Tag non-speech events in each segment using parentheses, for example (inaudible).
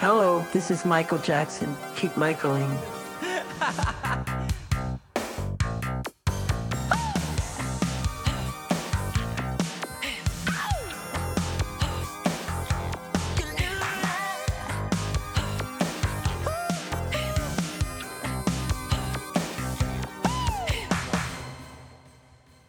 Hello, this is Michael Jackson. Keep Michaeling.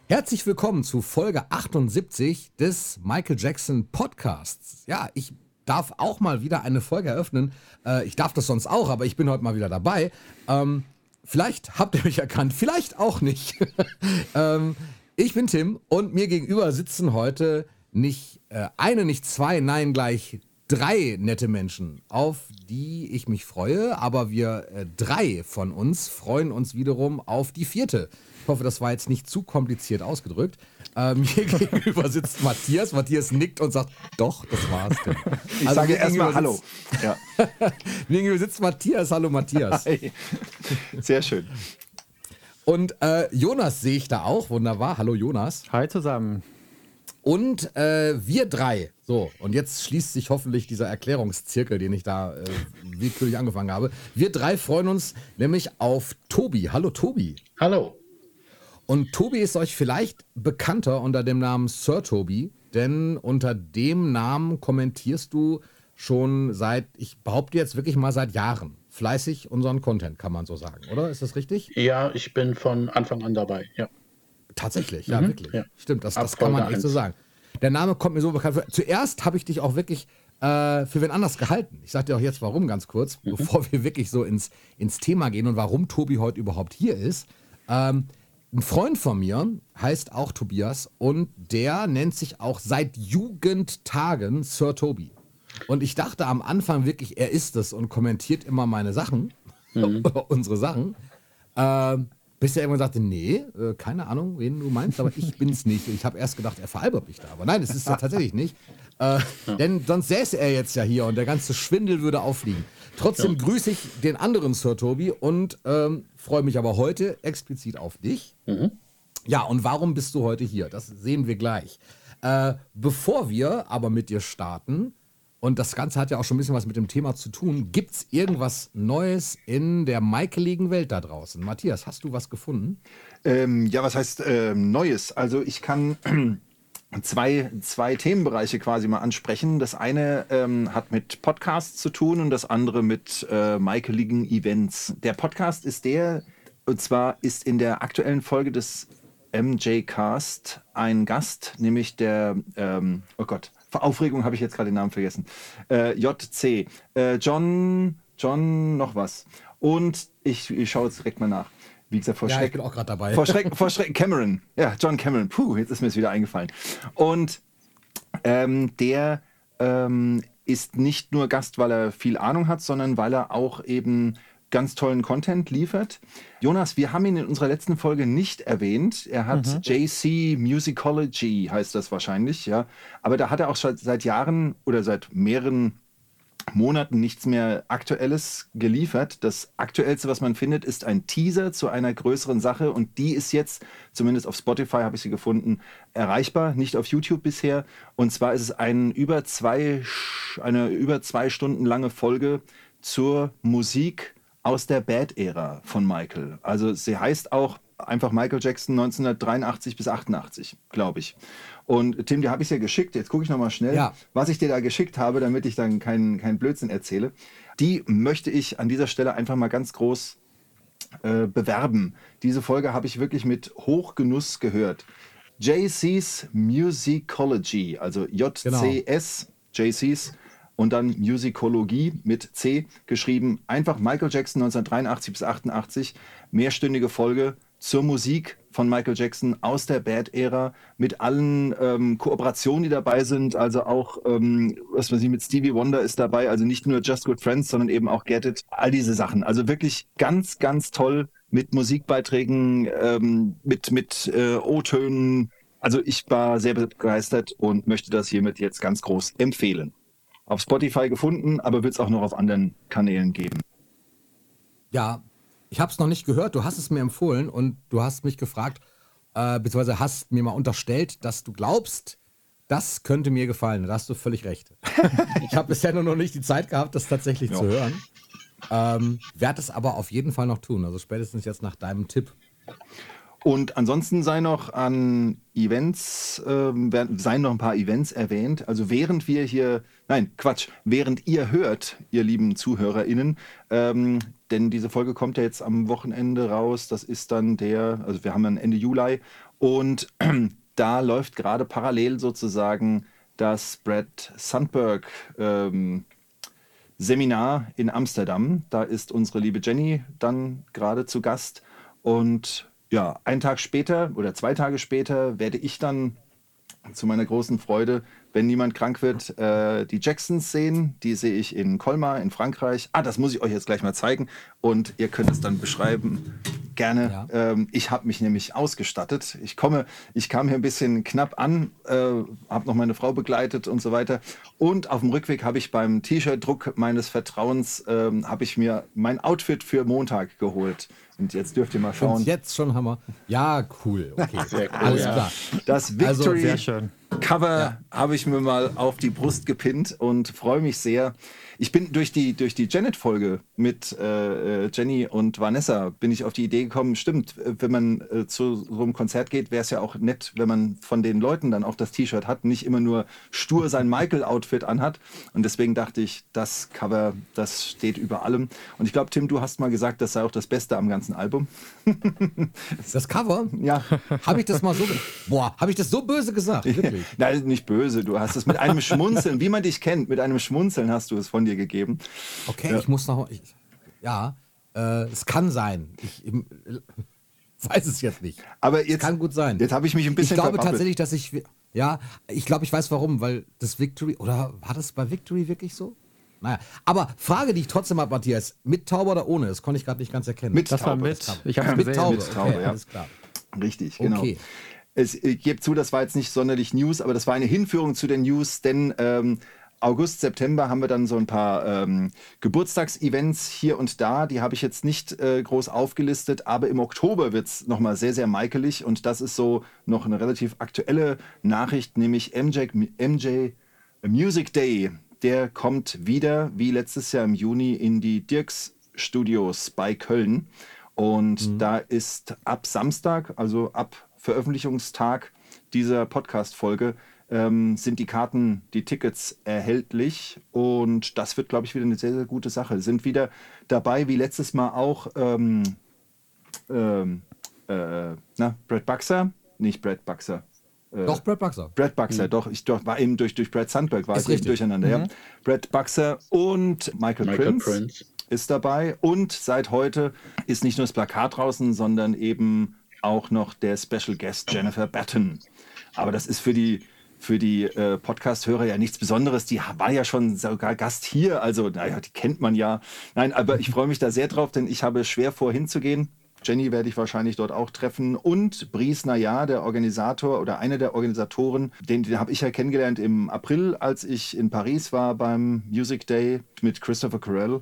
Herzlich willkommen zu Folge 78 des Michael Jackson Podcasts. Ja, ich darf auch mal wieder eine Folge eröffnen. Äh, ich darf das sonst auch, aber ich bin heute mal wieder dabei. Ähm, vielleicht habt ihr mich erkannt, vielleicht auch nicht. (laughs) ähm, ich bin Tim und mir gegenüber sitzen heute nicht äh, eine, nicht zwei, nein, gleich drei nette Menschen, auf die ich mich freue. Aber wir äh, drei von uns freuen uns wiederum auf die vierte. Ich hoffe, das war jetzt nicht zu kompliziert ausgedrückt. Ähm, hier (laughs) gegenüber sitzt Matthias. Matthias nickt und sagt, doch, das war's. Denn. Ich also sage erstmal Hallo. Ja. (laughs) mir gegenüber sitzt Matthias. Hallo Matthias. Hi. Sehr schön. Und äh, Jonas sehe ich da auch. Wunderbar. Hallo Jonas. Hi zusammen. Und äh, wir drei. So, und jetzt schließt sich hoffentlich dieser Erklärungszirkel, den ich da äh, willkürlich angefangen habe. Wir drei freuen uns nämlich auf Tobi. Hallo Tobi. Hallo. Und Tobi ist euch vielleicht bekannter unter dem Namen Sir Tobi, denn unter dem Namen kommentierst du schon seit, ich behaupte jetzt wirklich mal seit Jahren, fleißig unseren Content, kann man so sagen, oder? Ist das richtig? Ja, ich bin von Anfang an dabei, ja. Tatsächlich, ja, mhm, wirklich. Ja. Stimmt, das, das kann man echt so sagen. Der Name kommt mir so bekannt vor. Zuerst habe ich dich auch wirklich äh, für wen anders gehalten. Ich sage dir auch jetzt warum ganz kurz, mhm. bevor wir wirklich so ins, ins Thema gehen und warum Tobi heute überhaupt hier ist. Ähm, ein Freund von mir heißt auch Tobias und der nennt sich auch seit Jugendtagen Sir Tobi. Und ich dachte am Anfang wirklich, er ist es und kommentiert immer meine Sachen, mhm. (laughs) unsere Sachen. Äh, bis er irgendwann sagte, nee, äh, keine Ahnung, wen du meinst, aber ich bin's nicht. Ich habe erst gedacht, er veralbert mich da. Aber nein, es ist ja tatsächlich nicht. Äh, denn sonst säße er jetzt ja hier und der ganze Schwindel würde auffliegen. Trotzdem ja. grüße ich den anderen Sir Tobi und ähm, freue mich aber heute explizit auf dich. Mhm. Ja, und warum bist du heute hier? Das sehen wir gleich. Äh, bevor wir aber mit dir starten, und das Ganze hat ja auch schon ein bisschen was mit dem Thema zu tun, gibt es irgendwas Neues in der Michaeligen Welt da draußen? Matthias, hast du was gefunden? Ähm, ja, was heißt ähm, Neues? Also ich kann zwei, zwei Themenbereiche quasi mal ansprechen. Das eine ähm, hat mit Podcasts zu tun und das andere mit äh, Michaeligen Events. Der Podcast ist der, und zwar ist in der aktuellen Folge des MJ Cast ein Gast, nämlich der, ähm, oh Gott, vor Aufregung habe ich jetzt gerade den Namen vergessen. Äh, JC. Äh, John, John, noch was. Und ich, ich schaue jetzt direkt mal nach. Wie gesagt, vor ja, Schreck. Ich bin auch gerade dabei. Vor Schreck, vor Schreck, Cameron. Ja, John Cameron. Puh, jetzt ist mir es wieder eingefallen. Und ähm, der ähm, ist nicht nur Gast, weil er viel Ahnung hat, sondern weil er auch eben ganz tollen Content liefert. Jonas, wir haben ihn in unserer letzten Folge nicht erwähnt. Er hat mhm. JC Musicology, heißt das wahrscheinlich, ja. Aber da hat er auch schon seit Jahren oder seit mehreren Monaten nichts mehr Aktuelles geliefert. Das Aktuellste, was man findet, ist ein Teaser zu einer größeren Sache und die ist jetzt, zumindest auf Spotify habe ich sie gefunden, erreichbar, nicht auf YouTube bisher. Und zwar ist es ein über zwei, eine über zwei Stunden lange Folge zur Musik aus der Bad-Ära von Michael. Also sie heißt auch einfach Michael Jackson 1983 bis 88, glaube ich. Und Tim, die habe ich ja geschickt. Jetzt gucke ich nochmal schnell, ja. was ich dir da geschickt habe, damit ich dann keinen kein Blödsinn erzähle. Die möchte ich an dieser Stelle einfach mal ganz groß äh, bewerben. Diese Folge habe ich wirklich mit Hochgenuss gehört. JC's Musicology, also JCS, genau. JC's und dann Musicologie mit C geschrieben. Einfach Michael Jackson 1983 bis 88, mehrstündige Folge zur Musik von Michael Jackson aus der Bad-Ära mit allen ähm, Kooperationen, die dabei sind. Also auch, ähm, was man sieht, mit Stevie Wonder ist dabei. Also nicht nur Just Good Friends, sondern eben auch Get It. All diese Sachen. Also wirklich ganz, ganz toll mit Musikbeiträgen, ähm, mit, mit äh, O-Tönen. Also ich war sehr begeistert und möchte das hiermit jetzt ganz groß empfehlen. Auf Spotify gefunden, aber wird es auch noch auf anderen Kanälen geben. Ja, ich habe es noch nicht gehört, du hast es mir empfohlen und du hast mich gefragt, äh, beziehungsweise hast mir mal unterstellt, dass du glaubst, Das könnte mir gefallen, da hast du völlig recht. ich habe bisher nur noch nicht die Zeit gehabt, das tatsächlich ja. zu hören. Ähm, Werde es aber auf jeden Fall noch tun, also spätestens jetzt nach deinem Tipp. Und ansonsten sei noch an Events, äh, seien noch ein paar Events erwähnt. Also während wir hier, nein, Quatsch, während ihr hört, ihr lieben ZuhörerInnen, ähm, denn diese Folge kommt ja jetzt am Wochenende raus. Das ist dann der, also wir haben dann Ende Juli und (clears throat) da läuft gerade parallel sozusagen das Brad Sandberg ähm, Seminar in Amsterdam. Da ist unsere liebe Jenny dann gerade zu Gast und ja, einen Tag später oder zwei Tage später werde ich dann zu meiner großen Freude, wenn niemand krank wird, äh, die Jacksons sehen. Die sehe ich in Colmar in Frankreich. Ah, das muss ich euch jetzt gleich mal zeigen und ihr könnt es dann beschreiben. Gerne. Ja. Ähm, ich habe mich nämlich ausgestattet. Ich komme, ich kam hier ein bisschen knapp an, äh, habe noch meine Frau begleitet und so weiter. Und auf dem Rückweg habe ich beim T-Shirt-Druck meines Vertrauens äh, habe ich mir mein Outfit für Montag geholt. Und jetzt dürft ihr mal schauen. Und jetzt schon Hammer. Ja, cool. Okay, (laughs) cool, alles ja. klar. Das Victory also, Cover ja. habe ich mir mal auf die Brust gepinnt und freue mich sehr, ich bin durch die, durch die Janet-Folge mit äh, äh, Jenny und Vanessa bin ich auf die Idee gekommen, stimmt, wenn man äh, zu so einem Konzert geht, wäre es ja auch nett, wenn man von den Leuten dann auch das T-Shirt hat, nicht immer nur stur sein Michael-Outfit anhat. Und deswegen dachte ich, das Cover, das steht über allem. Und ich glaube, Tim, du hast mal gesagt, das sei auch das Beste am ganzen Album. (laughs) das Cover? Ja. Habe ich das mal so, boah, habe ich das so böse gesagt? (laughs) Wirklich? (laughs) Nein, nicht böse. Du hast es mit einem Schmunzeln, wie man dich kennt, mit einem Schmunzeln hast du es von dir gegeben. Okay, ja. ich muss noch. Ich, ja, äh, es kann sein. Ich, ich, weiß es jetzt nicht. Aber jetzt es kann gut sein. Jetzt habe ich mich ein bisschen. Ich glaube verpappelt. tatsächlich, dass ich. Ja, ich glaube, ich weiß warum, weil das Victory. Oder war das bei Victory wirklich so? Naja, aber Frage, die ich trotzdem habe, Matthias: Mit Taube oder ohne? Das konnte ich gerade nicht ganz erkennen. Mit das Taube. War mit. Ich habe mit Taube. Mit Taube, okay, ja. Alles klar. Richtig, genau. Okay. Es, ich gebe zu, das war jetzt nicht sonderlich News, aber das war eine Hinführung zu den News, denn ähm, August, September haben wir dann so ein paar ähm, Geburtstagsevents hier und da. Die habe ich jetzt nicht äh, groß aufgelistet, aber im Oktober wird es nochmal sehr, sehr michaelig und das ist so noch eine relativ aktuelle Nachricht, nämlich MJ, MJ Music Day. Der kommt wieder, wie letztes Jahr im Juni, in die Dirks Studios bei Köln. Und mhm. da ist ab Samstag, also ab Veröffentlichungstag dieser Podcast-Folge, ähm, sind die Karten, die Tickets erhältlich. Und das wird, glaube ich, wieder eine sehr, sehr gute Sache. Sind wieder dabei, wie letztes Mal auch, ähm, ähm, äh, na, Brad Buxer? Nicht Brad Buxer. Äh, doch, Brad Buxer. Brad Buxer, mhm. doch. Ich doch, war eben durch, durch Brad Sandberg, war ich durcheinander. Mhm. Ja. Brad Buxer und Michael, Michael Prince, Prince ist dabei. Und seit heute ist nicht nur das Plakat draußen, sondern eben auch noch der Special Guest Jennifer Batten. Aber das ist für die für die äh, Podcast-Hörer ja nichts Besonderes. Die war ja schon sogar Gast hier, also naja, die kennt man ja. Nein, aber ich freue mich da sehr drauf, denn ich habe schwer vor hinzugehen. Jenny werde ich wahrscheinlich dort auch treffen und Brice Nayar, der Organisator oder einer der Organisatoren, den, den habe ich ja kennengelernt im April, als ich in Paris war beim Music Day mit Christopher Carell.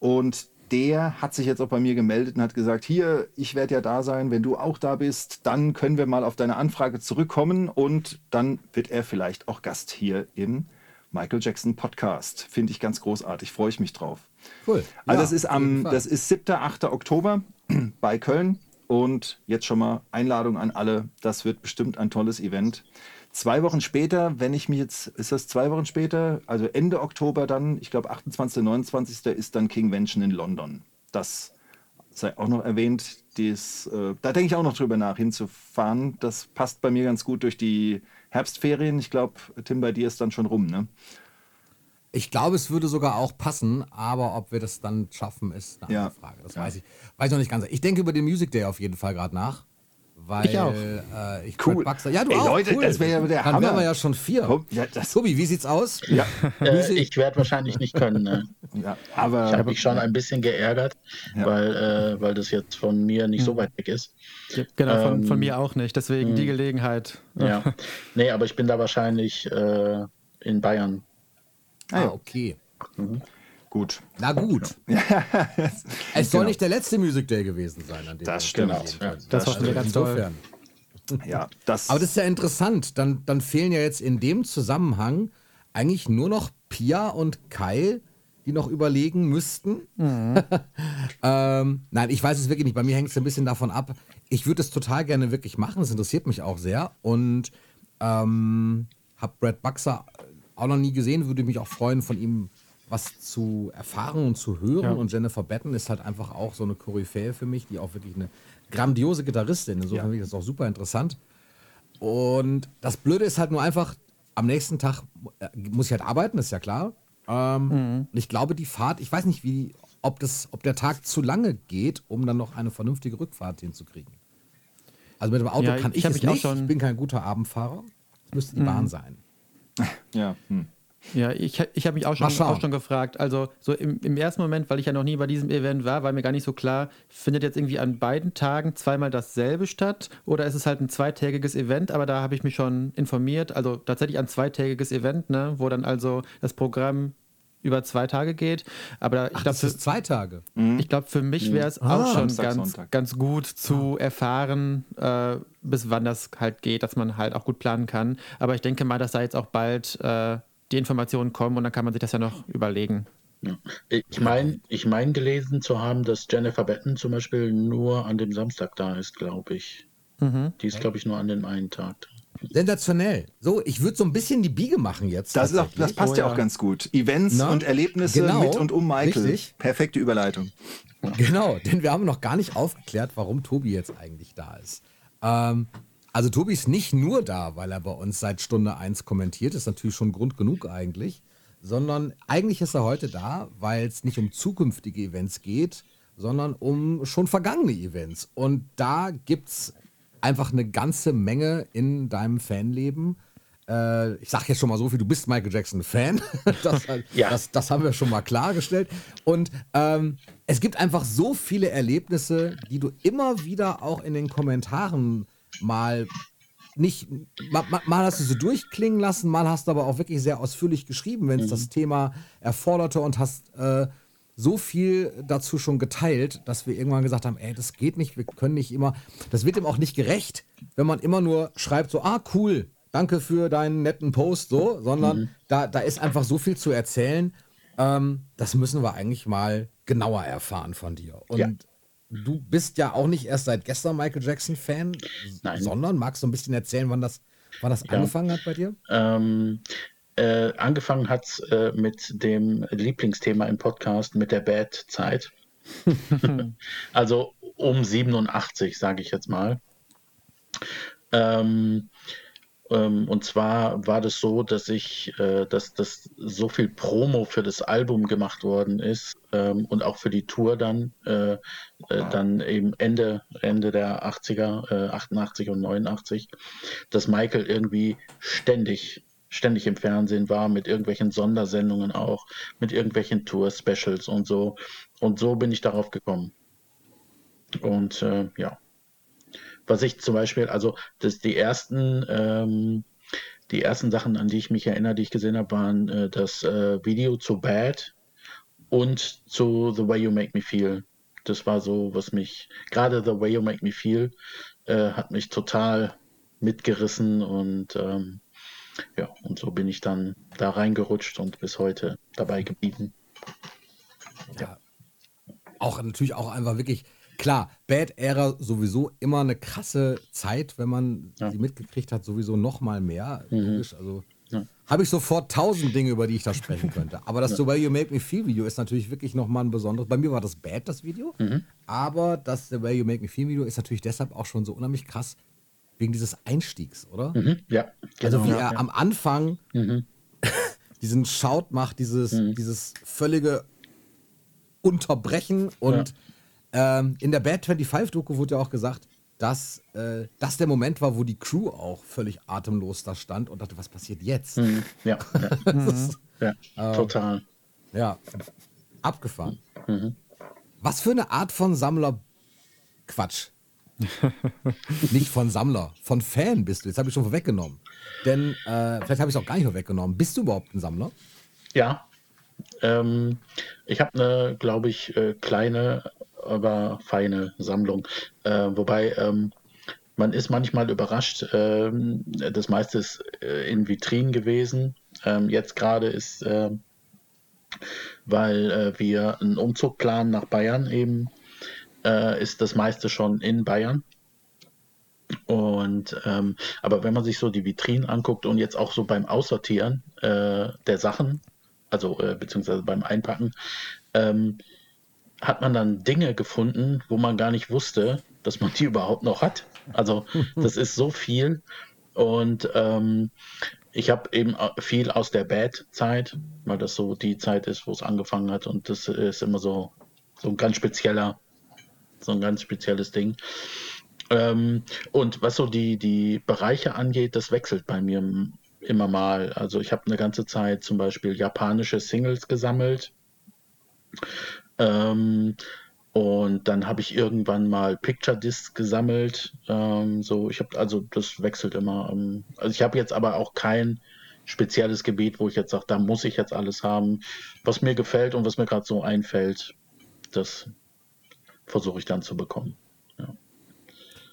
Und der hat sich jetzt auch bei mir gemeldet und hat gesagt, hier, ich werde ja da sein, wenn du auch da bist, dann können wir mal auf deine Anfrage zurückkommen und dann wird er vielleicht auch Gast hier im Michael Jackson Podcast. Finde ich ganz großartig, freue ich mich drauf. Cool. Also ja, das ist am, das ist 7. 8. Oktober (clears throat) bei Köln und jetzt schon mal Einladung an alle. Das wird bestimmt ein tolles Event. Zwei Wochen später, wenn ich mich jetzt, ist das zwei Wochen später, also Ende Oktober dann, ich glaube 28., 29. ist dann Kingvention in London. Das sei auch noch erwähnt. Dies, äh, da denke ich auch noch drüber nach, hinzufahren. Das passt bei mir ganz gut durch die Herbstferien. Ich glaube, Tim, bei dir ist dann schon rum, ne? Ich glaube, es würde sogar auch passen, aber ob wir das dann schaffen, ist eine andere ja. Frage. Das ja. weiß ich. Weiß ich noch nicht ganz. Ich denke über den Music Day auf jeden Fall gerade nach. Weil, ich auch. Äh, ich cool. Ja, du Ey, auch. Leute, cool. das wäre ja der Dann Hammer. wären wir ja schon vier. Ja, das Tobi, wie sieht's aus? Ja. (laughs) äh, ich werde wahrscheinlich nicht können. Ne? Ja, aber ich habe mich schon ein bisschen geärgert, ja. weil, äh, weil das jetzt von mir nicht hm. so weit weg ist. Genau, von, ähm, von, mir auch nicht. Deswegen hm. die Gelegenheit. Ja. (laughs) nee, aber ich bin da wahrscheinlich äh, in Bayern. Ah, okay. Mhm. Gut. Na gut. (laughs) es soll genau. nicht der letzte Music Day gewesen sein, an dem Das stimmt. Ja, das, das war ganz insofern. (laughs) Ja, das. Aber das ist ja interessant. Dann, dann fehlen ja jetzt in dem Zusammenhang eigentlich nur noch Pia und Kai, die noch überlegen müssten. Mhm. (laughs) ähm, nein, ich weiß es wirklich nicht. Bei mir hängt es ein bisschen davon ab. Ich würde es total gerne wirklich machen. Das interessiert mich auch sehr. Und ähm, habe Brad Buxer auch noch nie gesehen. Würde mich auch freuen, von ihm was zu erfahren und zu hören. Ja. Und Jennifer Batten ist halt einfach auch so eine Koryphäe für mich, die auch wirklich eine grandiose Gitarristin. Insofern ja. finde ich das auch super interessant. Und das Blöde ist halt nur einfach, am nächsten Tag äh, muss ich halt arbeiten, ist ja klar. Ähm, mhm. Und ich glaube, die Fahrt, ich weiß nicht, wie, ob, das, ob der Tag zu lange geht, um dann noch eine vernünftige Rückfahrt hinzukriegen. Also mit dem Auto ja, kann ich, ich es nicht. Ich bin kein guter Abendfahrer. Es müsste die mhm. Bahn sein. Ja. Hm. Ja, ich, ich habe mich auch schon, auch schon gefragt. Also, so im, im, ersten Moment, weil ich ja noch nie bei diesem Event war, war mir gar nicht so klar, findet jetzt irgendwie an beiden Tagen zweimal dasselbe statt oder ist es halt ein zweitägiges Event? Aber da habe ich mich schon informiert. Also tatsächlich ein zweitägiges Event, ne, wo dann also das Programm über zwei Tage geht. Aber ich glaube, zwei Tage. Mhm. Ich glaube, für mich wäre es ah, auch schon Samstag, ganz, ganz gut zu ah. erfahren, äh, bis wann das halt geht, dass man halt auch gut planen kann. Aber ich denke mal, dass da jetzt auch bald äh, die Informationen kommen und dann kann man sich das ja noch überlegen. Ich meine, ich mein gelesen zu haben, dass Jennifer Batten zum Beispiel nur an dem Samstag da ist, glaube ich. Mhm. Die ist, glaube ich, nur an dem einen Tag da. Sensationell. So, ich würde so ein bisschen die Biege machen jetzt. Das, auch, das passt oh, ja. auch ganz gut. Events Na? und Erlebnisse genau, mit und um Michael. Richtig. Perfekte Überleitung. Genau, denn wir haben noch gar nicht aufgeklärt, warum Tobi jetzt eigentlich da ist. Ähm, also Tobi ist nicht nur da, weil er bei uns seit Stunde 1 kommentiert, ist natürlich schon Grund genug eigentlich, sondern eigentlich ist er heute da, weil es nicht um zukünftige Events geht, sondern um schon vergangene Events. Und da gibt es einfach eine ganze Menge in deinem Fanleben. Äh, ich sage jetzt schon mal so viel, du bist Michael Jackson-Fan. (laughs) (laughs) das, ja. das, das, haben wir schon mal klargestellt. Und ähm, es gibt einfach so viele Erlebnisse, die du immer wieder auch in den Kommentaren mal nicht, mal, mal, hast du sie durchklingen lassen, mal hast du aber auch wirklich sehr ausführlich geschrieben, wenn es mhm. das Thema erforderte und hast äh, so viel dazu schon geteilt, dass wir irgendwann gesagt haben, ey, das geht nicht, wir können nicht immer, das wird ihm auch nicht gerecht, wenn man immer nur schreibt so, ah, cool, danke für deinen netten Post, so, sondern mhm. da, da ist einfach so viel zu erzählen, ähm, das müssen wir eigentlich mal genauer erfahren von dir. Und ja. Du bist ja auch nicht erst seit gestern Michael Jackson-Fan, sondern magst du ein bisschen erzählen, wann das, wann das ja. angefangen hat bei dir? Ähm, äh, angefangen hat äh, mit dem Lieblingsthema im Podcast, mit der Bad-Zeit. (laughs) also um 87, sage ich jetzt mal. Ähm, und zwar war das so, dass ich, äh, dass, dass so viel Promo für das Album gemacht worden ist ähm, und auch für die Tour dann, äh, äh, dann eben Ende, Ende der 80er, 88 und 89, dass Michael irgendwie ständig ständig im Fernsehen war, mit irgendwelchen Sondersendungen auch, mit irgendwelchen Tour-Specials und so. Und so bin ich darauf gekommen. Und äh, ja, was ich zum Beispiel, also das, die ersten, ähm, die ersten Sachen, an die ich mich erinnere, die ich gesehen habe, waren äh, das äh, Video zu Bad und zu The Way You Make Me Feel. Das war so, was mich, gerade The Way You Make Me Feel, äh, hat mich total mitgerissen und ähm, ja, und so bin ich dann da reingerutscht und bis heute dabei geblieben. Ja. Auch natürlich auch einfach wirklich, klar, Bad Era sowieso immer eine krasse Zeit, wenn man ja. sie mitgekriegt hat, sowieso noch mal mehr. Mhm. Also ja. habe ich sofort tausend Dinge, über die ich da sprechen (laughs) könnte. Aber das ja. The Way You Make Me Feel Video ist natürlich wirklich noch mal ein besonderes. Bei mir war das Bad, das Video. Mhm. Aber das The Way You Make Me Feel Video ist natürlich deshalb auch schon so unheimlich krass, wegen dieses Einstiegs, oder? Mhm, ja. Also genau, also wie er ja. am Anfang mhm. (laughs) diesen Shout macht, dieses, mhm. dieses völlige Unterbrechen und. Ähm, in der Bad 25-Doku wurde ja auch gesagt, dass äh, das der Moment war, wo die Crew auch völlig atemlos da stand und dachte, was passiert jetzt? (laughs) Mhm. Ja, ja. ist, ja total. Ja, abgefahren. Mhm. Was für eine Art von Sammler Quatsch (laughs) nicht von Sammler, von Fan bist du. Jetzt habe ich schon vorweggenommen. Denn äh, vielleicht habe ich es auch gar nicht vorweggenommen. Bist du überhaupt ein Sammler? Ja. Ähm, ich habe eine, glaube ich, äh, kleine, aber feine Sammlung. Äh, wobei ähm, man ist manchmal überrascht. Ähm, das meiste ist äh, in Vitrinen gewesen. Ähm, jetzt gerade ist, äh, weil äh, wir einen Umzug planen nach Bayern eben, äh, ist das meiste schon in Bayern. Und ähm, aber wenn man sich so die Vitrinen anguckt und jetzt auch so beim Aussortieren äh, der Sachen, also beziehungsweise beim Einpacken, ähm, hat man dann Dinge gefunden, wo man gar nicht wusste, dass man die (laughs) überhaupt noch hat. Also das ist so viel. Und ähm, ich habe eben viel aus der Bad-Zeit, weil das so die Zeit ist, wo es angefangen hat. Und das ist immer so, so ein ganz spezieller, so ein ganz spezielles Ding. Ähm, und was so die, die Bereiche angeht, das wechselt bei mir immer mal. Also ich habe eine ganze Zeit zum Beispiel japanische Singles gesammelt. Ähm, und dann habe ich irgendwann mal Picture Discs gesammelt. Ähm, so, ich habe also das wechselt immer. Ähm, also ich habe jetzt aber auch kein spezielles Gebiet, wo ich jetzt sage, da muss ich jetzt alles haben, was mir gefällt und was mir gerade so einfällt. Das versuche ich dann zu bekommen.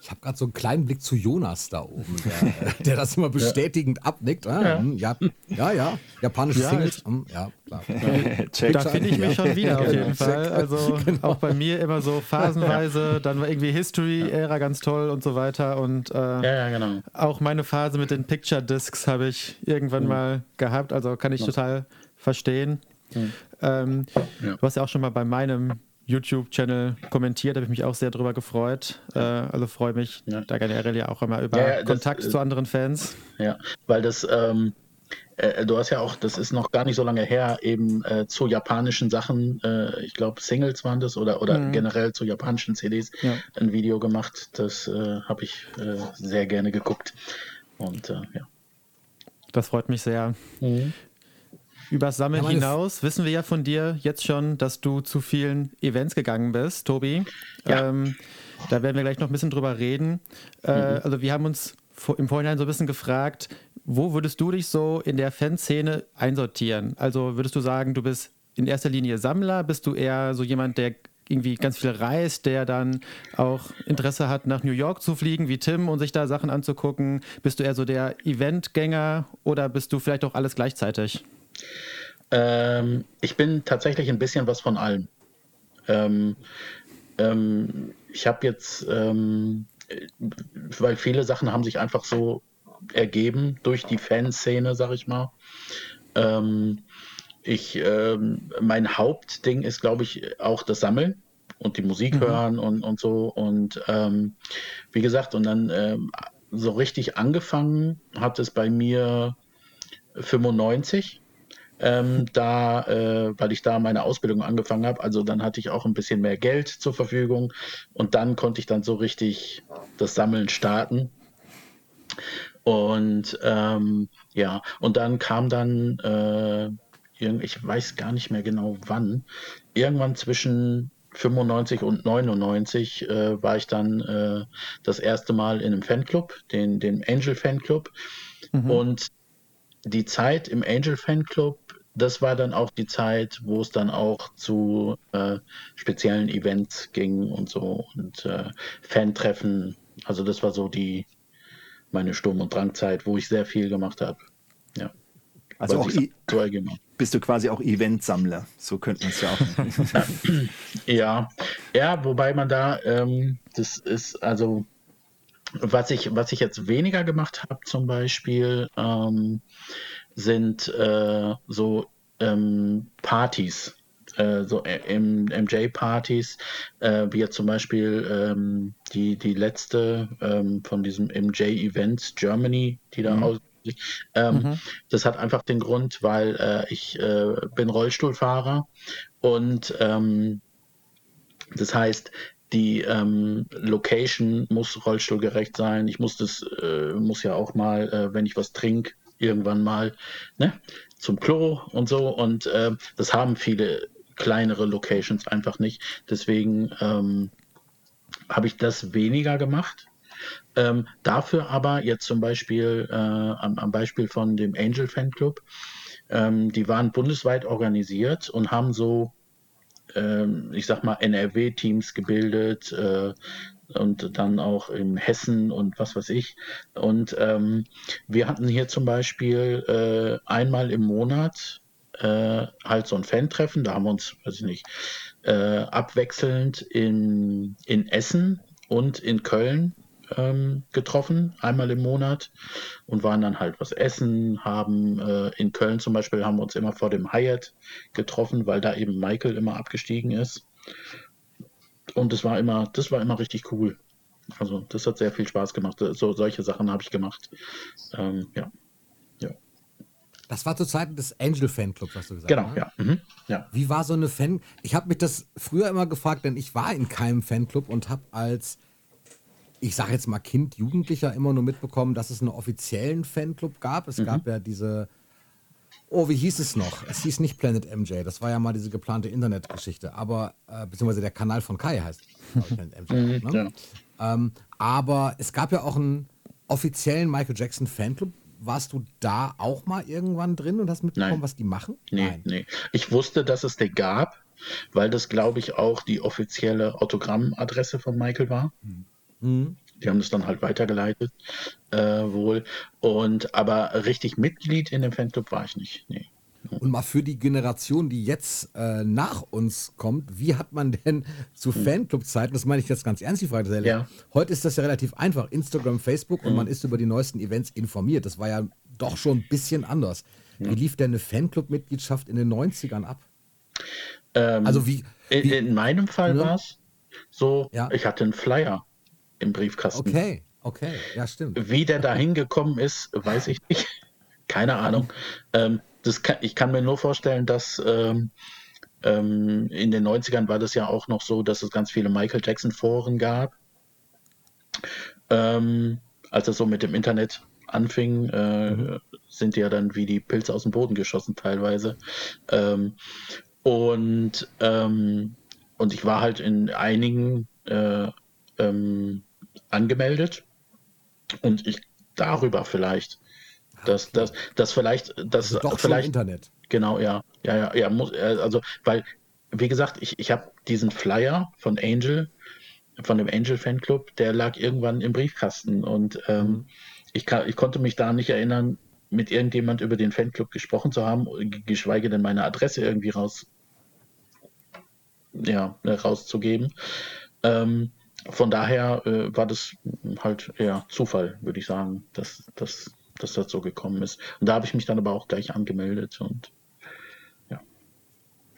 Ich habe gerade so einen kleinen Blick zu Jonas da oben, (laughs) der, der das immer bestätigend ja. abnickt. Ah, ja. Hm, ja. ja, ja, japanische ja, Singles. Hm, ja, klar. (laughs) da finde ich mich schon wieder auf jeden Fall. Also (laughs) genau. auch bei mir immer so phasenweise, dann war irgendwie History-Ära ganz toll und so weiter. Und äh, ja, ja, genau. auch meine Phase mit den Picture Discs habe ich irgendwann mhm. mal gehabt. Also kann ich total verstehen. Mhm. Ähm, Du hast ja auch schon mal bei meinem YouTube-Channel kommentiert, habe ich mich auch sehr darüber gefreut. Äh, also freue mich ja. da generell ja auch immer über ja, ja, Kontakt das, äh, zu anderen Fans. Ja, weil das, ähm, äh, du hast ja auch, das ist noch gar nicht so lange her, eben äh, zu japanischen Sachen, äh, ich glaube Singles waren das oder, oder mhm. generell zu japanischen CDs ein Video gemacht. Das äh, habe ich sehr gerne geguckt. Und ja. Das freut mich sehr. Mhm. Übers Sammeln ja, hinaus wissen wir ja von dir jetzt schon, dass du zu vielen Events gegangen bist, Tobi. Ja. Ähm, da werden wir gleich noch ein bisschen drüber reden. Äh, mhm. Also wir haben uns im Vorhinein so ein bisschen gefragt, wo würdest du dich so in der Fanszene einsortieren? Also würdest du sagen, du bist in erster Linie Sammler? Bist du eher so jemand, der irgendwie ganz viel reist, der dann auch Interesse hat, nach New York zu fliegen, wie Tim, und sich da Sachen anzugucken? Bist du eher so der Eventgänger oder bist du vielleicht auch alles gleichzeitig? Ähm, ich bin tatsächlich ein bisschen was von allem. Ähm, ähm, ich habe jetzt, ähm, weil viele Sachen haben sich einfach so ergeben durch die Fanszene, sag ich mal. Ähm, ich, ähm, mein Hauptding ist, glaube ich, auch das Sammeln und die Musik mhm. hören und, und so. Und wie gesagt, und dann so richtig angefangen hat es bei mir 95 ähm, da, äh, weil ich da meine Ausbildung angefangen habe. Also dann hatte ich auch ein bisschen mehr Geld zur Verfügung und dann konnte ich dann so richtig das Sammeln starten. Und ähm, ja, und dann kam dann, äh, ich weiß gar nicht mehr genau wann, irgendwann zwischen 95 und 99 äh, war ich dann äh, das erste Mal in einem Fanclub, den, den Angel Fanclub. Mhm. Und die Zeit im Angel Fanclub das war dann auch die Zeit, wo es dann auch zu äh, speziellen Events ging und so und äh, Fantreffen. Also das war so die meine Sturm- und Drangzeit, wo ich sehr viel gemacht habe. Ja. Also auch so bist du quasi auch Eventsammler, so könnte man es ja auch. (laughs) ja, ja, wobei man da, ähm, das ist also was ich, was ich jetzt weniger gemacht habe, zum Beispiel, ähm, sind äh, so ähm, Partys, äh, so MJ-Partys, äh, wie jetzt zum Beispiel ähm, die, die letzte ähm, von diesem MJ-Events Germany, die da mhm. aus ähm, mhm. Das hat einfach den Grund, weil äh, ich äh, bin Rollstuhlfahrer und ähm, das heißt, die ähm, Location muss rollstuhlgerecht sein. Ich muss das, äh, muss ja auch mal, äh, wenn ich was trinke, irgendwann mal ne, zum Klo und so. Und äh, das haben viele kleinere Locations einfach nicht. Deswegen ähm, habe ich das weniger gemacht. Ähm, dafür aber jetzt zum Beispiel äh, am, am, Beispiel von dem Angel Fanclub, ähm, die waren bundesweit organisiert und haben so, ähm, ich sag mal, NRW-Teams gebildet, äh, und dann auch in Hessen und was weiß ich. Und ähm, wir hatten hier zum Beispiel äh, einmal im Monat äh, halt so ein Fan-Treffen. Da haben wir uns, weiß ich nicht, äh, abwechselnd in, in Essen und in Köln ähm, getroffen, einmal im Monat und waren dann halt was essen, haben äh, in Köln zum Beispiel haben wir uns immer vor dem Hyatt getroffen, weil da eben Michael immer abgestiegen ist. Und das war immer, das war immer richtig cool. Also das hat sehr viel Spaß gemacht. So solche Sachen habe ich gemacht. Ähm, ja. ja. Das war zu Zeiten des Angel Fanclubs, was du gesagt genau, hast. Genau, ja. Mhm. ja. Wie war so eine Fan? Ich habe mich das früher immer gefragt, denn ich war in keinem Fanclub und habe als ich sage jetzt mal Kind, Jugendlicher immer nur mitbekommen, dass es einen offiziellen Fanclub gab. Es mhm. gab ja diese, oh, wie hieß es noch? Es hieß nicht Planet MJ, das war ja mal diese geplante Internetgeschichte, aber, äh, beziehungsweise der Kanal von Kai heißt Planet MJ. (laughs) Mhm, ne? ja. ähm, aber es gab ja auch einen offiziellen Michael Jackson Fanclub. Warst du da auch mal irgendwann drin und hast mitbekommen, Nein. was die machen? Nee, Nein. nee. Ich wusste, dass es den gab, weil das, glaube ich, auch die offizielle Autogrammadresse von Michael war. Mhm. Mhm. Die haben das dann halt weitergeleitet, äh, wohl. Und aber richtig Mitglied in dem Fanclub war ich nicht. Nee. Und mal für die Generation, die jetzt äh, nach uns kommt, wie hat man denn zu hm. Fanclub-Zeiten, das meine ich jetzt ganz ernst, die Frage, ja. heute ist das ja relativ einfach, Instagram, Facebook und mhm. man ist über die neuesten Events informiert. Das war ja doch schon ein bisschen anders. Mhm. Wie lief denn eine Fanclub-Mitgliedschaft in den 90ern ab? Ähm, also wie, wie, in, meinem Fall ja. war es so, ja. ich hatte einen Flyer im Briefkasten. Okay, okay, ja, stimmt. Wie der da hingekommen ist, weiß ich nicht. (laughs) Keine Ahnung. Ähm, das kann, ich kann mir nur vorstellen, dass ähm, ähm, in den 90ern war das ja auch noch so, dass es ganz viele Michael Jackson-Foren gab. Ähm, als es so mit dem Internet anfing, äh, mhm. sind die ja dann wie die Pilze aus dem Boden geschossen teilweise. Ähm, und, ähm, und ich war halt in einigen äh, ähm, angemeldet und ich darüber vielleicht, dass das, das vielleicht, das also doch vielleicht Internet. Genau, ja, ja, ja, ja, muss, äh, also weil wie gesagt, ich, ich habe diesen Flyer von Angel, von dem Angel Fanclub, der lag irgendwann im Briefkasten und ähm, ich, kann, ich konnte mich da nicht erinnern, mit irgendjemand über den Fanclub gesprochen zu haben, geschweige denn meine Adresse irgendwie raus, ja, rauszugeben. Ähm, von daher äh, war das halt eher Zufall, würde ich sagen, dass, dass, dass das so gekommen ist. Und da habe ich mich dann aber auch gleich angemeldet und ja,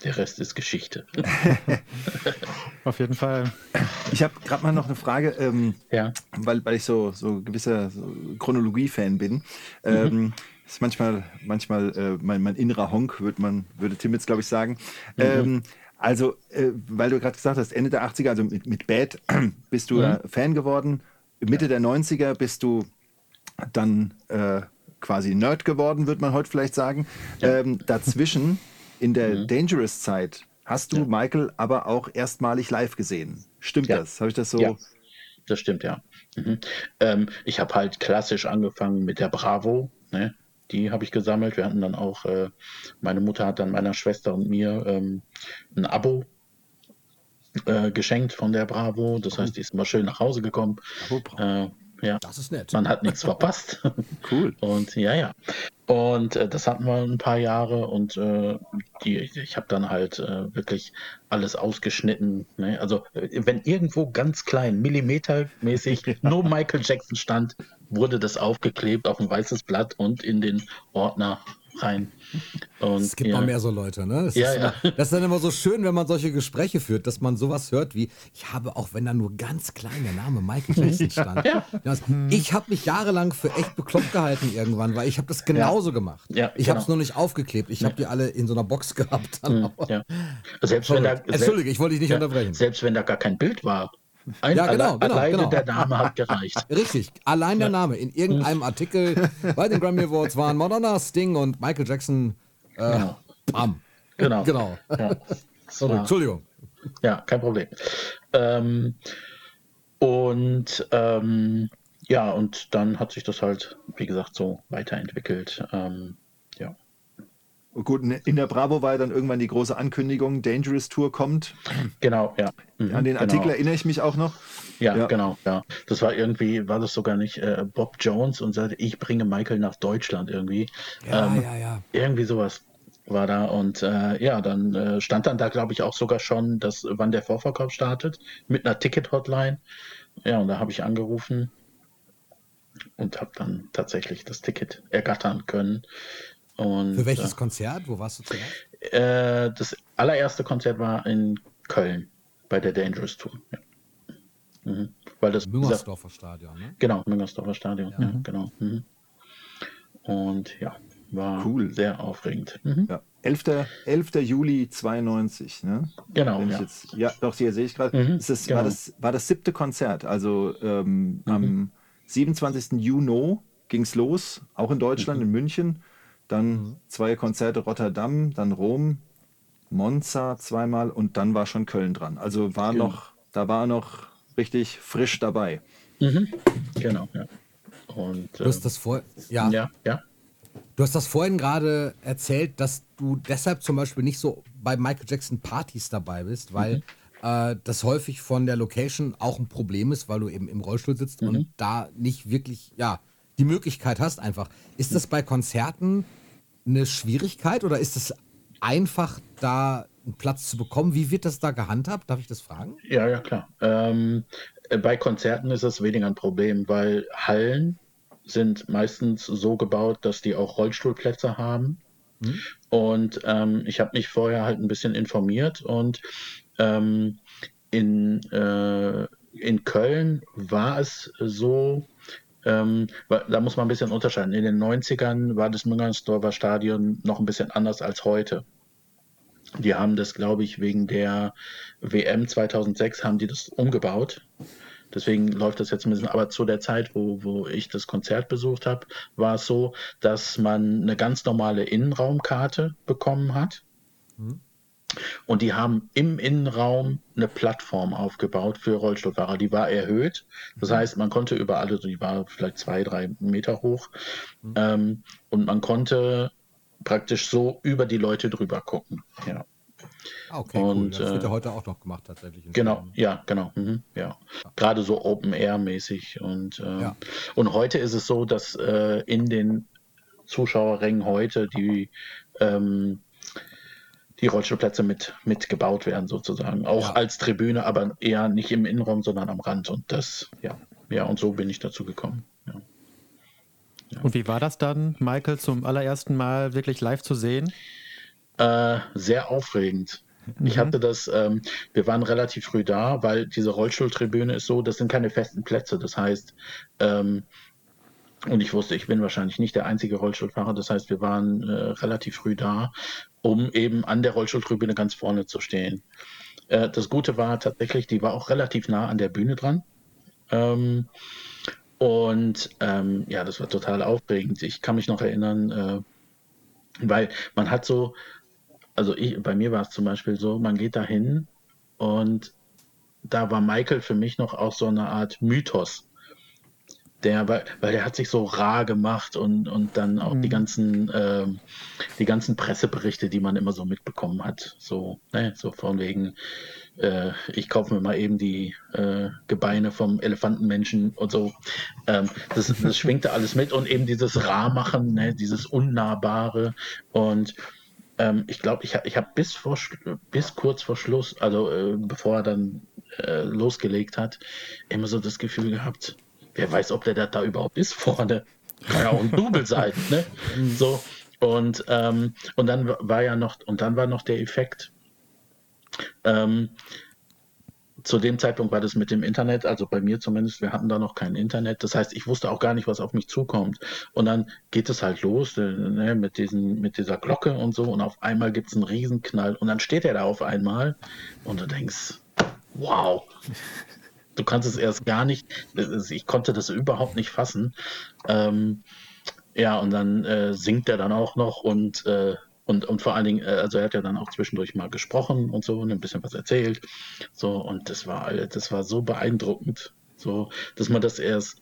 der Rest ist Geschichte. (laughs) (laughs) Auf jeden Fall. Ich habe gerade mal noch eine Frage, ähm, ja. weil, weil ich so, so gewisser so Chronologie-Fan bin. Mhm. Ähm, ist manchmal, manchmal äh, mein, mein innerer Honk, würde man, würde Tim jetzt, glaube ich, sagen. Mhm. Ähm, also, äh, weil du gerade gesagt hast, Ende der 80er, also mit, mit Bad, (clears throat) bist du mhm. Fan geworden. Mitte der 90er bist du dann äh, quasi Nerd geworden, würde man heute vielleicht sagen. Ja. Ähm, dazwischen, in der mhm. Dangerous-Zeit, hast du ja. Michael aber auch erstmalig live gesehen. Stimmt ja. das? Habe ich das so? Ja, das stimmt, ja. Mhm. Ähm, ich habe halt klassisch angefangen mit der Bravo. Ne? Die habe ich gesammelt. Wir hatten dann auch, äh, meine Mutter hat dann meiner Schwester und mir ähm, ein Abo äh, geschenkt von der Bravo. Das heißt, die ist immer schön nach Hause gekommen. Äh, ja. Das ist nett. Man hat nichts verpasst. (laughs) Cool. Und ja, ja. Und äh, das hatten wir ein paar Jahre und äh, die, ich habe dann halt äh, wirklich alles ausgeschnitten. Ne? Also äh, wenn irgendwo ganz klein, millimetermäßig (laughs) nur Michael Jackson stand, wurde das aufgeklebt auf ein weißes Blatt und in den Ordner rein. Und, es gibt ja. mal mehr so Leute, ne? Das, ja, ist, ja. das ist dann immer so schön, wenn man solche Gespräche führt, dass man sowas hört wie, ich habe, auch wenn da nur ganz klein der Name Michael Jackson (laughs) stand. ja. Ich habe mich jahrelang für echt bekloppt gehalten irgendwann, weil ich habe das genauso gemacht. ich genau. habe es nur nicht aufgeklebt. Ich habe die alle in so einer Box gehabt. Dann hm, selbst wenn da, Entschuldige, ich wollte dich nicht unterbrechen. Selbst wenn da gar kein Bild war, ein, ja, genau, genau, alleine genau. der Name hat gereicht. (laughs) Richtig, allein der Name. In irgendeinem Artikel (laughs) bei den Grammy Awards waren Madonna, Sting und Michael Jackson. Äh, genau. Bam. Genau. (laughs) genau. Ja. Sorry, Entschuldigung. Ja, kein Problem. Ähm, und ähm, ja, und dann hat sich das halt, wie gesagt, so weiterentwickelt. Ähm. Gut, in der Bravo war dann irgendwann die große Ankündigung, Dangerous Tour kommt. Genau, ja. Mhm, An den Artikel genau. erinnere ich mich auch noch. Ja, ja, genau, ja. Das war irgendwie, war das sogar nicht äh, Bob Jones und sagte, ich bringe Michael nach Deutschland irgendwie. Ja, ähm, ja, ja. Irgendwie sowas war da und äh, ja, dann äh, stand dann da, glaube ich, auch sogar schon, dass wann der Vorverkauf startet mit einer Ticket-Hotline. Ja, und da habe ich angerufen und habe dann tatsächlich das Ticket ergattern können. Und, Für welches äh, Konzert? Wo warst du zuerst? Äh, das allererste Konzert war in Köln bei der Dangerous Tour. Ja. Mhm. Weil das Müngersdorfer Stadion, ne? Genau, Müngersdorfer Stadion, ja, ja genau. Mhm. Und ja, war cool. sehr aufregend. Mhm. Ja. 11. 11. Juli 92, ne? Genau. ja. Jetzt, ja, doch, hier sehe ich gerade. Mhm, genau. war, das, war das siebte Konzert. Also ähm, am 27. Mhm. Juni ging es los, auch in Deutschland, mhm. in München. Dann mhm. zwei Konzerte Rotterdam, dann Rom, Monza zweimal und dann war schon Köln dran. Also war genau. noch, da war noch richtig frisch dabei. Mhm. Genau, ja. Und, du hast äh, das vor, ja. ja, ja. Du hast das vorhin gerade erzählt, dass du deshalb zum Beispiel nicht so bei Michael Jackson Partys dabei bist, weil mhm. äh, das häufig von der Location auch ein Problem ist, weil du eben im Rollstuhl sitzt mhm. und da nicht wirklich, ja, die Möglichkeit hast einfach. Ist das bei Konzerten eine Schwierigkeit oder ist es einfach, da einen Platz zu bekommen? Wie wird das da gehandhabt? Darf ich das fragen? Ja, ja, klar. Ähm, bei Konzerten ist es weniger ein Problem, weil Hallen sind meistens so gebaut, dass die auch Rollstuhlplätze haben. Hm. Und ähm, ich habe mich vorher halt ein bisschen informiert und ähm, in, äh, in Köln war es so, ähm, da muss man ein bisschen unterscheiden. In den 90ern war das Müngersdorfer Stadion noch ein bisschen anders als heute. Die haben das, glaube ich, wegen der WM 2006 haben die das umgebaut. Deswegen läuft das jetzt ein bisschen. Aber zu der Zeit, wo, wo ich das Konzert besucht habe, war es so, dass man eine ganz normale Innenraumkarte bekommen hat. Mhm. Und die haben im Innenraum eine Plattform aufgebaut für Rollstuhlfahrer. Die war erhöht. Das mhm. heißt, man konnte überall, also die war vielleicht zwei, drei Meter hoch. Mhm. Ähm, und man konnte praktisch so über die Leute drüber gucken. Ja. Ah, okay, und, cool. Das wird ja äh, heute auch noch gemacht tatsächlich. Genau, ja, genau. Mhm, ja. ja. Gerade so Open Air mäßig. Und, äh, ja. und heute ist es so, dass äh, in den Zuschauerrängen heute die ähm, die Rollstuhlplätze mit, mit gebaut werden, sozusagen. Auch ja. als Tribüne, aber eher nicht im Innenraum, sondern am Rand. Und das, ja, ja, und so bin ich dazu gekommen. Ja. Ja. Und wie war das dann, Michael, zum allerersten Mal wirklich live zu sehen? Äh, sehr aufregend. Mhm. Ich hatte das, ähm, wir waren relativ früh da, weil diese Rollstuhltribüne ist so, das sind keine festen Plätze. Das heißt, ähm, und ich wusste, ich bin wahrscheinlich nicht der einzige Rollstuhlfahrer. Das heißt, wir waren äh, relativ früh da, um eben an der Rollstuhltribüne ganz vorne zu stehen. Äh, das Gute war tatsächlich, die war auch relativ nah an der Bühne dran. Ähm, und ähm, ja, das war total aufregend. Ich kann mich noch erinnern, äh, weil man hat so, also ich, bei mir war es zum Beispiel so, man geht da hin und da war Michael für mich noch auch so eine Art Mythos der, weil, weil der hat sich so rar gemacht und, und dann auch mhm. die ganzen, äh, die ganzen Presseberichte, die man immer so mitbekommen hat. So, ne, so von wegen, äh, ich kaufe mir mal eben die äh, Gebeine vom Elefantenmenschen und so. Ähm, das, das (laughs) schwingte alles mit und eben dieses Rarmachen, ne, dieses Unnahbare und ähm, ich glaube, ich, ich habe bis, bis kurz vor Schluss, also äh, bevor er dann äh, losgelegt hat, immer so das Gefühl gehabt, wer weiß, ob der da überhaupt ist vorne. Kann ja auch ein Double sein, ne? (laughs) So. Und, ähm, und dann war ja noch, und dann war noch der Effekt, ähm, zu dem Zeitpunkt war das mit dem Internet, also bei mir zumindest, wir hatten da noch kein Internet. Das heißt, ich wusste auch gar nicht, was auf mich zukommt. Und dann geht es halt los äh, ne, mit, diesen, mit dieser Glocke und so. Und auf einmal gibt es einen Riesenknall. Und dann steht er da auf einmal und du denkst, wow, du kannst es erst gar nicht, ich konnte das überhaupt nicht fassen. Ähm, ja, und dann äh, singt er dann auch noch und, äh, und, und vor allen Dingen, äh, also er hat ja dann auch zwischendurch mal gesprochen und so und ein bisschen was erzählt. So, und das war das war so beeindruckend, so, dass man das erst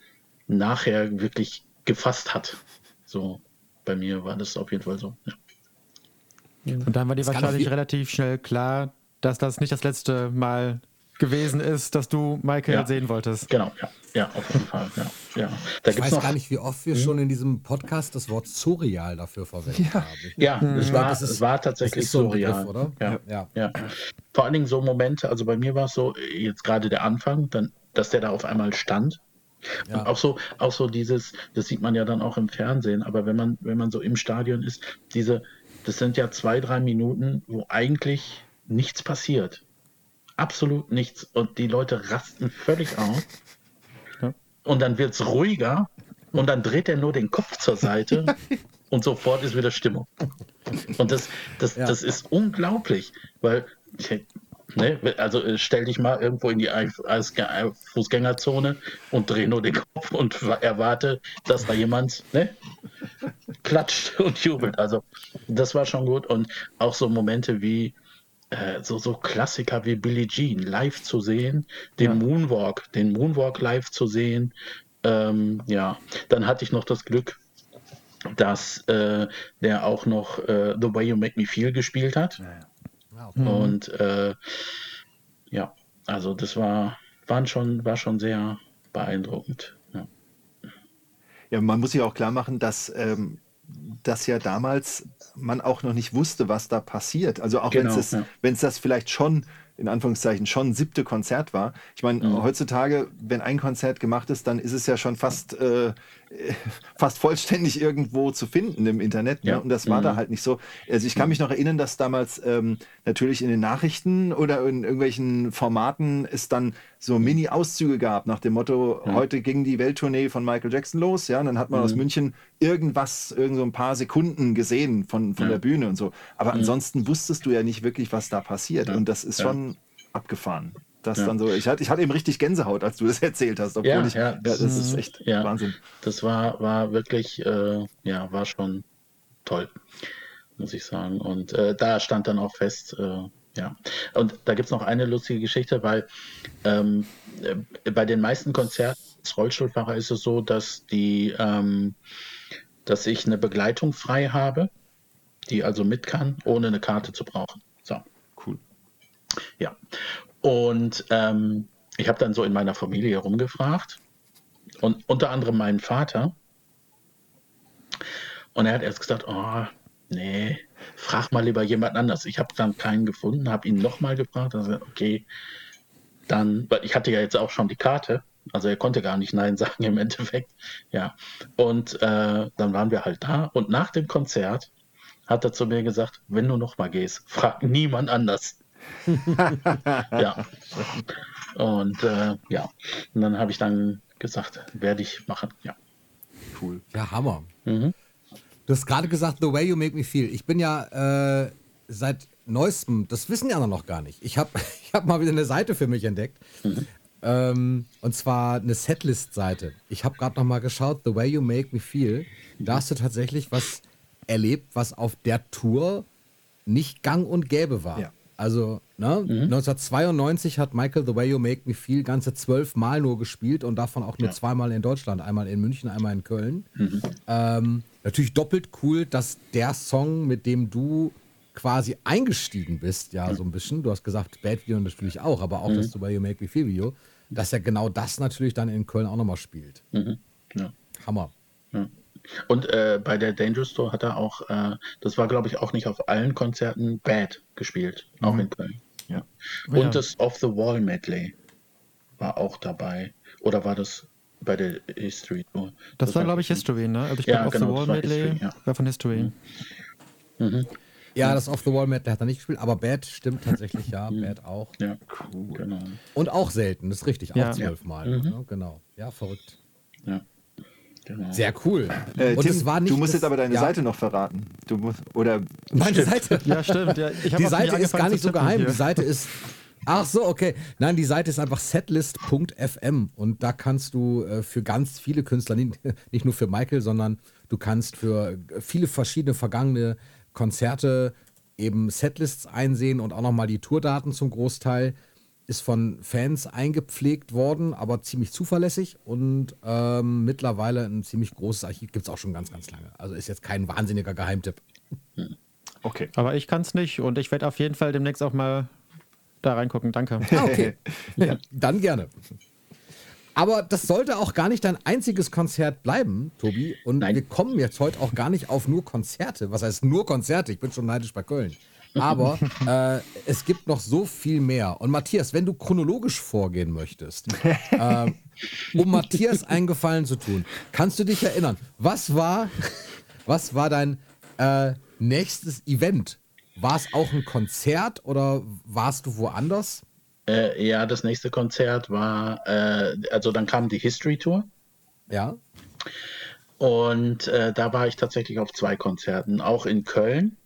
nachher wirklich gefasst hat. So, bei mir war das auf jeden Fall so. Ja. Und dann war dir wahrscheinlich relativ schnell klar, dass das nicht das letzte Mal gewesen ist, dass du Michael ja. sehen wolltest. Genau, ja, ja auf jeden Fall. Ja, ja. Da ich weiß noch, gar nicht, wie oft wir hm? schon in diesem Podcast das Wort surreal dafür verwendet ja. haben. Ja, hm. es, war, ist, es war tatsächlich so surreal. Begriff, oder? Ja, ja. ja. Vor allen Dingen so Momente, also bei mir war es so, jetzt gerade der Anfang, dann, dass der da auf einmal stand. Ja. Und auch so, auch so dieses, das sieht man ja dann auch im Fernsehen, aber wenn man, wenn man so im Stadion ist, diese, das sind ja zwei, drei Minuten, wo eigentlich nichts passiert absolut nichts und die Leute rasten völlig aus. Ja. Und dann wird es ruhiger und dann dreht er nur den Kopf zur Seite (laughs) und sofort ist wieder Stimmung. Und das, das, ja. das ist unglaublich, weil, ne, also äh, stell dich mal irgendwo in die Fußgängerzone und dreh nur den Kopf und erwarte, dass da jemand ne, klatscht und jubelt. Also das war schon gut und auch so Momente wie äh, so, so Klassiker wie Billie Jean live zu sehen, den ja. Moonwalk, den Moonwalk live zu sehen. Ähm, ja, dann hatte ich noch das Glück, dass äh, der auch noch äh, The Way You Make Me Feel gespielt hat. Ja, ja. Okay. Und äh, ja, also das war, waren schon, war schon sehr beeindruckend. Ja. ja, man muss sich auch klar machen, dass ähm, dass ja damals man auch noch nicht wusste, was da passiert. Also auch genau, wenn es ja. das vielleicht schon in Anführungszeichen schon siebte Konzert war. Ich meine, mhm. heutzutage, wenn ein Konzert gemacht ist, dann ist es ja schon fast, äh, (laughs) fast vollständig irgendwo zu finden im Internet. Ne? Ja. Und das war mhm. da halt nicht so. Also ich kann mich noch erinnern, dass damals ähm, natürlich in den Nachrichten oder in irgendwelchen Formaten es dann so Mini-Auszüge gab nach dem Motto, ja. heute ging die Welttournee von Michael Jackson los. Ja, und dann hat man mhm. aus München irgendwas, irgend so ein paar Sekunden gesehen von, von ja. der Bühne und so. Aber mhm. ansonsten wusstest du ja nicht wirklich, was da passiert. Und das ist schon abgefahren. Das ja. dann so, ich hatte, ich hatte eben richtig Gänsehaut, als du das (laughs) erzählt hast, obwohl ja, ich, ja, das, ist echt Wahnsinn. Das war, war wirklich, äh, ja, war schon toll, muss ich sagen. Und äh, da stand dann auch fest, äh, ja. Und da gibt es noch eine lustige Geschichte, weil ähm, äh, bei den meisten Konzerten als Rollstuhlfahrer ist es so, dass die, ähm, dass ich eine Begleitung frei habe, die also mit kann, ohne eine Karte zu brauchen. Ja. Und ähm, ich habe dann so in meiner Familie herumgefragt und unter anderem meinen Vater. Und er hat erst gesagt, oh, nee, frag mal lieber jemand anders. Ich habe dann keinen gefunden, habe ihn nochmal gefragt. Also, okay, dann, weil ich hatte ja jetzt auch schon die Karte, also er konnte gar nicht Nein (laughs) sagen im Endeffekt. Ja. Und äh, dann waren wir halt da. Und nach dem Konzert hat er zu mir gesagt, wenn du nochmal gehst, frag niemand anders. Ja. Und äh, ja, und dann habe ich dann gesagt, werde ich machen. Ja. Cool. Ja, Hammer. Mhm. Du hast gerade gesagt, The Way You Make Me Feel. Ich bin ja äh, seit neuestem, das wissen die anderen noch gar nicht. Ich habe (laughs) ich hab mal wieder eine Seite für mich entdeckt. Mhm. Ähm, und zwar eine Setlist-Seite. Ich habe gerade noch mal geschaut, The Way You Make Me Feel. Da hast du tatsächlich was erlebt, was auf der Tour nicht gang und gäbe war. Ja. Also, ne? Mhm. 1992 hat Michael The Way You Make Me Feel ganze zwölf Mal nur gespielt und davon auch nur ja. zweimal in Deutschland. Einmal in München, einmal in Köln. Mhm. Ähm, natürlich doppelt cool, dass der Song, mit dem du quasi eingestiegen bist, ja, so ein bisschen. Du hast gesagt, Bad Video natürlich auch, aber auch mhm. das The Way You Make Me Feel Video, dass er genau das natürlich dann in Köln auch nochmal spielt. Mhm. Ja. Hammer. Ja. Und äh, bei der Dangerous Tour hat er auch, äh, das war glaube ich auch nicht auf allen Konzerten Bad gespielt, auch mhm. in Köln. Ja. Und ja. das Off the Wall Medley war auch dabei. Oder war das bei der History Tour? Das, das war glaube ich History, ne? Also ich ja, glaube genau, Off the Wall Medley History, ja. war von History. Mhm. Mhm. Ja, das Off the Wall Medley hat er nicht gespielt, aber Bad stimmt tatsächlich, ja, mhm. Bad auch. Ja, cool. Genau. Und auch selten, das ist richtig, auch zwölfmal. Ja. Ne? Genau. Ja, verrückt. Ja. Genau. Sehr cool. Äh, und Tim, es war nicht du musst jetzt aber deine ja. Seite noch verraten. Du musst, oder Meine stimmt. Seite? Ja, stimmt. Ja. die Seite ist gar nicht so geheim. Hier. Die Seite ist. Ach so, okay. Nein, die Seite ist einfach setlist.fm und da kannst du äh, für ganz viele Künstler, nicht, nicht nur für Michael, sondern du kannst für viele verschiedene vergangene Konzerte eben Setlists einsehen und auch nochmal die Tourdaten zum Großteil ist von Fans eingepflegt worden, aber ziemlich zuverlässig und ähm, mittlerweile ein ziemlich großes Archiv gibt es auch schon ganz, ganz lange. Also ist jetzt kein wahnsinniger Geheimtipp. Okay. Aber ich kann es nicht und ich werde auf jeden Fall demnächst auch mal da reingucken. Danke. Ah, okay. (laughs) ja, dann gerne. Aber das sollte auch gar nicht dein einziges Konzert bleiben, Tobi. Und Nein. wir kommen jetzt heute auch gar nicht auf nur Konzerte. Was heißt nur Konzerte? Ich bin schon neidisch bei Köln. Aber (laughs) äh, es gibt noch so viel mehr. Und Matthias, wenn du chronologisch vorgehen möchtest, äh, um Matthias (laughs) einen Gefallen zu tun, kannst du dich erinnern, was war, was war dein äh, nächstes Event? War es auch ein Konzert oder warst du woanders? Äh, ja, das nächste Konzert war, äh, also dann kam die History Tour. Ja. Und äh, da war ich tatsächlich auf zwei Konzerten, auch in Köln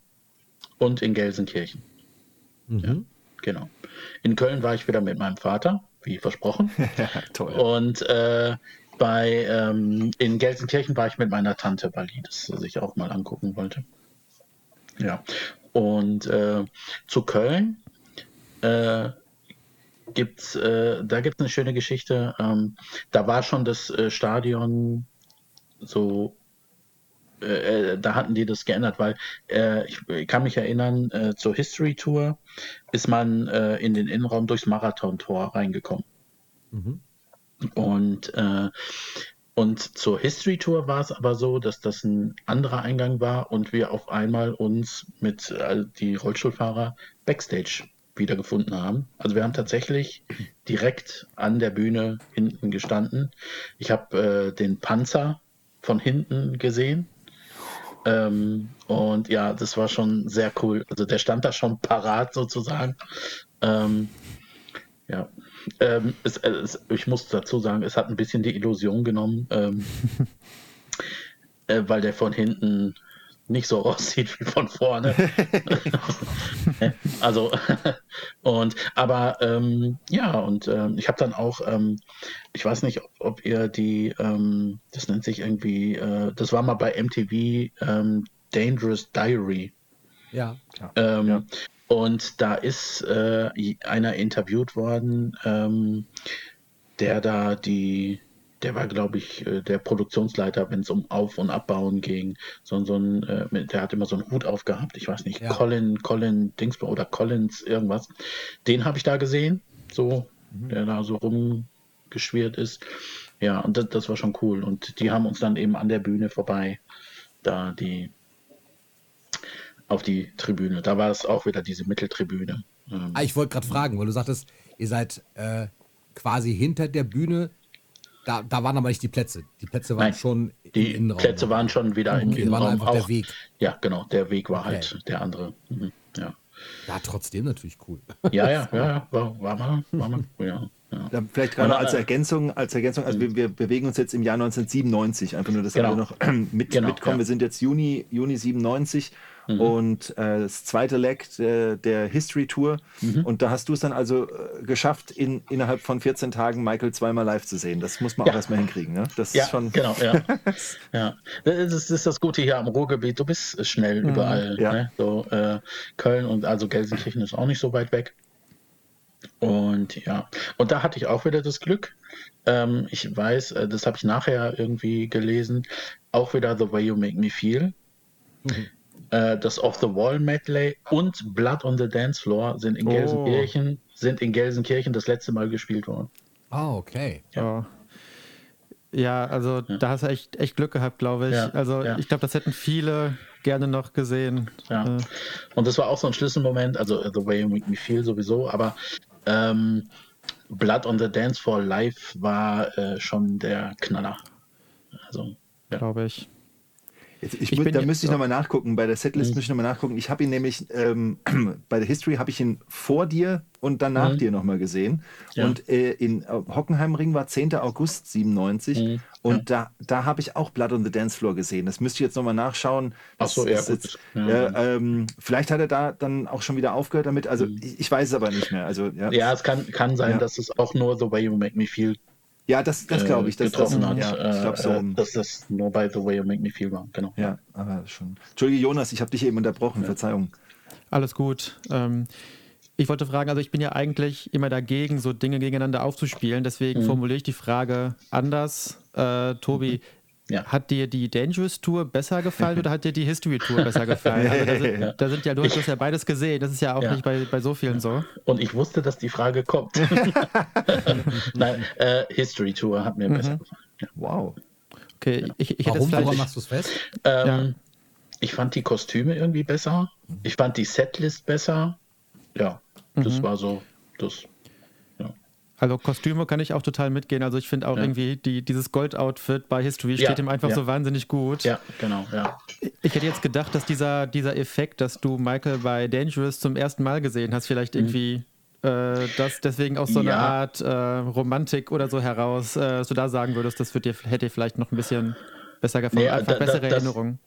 und in Gelsenkirchen. Mhm. Ja, genau. In Köln war ich wieder mit meinem Vater, wie versprochen. (laughs) Toll. Und äh, bei ähm, in Gelsenkirchen war ich mit meiner Tante, weil die das sich auch mal angucken wollte. Ja. Und äh, zu Köln äh, gibt's, äh, da gibt es eine schöne Geschichte. Ähm, da war schon das äh, Stadion so, äh, äh da hatten die das geändert, weil äh, ich, ich, kann mich erinnern, äh, zur History Tour ist man in den Innenraum durchs Marathon-Tor reingekommen. Mhm. Und und zur History Tour war es aber so, dass das ein anderer Eingang war und wir auf einmal uns mit äh, die Rollstuhlfahrer Backstage wiedergefunden haben. Also wir haben tatsächlich direkt an der Bühne hinten gestanden. Ich habe äh, den Panzer von hinten gesehen. Ähm, und ja, das war schon sehr cool. Also der stand da schon parat sozusagen. Ähm, ja, ähm, es, es, ich muss dazu sagen, es hat ein bisschen die Illusion genommen, ähm, (laughs) äh, weil der von hinten nicht so (laughs) aussieht wie von vorne. (laughs) also, und, aber ähm, ja, und ähm, ich habe dann auch, ähm, ich weiß nicht, ob, ob ihr die, ähm, das nennt sich irgendwie, äh, das war mal bei MTV ähm, Dangerous Diary. Ja. Ähm, ja. Und da ist äh, einer interviewt worden, der da die der war, glaube ich, äh, der Produktionsleiter, wenn es um Auf- und Abbauen ging. So, so ein, äh, der hat immer so einen Hut aufgehabt. Ich weiß nicht, ja. Colin, Colin Dingsburg oder Collins irgendwas. Den habe ich da gesehen, so, mhm. der da so rumgeschwirrt ist. Ja, und das, das war schon cool. Und die haben uns dann eben an der Bühne vorbei da die auf die Tribüne. Da war es auch wieder diese Mitteltribüne. Ähm, ah, ich wollte gerade fragen, weil du sagtest, ihr seid äh, quasi hinter der Bühne da, da waren aber nicht die Plätze. Die Plätze waren Nein, schon die im Innenraum. Plätze waren schon wieder okay, im Innenraum. Waren einfach auch, der Weg. Ja, genau. Der Weg war halt okay. halt der andere. Mhm, ja. ja, trotzdem natürlich cool. Ja, ja, (laughs) ja, war, war mal, war mal, ja. Ja. Vielleicht gerade als Ergänzung, als Ergänzung, also wir, wir, bewegen uns jetzt im Jahr 1997, einfach nur, dass genau. wir noch (clears throat) mit, genau, mitkommen. Ja. Wir sind jetzt Juni, Juni 97 Mhm. Und äh, das zweite Leg der, der History Tour. Mhm. Und da hast du es dann also äh, geschafft, in, innerhalb von 14 Tagen Michael zweimal live zu sehen. Das muss man ja. auch erstmal hinkriegen. Ne? Das ja, ist schon. Genau, ja. (laughs) ja. Das ist das Gute hier am Ruhrgebiet. Du bist schnell mhm. überall. Ja. Ne? So, äh, Köln und also Gelsenkirchen ist auch nicht so weit weg. Und ja, und da hatte ich auch wieder das Glück. Ähm, ich weiß, äh, das habe ich nachher irgendwie gelesen, auch wieder The Way You Make Me Feel. Mhm. Äh, das Off the Wall Medley und Blood on the Dance Floor sind in oh. Gelsenkirchen, sind in Gelsenkirchen das letzte Mal gespielt worden. Ah, oh, okay. Ja. Ja, also ja. da hast du echt, echt Glück gehabt, glaube ich. Ja, also ja. ich glaube, das hätten viele gerne noch gesehen. Ja. Äh. Und das war auch so ein Schlüsselmoment, also The Way You Make Me Feel sowieso, aber ähm, Blood on the Dance Floor live war äh, schon der Knaller. Also, glaube ich. Jetzt, ich, ich da müsste ich nochmal nachgucken, bei der Setlist mhm. müsste ich nochmal nachgucken. Ich habe ihn nämlich, ähm, (clears throat) bei der History habe ich ihn vor dir und danach mhm. dir nochmal gesehen. Ja. Und äh, in äh, Hockenheimring war 10. August 97 mhm. und ja. da, da habe ich auch Blood on the Dance Floor gesehen. Das müsste ich jetzt nochmal nachschauen. Ach so, ja, jetzt, ja. Ähm, vielleicht hat er da dann auch schon wieder aufgehört damit. Also mhm. ich, ich, weiß es aber nicht mehr. Also, ja. es kann, kann sein, dass es auch nur The Way You Make Me Feel ja, das, das glaube ich. Das, getroffen das, hat. Ja, ich glaube so. Äh, das nur by the way you make me feel war. Genau. Ja, aber schon. Entschuldige, Jonas, ich habe dich eben unterbrochen. Ja. Verzeihung. Alles gut. Ähm, ich wollte fragen, also ich bin ja eigentlich immer dagegen, so Dinge gegeneinander aufzuspielen. Deswegen mhm. formuliere ich die Frage anders. Äh, Tobi, ja. Hat dir die Dangerous Tour besser gefallen (laughs) oder hat dir die History Tour besser gefallen? Also da, sind, da, sind, ja, du hast ja beides gesehen. Das ist ja auch ja. nicht bei, bei so vielen so. Und ich wusste, dass die Frage kommt. (laughs) (laughs) Nein, äh, History Tour hat mir mhm. besser gefallen. Ja. Wow. Okay, genau. ich, ich Warum, woran machst du es fest? Ähm, ich fand die Kostüme irgendwie besser. Ich fand die Setlist besser. Ja, das mhm. war so das. Also Kostüme kann ich auch total mitgehen. Also ich finde auch ja. irgendwie die, dieses Gold-Outfit bei History steht ja, ihm einfach ja. so wahnsinnig gut. Ja, genau, ja. Ich hätte jetzt gedacht, dass dieser, dieser Effekt, dass du Michael bei Dangerous zum ersten Mal gesehen hast, vielleicht mhm. irgendwie äh, das deswegen aus so einer Art äh, Romantik oder so heraus, äh, dass du da sagen würdest, das dir, hätte dir vielleicht noch ein bisschen besser gefallen, nee, einfach da, bessere das, Erinnerungen.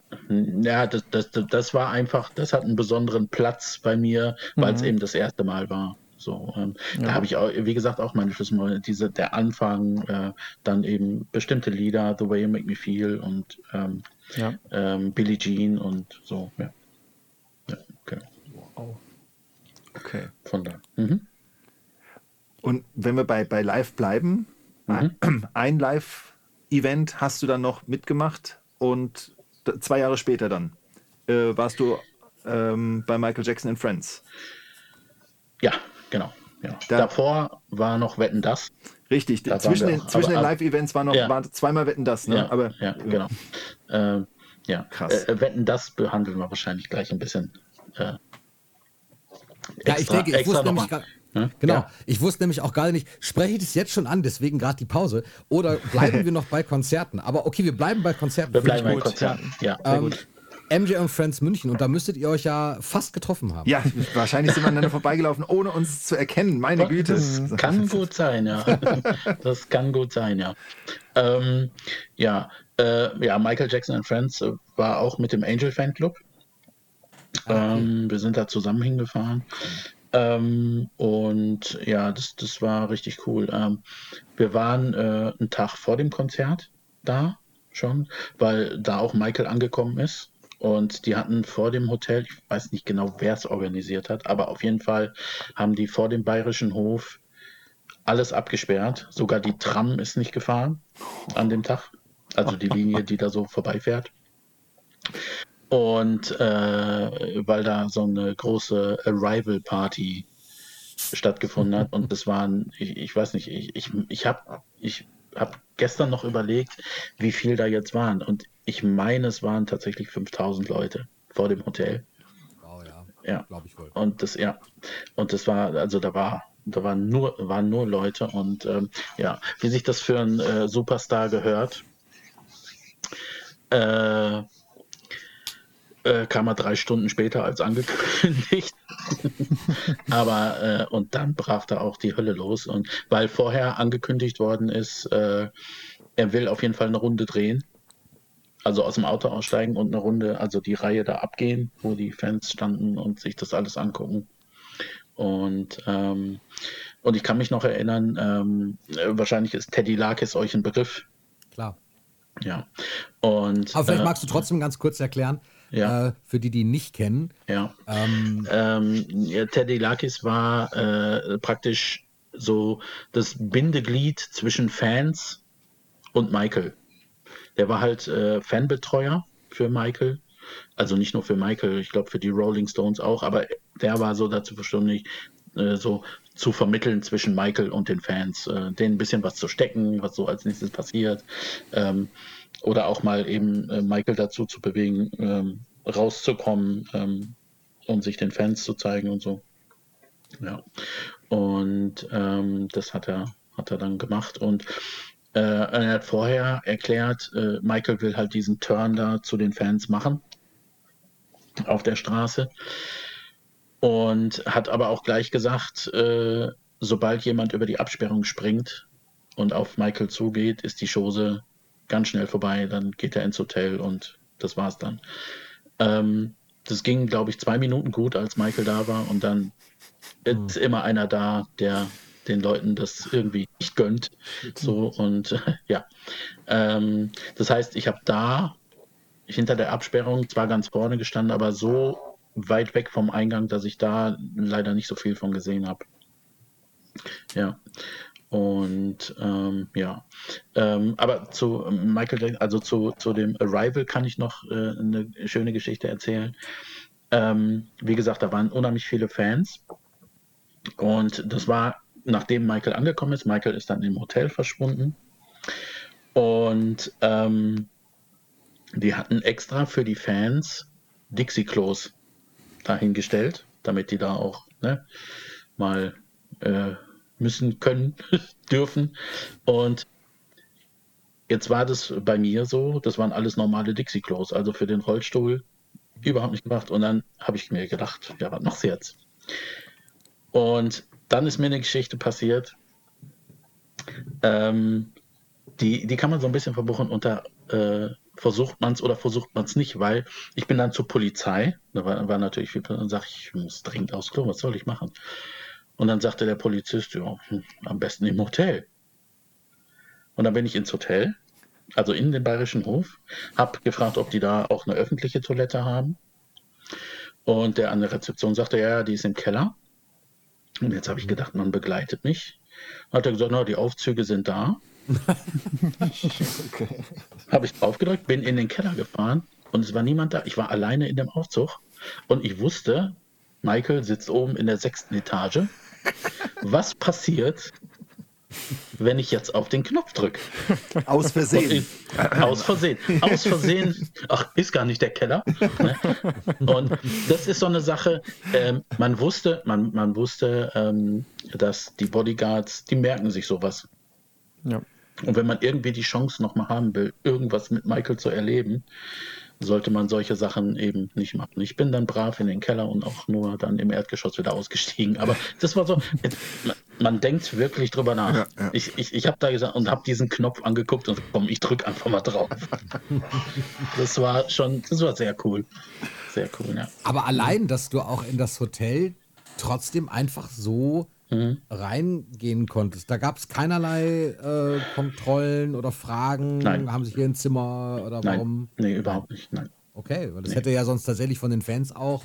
Ja, das, das, das war einfach, das hat einen besonderen Platz bei mir, weil es mhm. eben das erste Mal war. So, ähm, ja. Da habe ich auch, wie gesagt, auch meine Schlüsselmomente, diese, der Anfang, äh, dann eben bestimmte Lieder, The Way You Make Me Feel und ähm, ja. ähm, Billie Jean und so, ja. Ja, okay. Wow. Okay. Von da. Mhm. Und wenn wir bei, bei Live bleiben, mhm. (clears throat) ein Live-Event hast du dann noch mitgemacht und zwei Jahre später dann äh, warst du ähm, bei Michael Jackson and Friends. Ja, Genau. Ja. Da, Davor war noch Wetten das. Richtig, da zwischen, den, auch, zwischen den Live-Events war noch ja. war zweimal Wetten das, ne? Ja, aber, ja, genau. Äh, ja, krass. Äh, Wetten das behandeln wir wahrscheinlich gleich ein bisschen. Äh, extra, ja, ich denke, ich wusste nämlich gar, hm? Genau, ja. ich wusste nämlich auch gar nicht, spreche ich das jetzt schon an, deswegen gerade die Pause, oder bleiben (laughs) wir noch bei Konzerten? Aber okay, wir bleiben bei Konzerten. Wir bleiben bei Konzerten, ja. ähm, MJ und Friends München und da müsstet ihr euch ja fast getroffen haben. Ja, wahrscheinlich sind wir dann vorbeigelaufen, ohne uns zu erkennen. Meine Doch, Güte. Das kann gut sein, ja. (laughs) Das kann gut sein, ja. Ähm, ja, äh, ja, Michael Jackson and Friends äh, war auch mit dem Angel Fan Club. Ah, okay. Ähm, wir sind da zusammen hingefahren. Ähm, und ja, das, das war richtig cool. Ähm, wir waren äh, einen Tag vor dem Konzert da schon, weil da auch Michael angekommen ist. Und die hatten vor dem Hotel, ich weiß nicht genau, wer es organisiert hat, aber auf jeden Fall haben die vor dem Bayerischen Hof alles abgesperrt. Sogar die Tram ist nicht gefahren an dem Tag. Also die Linie, die da so vorbeifährt. Und äh, weil da so eine große Arrival Party stattgefunden hat. Und das waren, ich, ich weiß nicht, ich, ich, ich habe ich hab gestern noch überlegt, wie viel da jetzt waren. Und ich meine, es waren tatsächlich 5000 Leute vor dem Hotel. Wow, ja. Ja. Glaube ich wohl. Und das, ja. Und das war, also da war, da waren nur, waren nur Leute und ähm, ja, wie sich das für einen äh, Superstar gehört, äh, äh, kam er drei Stunden später als angekündigt. (laughs) Aber äh, und dann brach da auch die Hölle los. Und weil vorher angekündigt worden ist, äh, er will auf jeden Fall eine Runde drehen also aus dem Auto aussteigen und eine Runde, also die Reihe da abgehen, wo die Fans standen und sich das alles angucken. Und, ähm, und ich kann mich noch erinnern, ähm, wahrscheinlich ist Teddy Larkis euch ein Begriff. Klar. Ja. Und, Aber vielleicht äh, magst du trotzdem ganz kurz erklären, ja. äh, für die, die ihn nicht kennen. Ja. Ähm, ähm, ja Teddy Larkis war äh, praktisch so das Bindeglied zwischen Fans und Michael. Der war halt äh, Fanbetreuer für Michael. Also nicht nur für Michael, ich glaube für die Rolling Stones auch, aber der war so dazu verständigt, äh, so zu vermitteln zwischen Michael und den Fans, äh, denen ein bisschen was zu stecken, was so als nächstes passiert. Ähm, oder auch mal eben äh, Michael dazu zu bewegen, ähm, rauszukommen ähm, und sich den Fans zu zeigen und so. Ja. Und ähm, das hat er, hat er dann gemacht. Und äh, er hat vorher erklärt, äh, Michael will halt diesen Turn da zu den Fans machen auf der Straße und hat aber auch gleich gesagt, äh, sobald jemand über die Absperrung springt und auf Michael zugeht, ist die Chose ganz schnell vorbei, dann geht er ins Hotel und das war's dann. Ähm, das ging, glaube ich, zwei Minuten gut, als Michael da war und dann mhm. ist immer einer da, der den Leuten das irgendwie nicht gönnt. So und äh, (laughs) ja. Ähm, das heißt, ich habe da hinter der Absperrung zwar ganz vorne gestanden, aber so weit weg vom Eingang, dass ich da leider nicht so viel von gesehen habe. Ja. Und ähm, ja, ähm, aber zu Michael also zu, zu dem Arrival kann ich noch äh, eine schöne Geschichte erzählen. Ähm, wie gesagt, da waren unheimlich viele Fans. Und das war, nachdem Michael angekommen ist. Michael ist dann im Hotel verschwunden. Und ähm, die hatten extra für die Fans Dixie-Klos dahingestellt, damit die da auch ne, mal äh, müssen, können, (laughs) dürfen. Und jetzt war das bei mir so, das waren alles normale Dixie-Klos, also für den Rollstuhl überhaupt nicht gemacht. Und dann habe ich mir gedacht, ja, was machst du jetzt? Und dann ist mir eine Geschichte passiert, ähm, die, die kann man so ein bisschen verbuchen unter äh, versucht man es oder versucht man es nicht, weil ich bin dann zur Polizei, da war, war natürlich viel, dann sage ich, ich muss dringend aufs Klo, was soll ich machen? Und dann sagte der Polizist, ja, hm, am besten im Hotel. Und dann bin ich ins Hotel, also in den Bayerischen Hof, habe gefragt, ob die da auch eine öffentliche Toilette haben. Und der an der Rezeption sagte, ja, die ist im Keller. Und jetzt habe ich gedacht, man begleitet mich. Hat er gesagt, na, die Aufzüge sind da. (laughs) okay. Habe ich draufgedrückt, bin in den Keller gefahren und es war niemand da. Ich war alleine in dem Aufzug und ich wusste, Michael sitzt oben in der sechsten Etage. Was passiert, wenn ich jetzt auf den Knopf drücke? (laughs) Aus Versehen. Ich, aus Versehen. Aus Versehen. Ach, ist gar nicht der Keller. Ne? Und das ist so eine Sache. Ähm, man wusste, man, man wusste, ähm, dass die Bodyguards, die merken sich sowas. Ja. Und wenn man irgendwie die Chance nochmal haben will, irgendwas mit Michael zu erleben, sollte man solche Sachen eben nicht machen. Ich bin dann brav in den Keller und auch nur dann im Erdgeschoss wieder ausgestiegen. Aber das war so, man denkt wirklich drüber nach. Ja, ja. Ich, ich, ich habe da gesagt und habe diesen Knopf angeguckt und komm, ich drücke einfach mal drauf. (laughs) das war schon, das war sehr cool. Sehr cool, ja. Aber allein, dass du auch in das Hotel trotzdem einfach so mhm. reingehen konntest. Da gab es keinerlei äh, Kontrollen oder Fragen. Nein. Haben sich hier ein Zimmer oder Nein. warum? Nee, überhaupt nicht. Nein. Okay, weil das nee. hätte ja sonst tatsächlich von den Fans auch.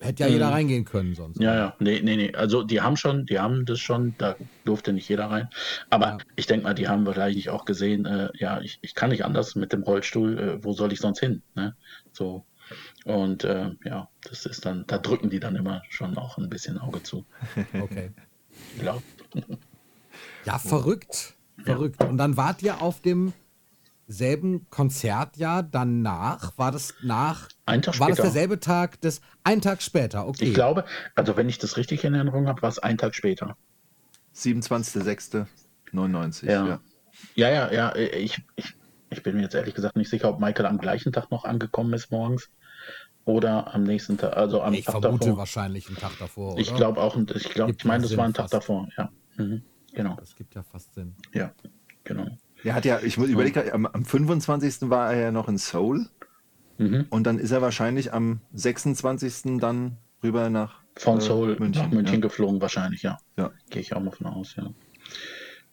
Hätte ja jeder reingehen können sonst. Ja, ja, nee, nee, nee. Also die haben schon, die haben das schon, da durfte nicht jeder rein. Aber ja. ich denke mal, die haben wahrscheinlich auch gesehen, äh, ja, ich, ich kann nicht anders mit dem Rollstuhl, äh, wo soll ich sonst hin? Ne? So, und äh, ja, das ist dann, da drücken die dann immer schon auch ein bisschen Auge zu. (laughs) Okay. Glaub. Ja, verrückt. Verrückt. Ja. Und dann wart ihr auf dem selben Konzertjahr danach? War das nach? Ein Tag war später. das derselbe Tag des? Ein Tag später, okay. Ich glaube, also wenn ich das richtig in Erinnerung habe, war es ein Tag später. 27.06.99. Ja. ja. Ja, ja, ja. Ich, ich, ich bin mir jetzt ehrlich gesagt nicht sicher, ob Michael am gleichen Tag noch angekommen ist morgens oder am nächsten Tag, also am ich Tag vermute davor. wahrscheinlich einen Tag davor. Oder? Ich glaube auch, ich glaube, ich meine, das war ein Tag fast. davor, ja. Mhm. Genau. Das gibt ja fast Sinn. Ja, genau. Er hat ja, ich überlege, am, am 25. war er ja noch in Seoul mhm. und dann ist er wahrscheinlich am 26. dann rüber nach von äh, Seoul München, nach München ja. geflogen, wahrscheinlich, ja. ja. Gehe ich auch mal von aus, ja.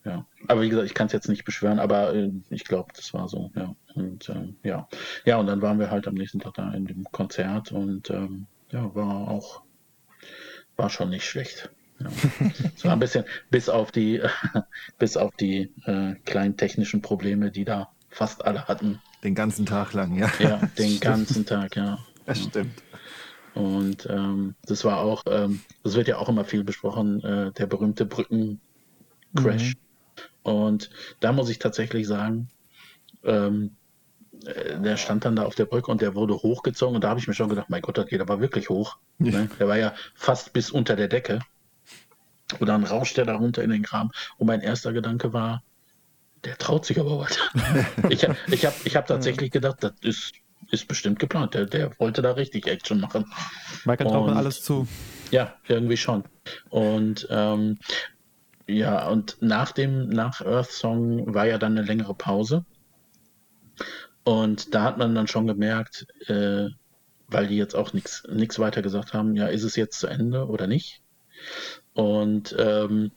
Ja, aber wie gesagt, ich kann es jetzt nicht beschwören, aber äh, ich glaube, das war so, ja. Und äh, ja. Ja, und dann waren wir halt am nächsten Tag da in dem Konzert und ähm, ja, war auch, war schon nicht schlecht. Ja. Es war ein bisschen, bis auf die, (laughs) bis auf die äh, kleinen technischen Probleme, die da fast alle hatten. Den ganzen Tag lang, ja. Ja, den ganzen Tag, ja. Das stimmt. Und ähm, das war auch, ähm, das wird ja auch immer viel besprochen, äh, der berühmte Brückencrash. Mhm. Und da muss ich tatsächlich sagen, ähm, äh, der stand dann da auf der Brücke und der wurde hochgezogen und da habe ich mir schon gedacht, mein Gott, das geht aber wirklich hoch. Ja. Ne? Der war ja fast bis unter der Decke. Und dann rauscht er da runter in den Kram. Und mein erster Gedanke war, der traut sich aber was. (laughs) ich habe ich hab, ich hab tatsächlich gedacht, das ist, ist bestimmt geplant. Der, der wollte da richtig Action machen. Michael traut man alles zu. Ja, irgendwie schon. Und ähm, ja, und nach dem, nach Earth Song war ja dann eine längere Pause. Und da hat man dann schon gemerkt, äh, weil die jetzt auch nichts weiter gesagt haben, ja, ist es jetzt zu Ende oder nicht? Und, ähm,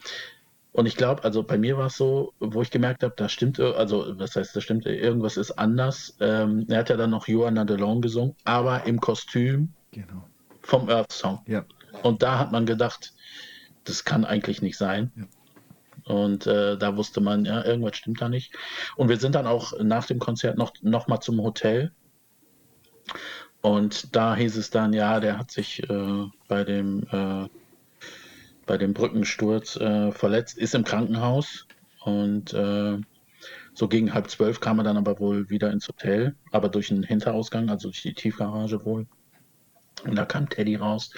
und ich glaube, also bei mir war es so, wo ich gemerkt habe, da stimmt, also was heißt, da stimmt, irgendwas ist anders. Ähm, er hat ja dann noch Not Alone gesungen, aber im Kostüm genau. vom Earth Song. Ja. Und da hat man gedacht, das kann eigentlich nicht sein. Ja. Und äh, da wusste man, ja, irgendwas stimmt da nicht. Und wir sind dann auch nach dem Konzert noch, noch mal zum Hotel. Und da hieß es dann, ja, der hat sich äh, bei dem äh, bei dem Brückensturz äh, verletzt, ist im Krankenhaus und äh, so gegen halb zwölf kam er dann aber wohl wieder ins Hotel, aber durch einen Hinterausgang, also durch die Tiefgarage wohl. Und da kam Teddy raus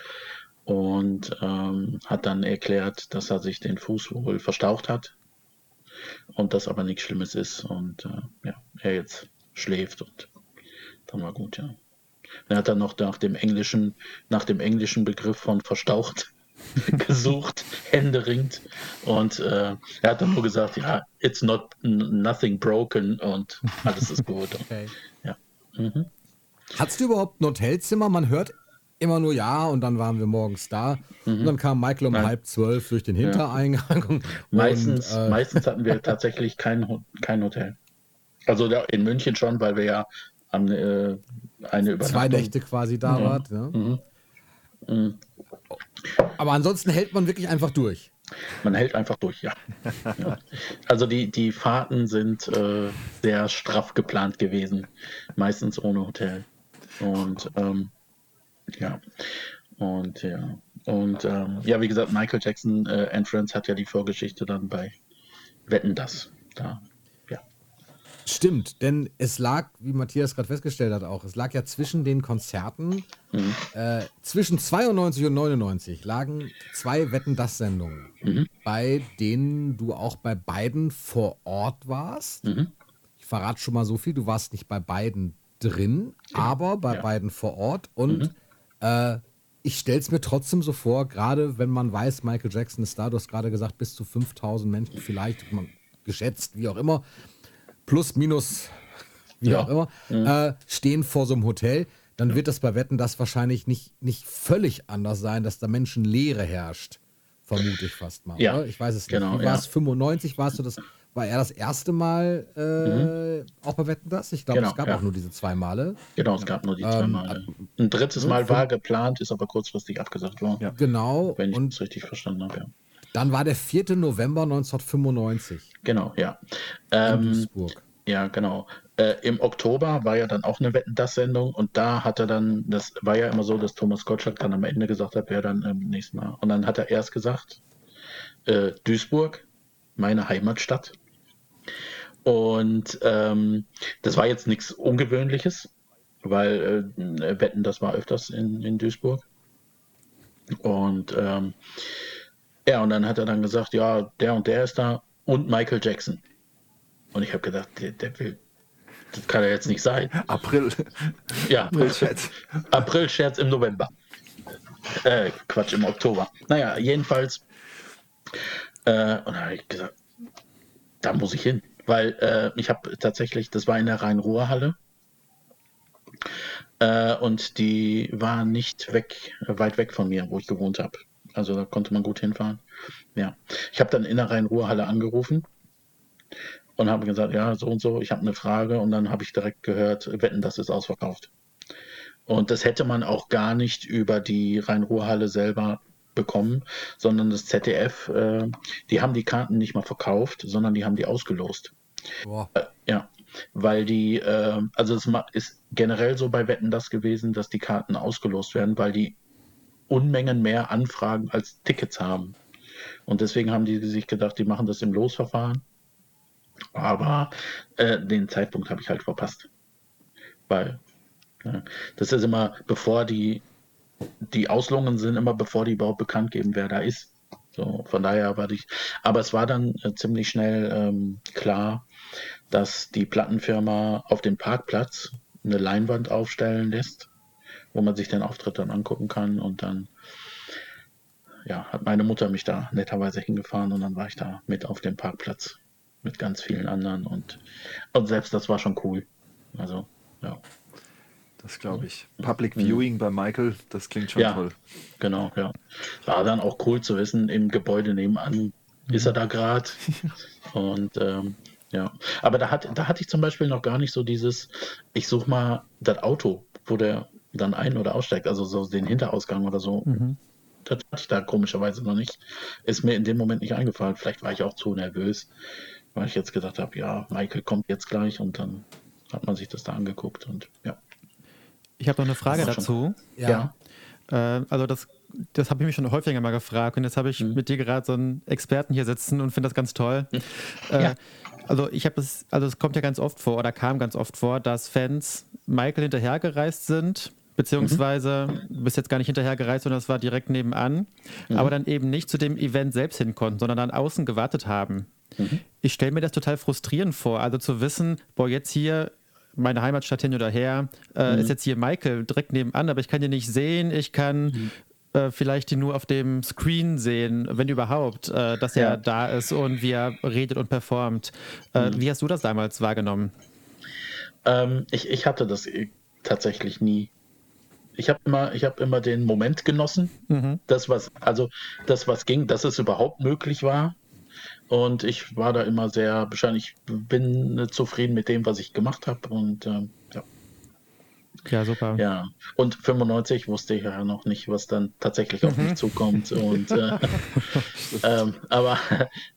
und ähm, hat dann erklärt, dass er sich den Fuß wohl verstaucht hat und das aber nichts Schlimmes ist und äh, ja, er jetzt schläft und dann war gut, ja. Er hat dann noch nach dem englischen, nach dem englischen Begriff von verstaucht (laughs) gesucht, händeringend. Und äh, er hat dann nur gesagt, ja, it's not nothing broken und alles ist gut. (laughs) Okay. Ja. Mhm. Hattest du überhaupt ein Hotelzimmer? Man hört immer nur ja und dann waren wir morgens da. Mhm. Und dann kam Michael um Nein. halb zwölf durch den Hintereingang. (laughs) Und, meistens, äh, meistens hatten wir tatsächlich kein, kein Hotel. Also in München schon, weil wir ja am, äh, eine Übernachtung... Zwei Nächte quasi da ja. wart. Ja? Mhm. Aber ansonsten hält man wirklich einfach durch. Man hält einfach durch, ja. ja. Also die, die Fahrten sind äh, sehr straff geplant gewesen, meistens ohne Hotel. Und ähm, ja, und ja, und ähm, ja, wie gesagt, Michael Jackson äh, Entrance hat ja die Vorgeschichte dann bei Wetten das da Stimmt, denn es lag, wie Matthias gerade festgestellt hat, auch, es lag ja zwischen den Konzerten, mhm. äh, zwischen 92 und 99 lagen zwei Wetten das Sendungen, mhm. bei denen du auch bei beiden vor Ort warst. Mhm. Ich verrate schon mal so viel, du warst nicht bei beiden drin, ja. aber bei ja. beiden vor Ort und mhm. äh, ich stelle es mir trotzdem so vor, gerade wenn man weiß, Michael Jackson ist da, du hast gerade gesagt, bis zu 5000 Menschen vielleicht, geschätzt, wie auch immer plus, minus, wie ja. auch immer, mhm. äh, stehen vor so einem Hotel, dann wird das bei Wetten das wahrscheinlich nicht, nicht völlig anders sein, dass da Menschenleere herrscht. Vermute ich fast mal. Ja, oder? Ich weiß es nicht. Genau, war es? Ja. 95 warst du das? War er das erste Mal äh, mhm. auch bei Wetten das? Ich glaube, genau, es gab ja. auch nur diese zwei Male. Genau, es gab nur die zwei ähm, Male. Ein drittes Mal war geplant, ist aber kurzfristig abgesagt worden. Genau. Wenn ich es richtig verstanden habe, ja. Dann war der 4. November 1995. Genau, ja. Ähm, in Duisburg. Ja, genau. Äh, Im Oktober war ja dann auch eine Wetten das Sendung und da hat er dann, das war ja immer so, dass Thomas Gottschalk dann am Ende gesagt hat, wer dann im nächsten Mal. Und dann hat er erst gesagt, äh, Duisburg, meine Heimatstadt. Und ähm, das war jetzt nichts Ungewöhnliches, weil äh, Wetten, das war öfters in, in Duisburg. Und ähm, ja, und dann hat er dann gesagt, ja, der und der ist da und Michael Jackson. Und ich habe gedacht, der, der, will, das kann ja jetzt nicht sein. April. Ja, April-Scherz. April-Scherz im November. Äh, Quatsch, im Oktober. Naja, jedenfalls. Äh, und da habe ich gesagt, da muss ich hin. Weil äh, ich habe tatsächlich, das war in der Rhein-Ruhr-Halle. Äh, und die war nicht weg, weit weg von mir, wo ich gewohnt habe. Also da konnte man gut hinfahren. Ja. Ich habe dann in der Rhein-Ruhr-Halle angerufen und habe gesagt, ja, so und so, ich habe eine Frage und dann habe ich direkt gehört, wetten, das ist ausverkauft. Und das hätte man auch gar nicht über die Rhein-Ruhr-Halle selber bekommen, sondern das ZDF, äh, die haben die Karten nicht mal verkauft, sondern die haben die ausgelost. Boah. Äh, ja, weil die, äh, also es ist generell so bei Wetten das gewesen, dass die Karten ausgelost werden, weil die Unmengen mehr Anfragen als Tickets haben. Und deswegen haben die sich gedacht, die machen das im Losverfahren. Aber äh, den Zeitpunkt habe ich halt verpasst. Weil ja, das ist immer, bevor die, die Auslungen sind, immer bevor die überhaupt bekannt geben, wer da ist. So, von daher war ich. Aber es war dann äh, ziemlich schnell ähm, klar, dass die Plattenfirma auf dem Parkplatz eine Leinwand aufstellen lässt, wo man sich den Auftritt dann angucken kann und dann ja, hat meine Mutter mich da netterweise hingefahren und dann war ich da mit auf dem Parkplatz mit ganz vielen anderen und, und selbst das war schon cool. Also, ja. Das glaube ich. Public Viewing mhm. bei Michael, das klingt schon ja, toll. Genau, ja. War dann auch cool zu wissen, im Gebäude nebenan ist er da gerade. (laughs) Und ähm, ja, aber da, hat, da hatte ich zum Beispiel noch gar nicht so dieses, ich suche mal das Auto, wo der dann ein- oder aussteigt, also so den Hinterausgang oder so. Mhm. Das hatte ich da komischerweise noch nicht. Ist mir in dem Moment nicht eingefallen. Vielleicht war ich auch zu nervös, weil ich jetzt gesagt habe, ja, Michael kommt jetzt gleich und dann hat man sich das da angeguckt und ja. Ich habe noch eine Frage dazu. Ja. ja. Äh, also das, das habe ich mich schon häufiger mal gefragt und jetzt habe ich mhm. mit dir gerade so einen Experten hier sitzen und finde das ganz toll. Mhm. Äh, ja. Also ich habe es, also es kommt ja ganz oft vor oder kam ganz oft vor, dass Fans Michael hinterhergereist sind, beziehungsweise mhm. du bist jetzt gar nicht hinterhergereist, sondern es war direkt nebenan, mhm. aber dann eben nicht zu dem Event selbst hin konnten, sondern dann außen gewartet haben. Mhm. Ich stelle mir das total frustrierend vor, also zu wissen, boah, jetzt hier meine Heimatstadt hin oder her, äh, mhm. ist jetzt hier Michael direkt nebenan, aber ich kann ihn nicht sehen, ich kann mhm. äh, vielleicht ihn nur auf dem Screen sehen, wenn überhaupt, äh, dass ja. er da ist und wie er redet und performt. Äh, mhm. Wie hast du das damals wahrgenommen? Ähm, ich, ich hatte das äh, tatsächlich nie. Ich habe immer, ich habe immer den Moment genossen, mhm. das was, also das was ging, dass es überhaupt möglich war, und ich war da immer sehr wahrscheinlich bin zufrieden mit dem, was ich gemacht habe. Und ähm, ja. Super. Ja, und 95 wusste ich ja noch nicht, was dann tatsächlich auf mich mhm. zukommt. Und, äh, (laughs) ähm, aber,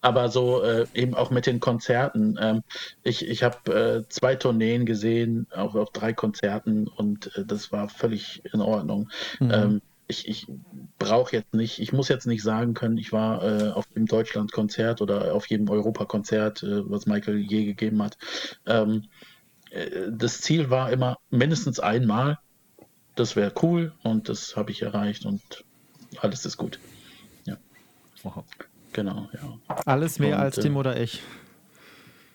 aber so äh, eben auch mit den Konzerten. Ähm, ich ich habe äh, zwei Tourneen gesehen, auch auf drei Konzerten und äh, das war völlig in Ordnung. Mhm. Ähm, ich, ich brauche jetzt nicht, ich muss jetzt nicht sagen können, ich war äh, auf dem Deutschland-Konzert oder auf jedem Europakonzert, äh, was Michael je gegeben hat. Ähm, äh, das Ziel war immer mindestens einmal. Das wäre cool und das habe ich erreicht und alles ist gut. Ja. Wow. Genau, ja. Alles mehr und, als Tim äh, oder ich.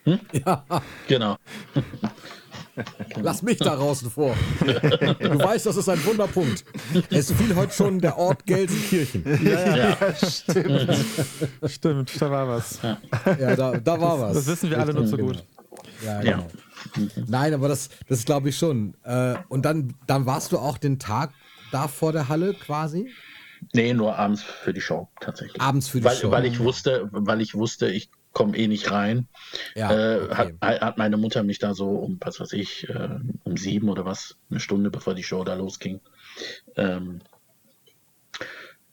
Hm? (laughs) Ja. Genau. (laughs) Lass mich da draußen vor. (laughs) Du weißt, das ist ein Wunderpunkt. Es fiel heute schon der Ort Gelsenkirchen. Ja, ja. ja stimmt. stimmt, da war was. Ja, da, da war was. Das wissen wir alle nur so gut. Ja, genau. Nein, aber das, das glaube ich schon. Äh, und dann, dann warst du auch den Tag da vor der Halle quasi? Nee, nur abends für die Show tatsächlich. Abends für die weil, Show. Weil ich wusste, weil ich wusste, ich komme eh nicht rein. Ja, äh, okay. hat, hat, meine Mutter mich da so um, was weiß ich, äh, um sieben oder was, eine Stunde bevor die Show da losging, ähm,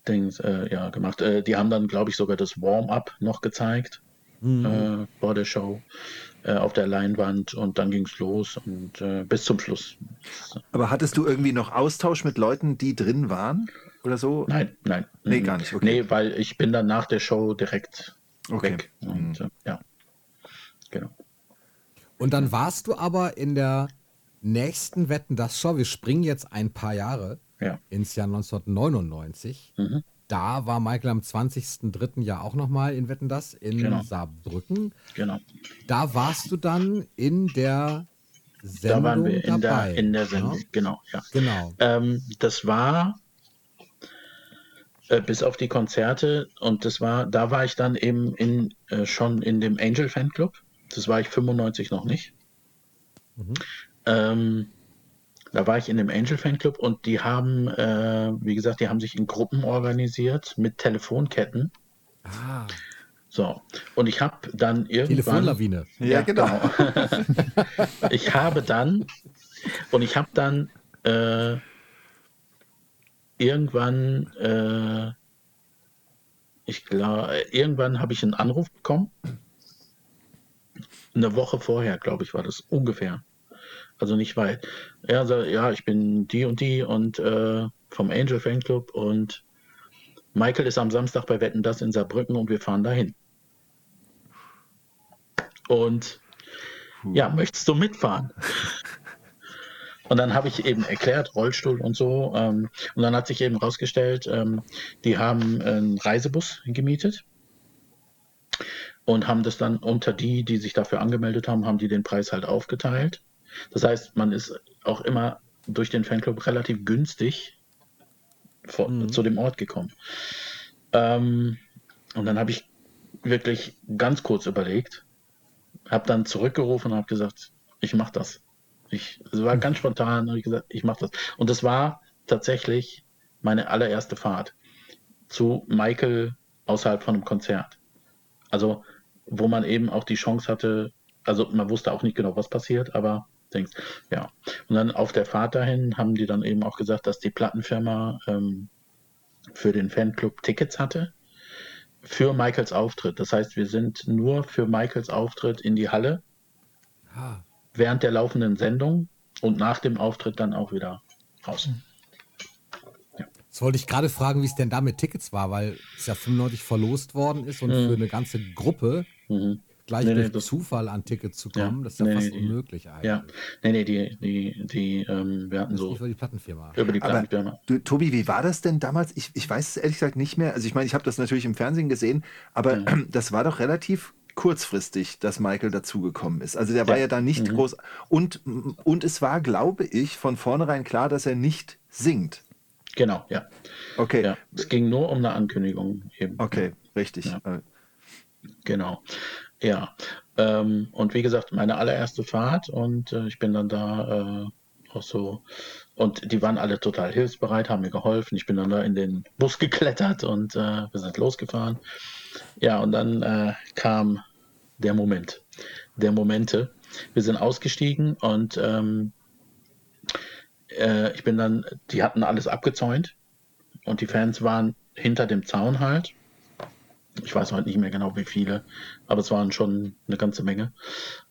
Dings, äh, ja, gemacht. Äh, die haben dann, glaube ich, sogar das Warm-up noch gezeigt mhm. Äh, vor der Show auf der Leinwand und dann ging es los und bis zum Schluss. Aber hattest du irgendwie noch Austausch mit Leuten, die drin waren? Oder so? Nein, nein. Nee, gar nicht. Okay. Nee, weil ich bin dann nach der Show direkt okay. weg. Und mhm. äh, ja, genau. Und dann warst du aber in der nächsten Wetten das Show. Wir springen jetzt ein paar Jahre ja. ins Jahr 1999. Mhm. Da war Michael am 20.03. ja auch nochmal in Wetten das in genau. Saarbrücken. Genau. Da warst du dann in der Sendung da waren wir in dabei. Der, in der Sendung, ja? genau. Ja. genau. Ähm, das war äh, bis auf die Konzerte. Und das war, da war ich dann eben in, äh, schon in dem Angel Fanclub. Das war ich 95 noch nicht. Mhm. Ähm, da war ich in dem Angel Fanclub und die haben, äh, wie gesagt, die haben sich in Gruppen organisiert mit Telefonketten. Ah. So, und ich habe dann irgendwann. Telefonlawine. Ja, ja genau. (laughs) ich habe dann, und ich habe dann äh, irgendwann, äh, ich glaube, irgendwann habe ich einen Anruf bekommen. Eine Woche vorher, glaube ich, war das ungefähr. Also nicht weit. Er sagt, ja, ich bin die und die und äh, vom Angel Fanclub und Michael ist am Samstag bei Wetten das in Saarbrücken und wir fahren dahin. Und ja, möchtest du mitfahren? (laughs) Und dann habe ich eben erklärt, Rollstuhl und so. Ähm, und dann hat sich eben rausgestellt, ähm, die haben einen Reisebus gemietet und haben das dann unter die, die sich dafür angemeldet haben, haben die den Preis halt aufgeteilt. Das heißt, man ist auch immer durch den Fanclub relativ günstig vor, mhm. zu dem Ort gekommen. Ähm, und dann habe ich wirklich ganz kurz überlegt, habe dann zurückgerufen und habe gesagt, ich mache das. Ich, es war ganz spontan, habe ich gesagt, ich mache das. Und das war tatsächlich meine allererste Fahrt zu Michael außerhalb von einem Konzert. Also, wo man eben auch die Chance hatte, also man wusste auch nicht genau, was passiert, aber denkst, ja. Und dann auf der Fahrt dahin haben die dann eben auch gesagt, dass die Plattenfirma ähm, für den Fanclub Tickets hatte für Michaels Auftritt. Das heißt, wir sind nur für Michaels Auftritt in die Halle ah. während der laufenden Sendung und nach dem Auftritt dann auch wieder raus. Ja. Jetzt wollte ich gerade fragen, wie es denn da mit Tickets war, weil es ja 95 verlost worden ist und mhm. für eine ganze Gruppe mhm gleich nee, durch nee, Zufall an Tickets zu kommen, ja, das ist ja nee, fast unmöglich eigentlich. Ja, nee, nee, die, die, die ähm, wir hatten so. Über die Plattenfirma. Über die Plattenfirma. du, Tobi, wie war das denn damals? Ich, ich weiß es ehrlich gesagt nicht mehr. Also ich meine, ich habe das natürlich im Fernsehen gesehen, aber ja. (clears throat) das war doch relativ kurzfristig, dass Michael dazugekommen ist. Also der war ja da nicht mhm. groß. Und, und es war, glaube ich, von vornherein klar, dass er nicht singt. Genau, ja. Okay. Ja, es ging nur um eine Ankündigung eben. Okay, richtig. Ja. Äh. Genau. Ja, ähm, und wie gesagt, meine allererste Fahrt und äh, ich bin dann da äh, auch so, und die waren alle total hilfsbereit, haben mir geholfen. Ich bin dann da in den Bus geklettert und äh, wir sind losgefahren. Ja, und dann äh, kam der Moment, der Momente. Wir sind ausgestiegen und ähm, äh, ich bin dann, die hatten alles abgezäunt und die Fans waren hinter dem Zaun halt ich weiß heute nicht mehr genau, wie viele, aber es waren schon eine ganze Menge.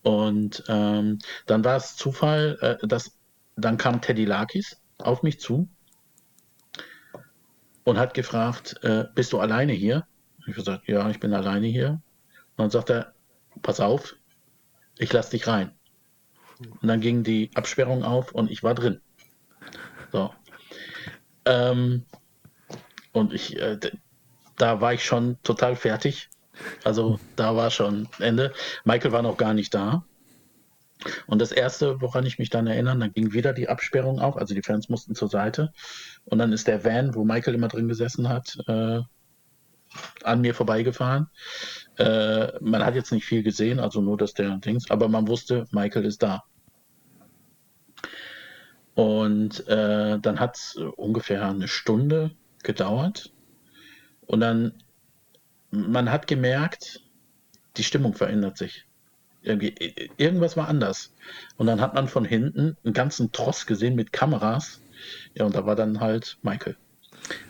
Und ähm, dann war es Zufall, äh, dass dann kam Teddy Lakis auf mich zu und hat gefragt, äh, bist du alleine hier? Ich habe gesagt, ja, ich bin alleine hier. Und dann sagt er, pass auf, ich lass dich rein. Und dann ging die Absperrung auf und ich war drin. So. Ähm, und ich, äh, da war ich schon total fertig. Also da war schon Ende. Michael war noch gar nicht da. Und das Erste, woran ich mich dann erinnere, dann ging wieder die Absperrung auf, also die Fans mussten zur Seite. Und dann ist der Van, wo Michael immer drin gesessen hat, äh, an mir vorbeigefahren. Äh, man hat jetzt nicht viel gesehen, also nur dass der Dings, aber man wusste, Michael ist da. Und äh, dann hat es ungefähr eine Stunde gedauert, und dann, man hat gemerkt, die Stimmung verändert sich. Irgendwie, irgendwas war anders. Und dann hat man von hinten einen ganzen Tross gesehen mit Kameras. Ja, und da war dann halt Michael.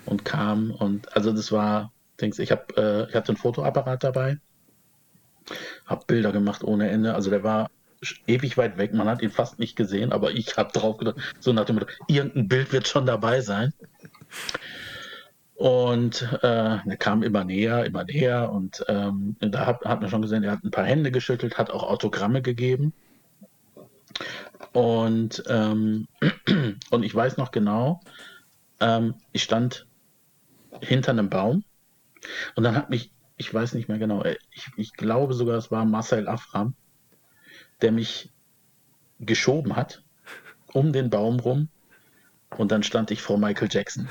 Und kam und, also das war, denkst ich habe, äh, ich hatte einen Fotoapparat dabei, habe Bilder gemacht ohne Ende. Also der war ewig weit weg. Man hat ihn fast nicht gesehen, aber ich habe drauf gedacht, so nach dem Motto, irgendein Bild wird schon dabei sein. Und äh, er kam immer näher, immer näher. Und ähm, da hat, hat man schon gesehen, er hat ein paar Hände geschüttelt, hat auch Autogramme gegeben. Und, ähm, (clears throat) und ich weiß noch genau, ähm, ich stand hinter einem Baum und dann hat mich, ich weiß nicht mehr genau, äh, ich, ich glaube sogar, es war Marcel Afram, der mich geschoben hat um den Baum rum und dann stand ich vor Michael Jackson.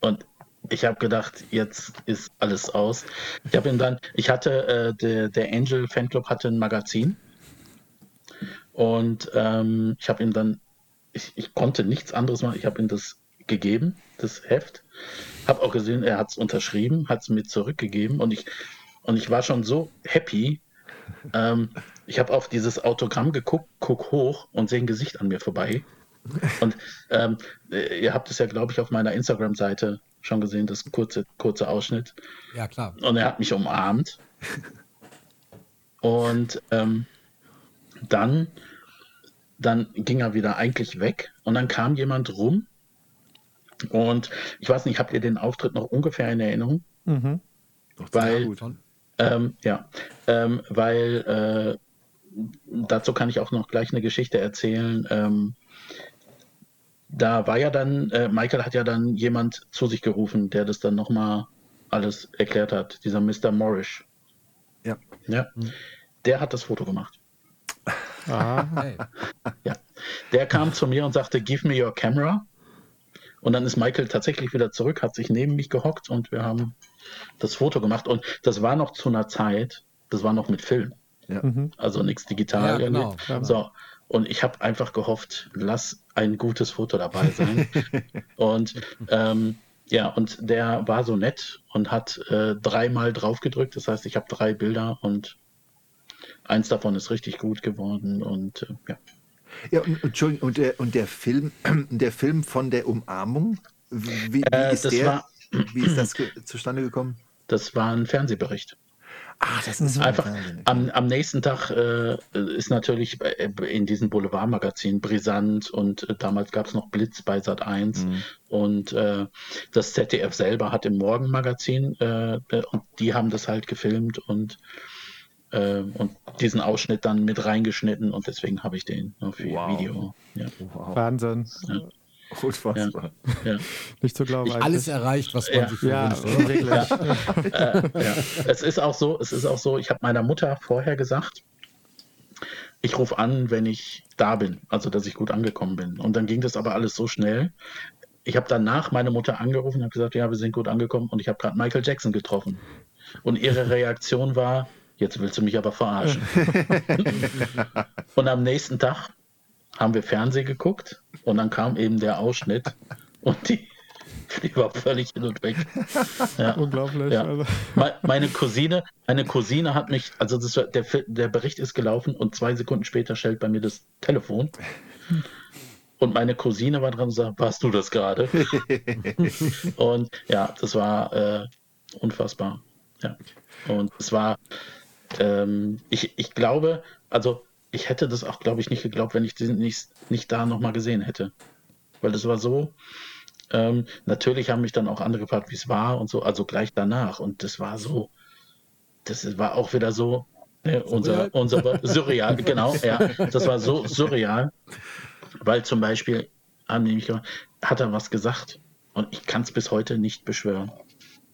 Und ich habe gedacht, jetzt ist alles aus. Ich habe ihn dann, ich hatte, äh, der, der Angel Fanclub hatte ein Magazin und ähm, ich habe ihm dann, ich, ich konnte nichts anderes machen, ich habe ihm das gegeben, das Heft. Habe auch gesehen, er hat es unterschrieben, hat es mir zurückgegeben und ich, und ich war schon so happy. Ähm, ich habe auf dieses Autogramm geguckt, guck hoch und sehe ein Gesicht an mir vorbei. Und ähm, äh, ihr habt es ja, glaube ich, auf meiner Instagram-Seite schon gesehen, das kurze, kurze Ausschnitt. Ja, klar. Und er hat mich umarmt. und ähm, dann, dann ging er wieder eigentlich weg und dann kam jemand rum. Und ich weiß nicht, habt ihr den Auftritt noch ungefähr in Erinnerung? Mhm. Weil, ähm, ja, ähm, weil äh, dazu kann ich auch noch gleich eine Geschichte erzählen. Da war ja dann, äh, Michael hat ja dann jemand zu sich gerufen, der das dann nochmal alles erklärt hat, dieser Mr. Morris. Ja. ja. Mhm. Der hat das Foto gemacht. Ah, hey. Ja. Der kam zu mir und sagte, give me your camera. Und dann ist Michael tatsächlich wieder zurück, hat sich neben mich gehockt und wir haben das Foto gemacht. Und das war noch zu einer Zeit, das war noch mit Film. Ja. Mhm. Also nichts digital. Ja, genau. So, und ich habe einfach gehofft, lass ein gutes Foto dabei sein. (laughs) und ähm, ja, und der war so nett und hat äh, dreimal drauf gedrückt. Das heißt, ich habe drei Bilder und eins davon ist richtig gut geworden. Und äh, ja. Ja, und, Entschuldigung, und der, und der Film, (clears throat) der Film von der Umarmung, Wie, wie, äh, ist, der, war, wie ist das zustande gekommen? Das war ein Fernsehbericht. Ach, das ist einfach. Am, am, nächsten Tag äh, ist natürlich in diesem Boulevardmagazin brisant und äh, damals gab es noch Blitz bei Sat 1 mhm. und äh, das ZDF selber hat im Morgenmagazin äh, äh, und die haben das halt gefilmt und äh, und diesen Ausschnitt dann mit reingeschnitten und deswegen habe ich den für wow. Video. Ja. Wow. Wahnsinn. Ja. (laughs) Unfassbar. Ja. Ja. Nicht zu glauben. Nicht alles erreicht, was man ja. sich ja, wünscht. (laughs) Ja. ja. Es ist auch so, es ist auch so, ich habe meiner Mutter vorher gesagt, ich rufe an, wenn ich da bin, also dass ich gut angekommen bin. Und dann ging das aber alles so schnell. Ich habe danach meine Mutter angerufen und habe gesagt, ja, wir sind gut angekommen und ich habe gerade Michael Jackson getroffen. Und ihre Reaktion war, jetzt willst du mich aber verarschen. (laughs) und am nächsten Tag haben wir Fernsehen geguckt und dann kam eben der Ausschnitt (laughs) und die, die war völlig hin und weg. (laughs) Ja. Unglaublich. Ja. Also. Meine Cousine, meine Cousine hat mich, also das, der, der Bericht ist gelaufen und zwei Sekunden später stellt bei mir das Telefon. (laughs) Und meine Cousine war dran und sagt, warst du das gerade? und ja, das war äh, unfassbar. Ja. Und es war, ähm, ich, ich glaube, also ich hätte das auch, glaube ich, nicht geglaubt, wenn ich den nicht, nicht da nochmal gesehen hätte. Weil das war so, ähm, natürlich haben mich dann auch andere gefragt, wie es war und so, also gleich danach. Und das war so, das war auch wieder so, ne, unser, unser surreal, genau, ja, das war so surreal, weil zum Beispiel hat er was gesagt? Und ich kann es bis heute nicht beschwören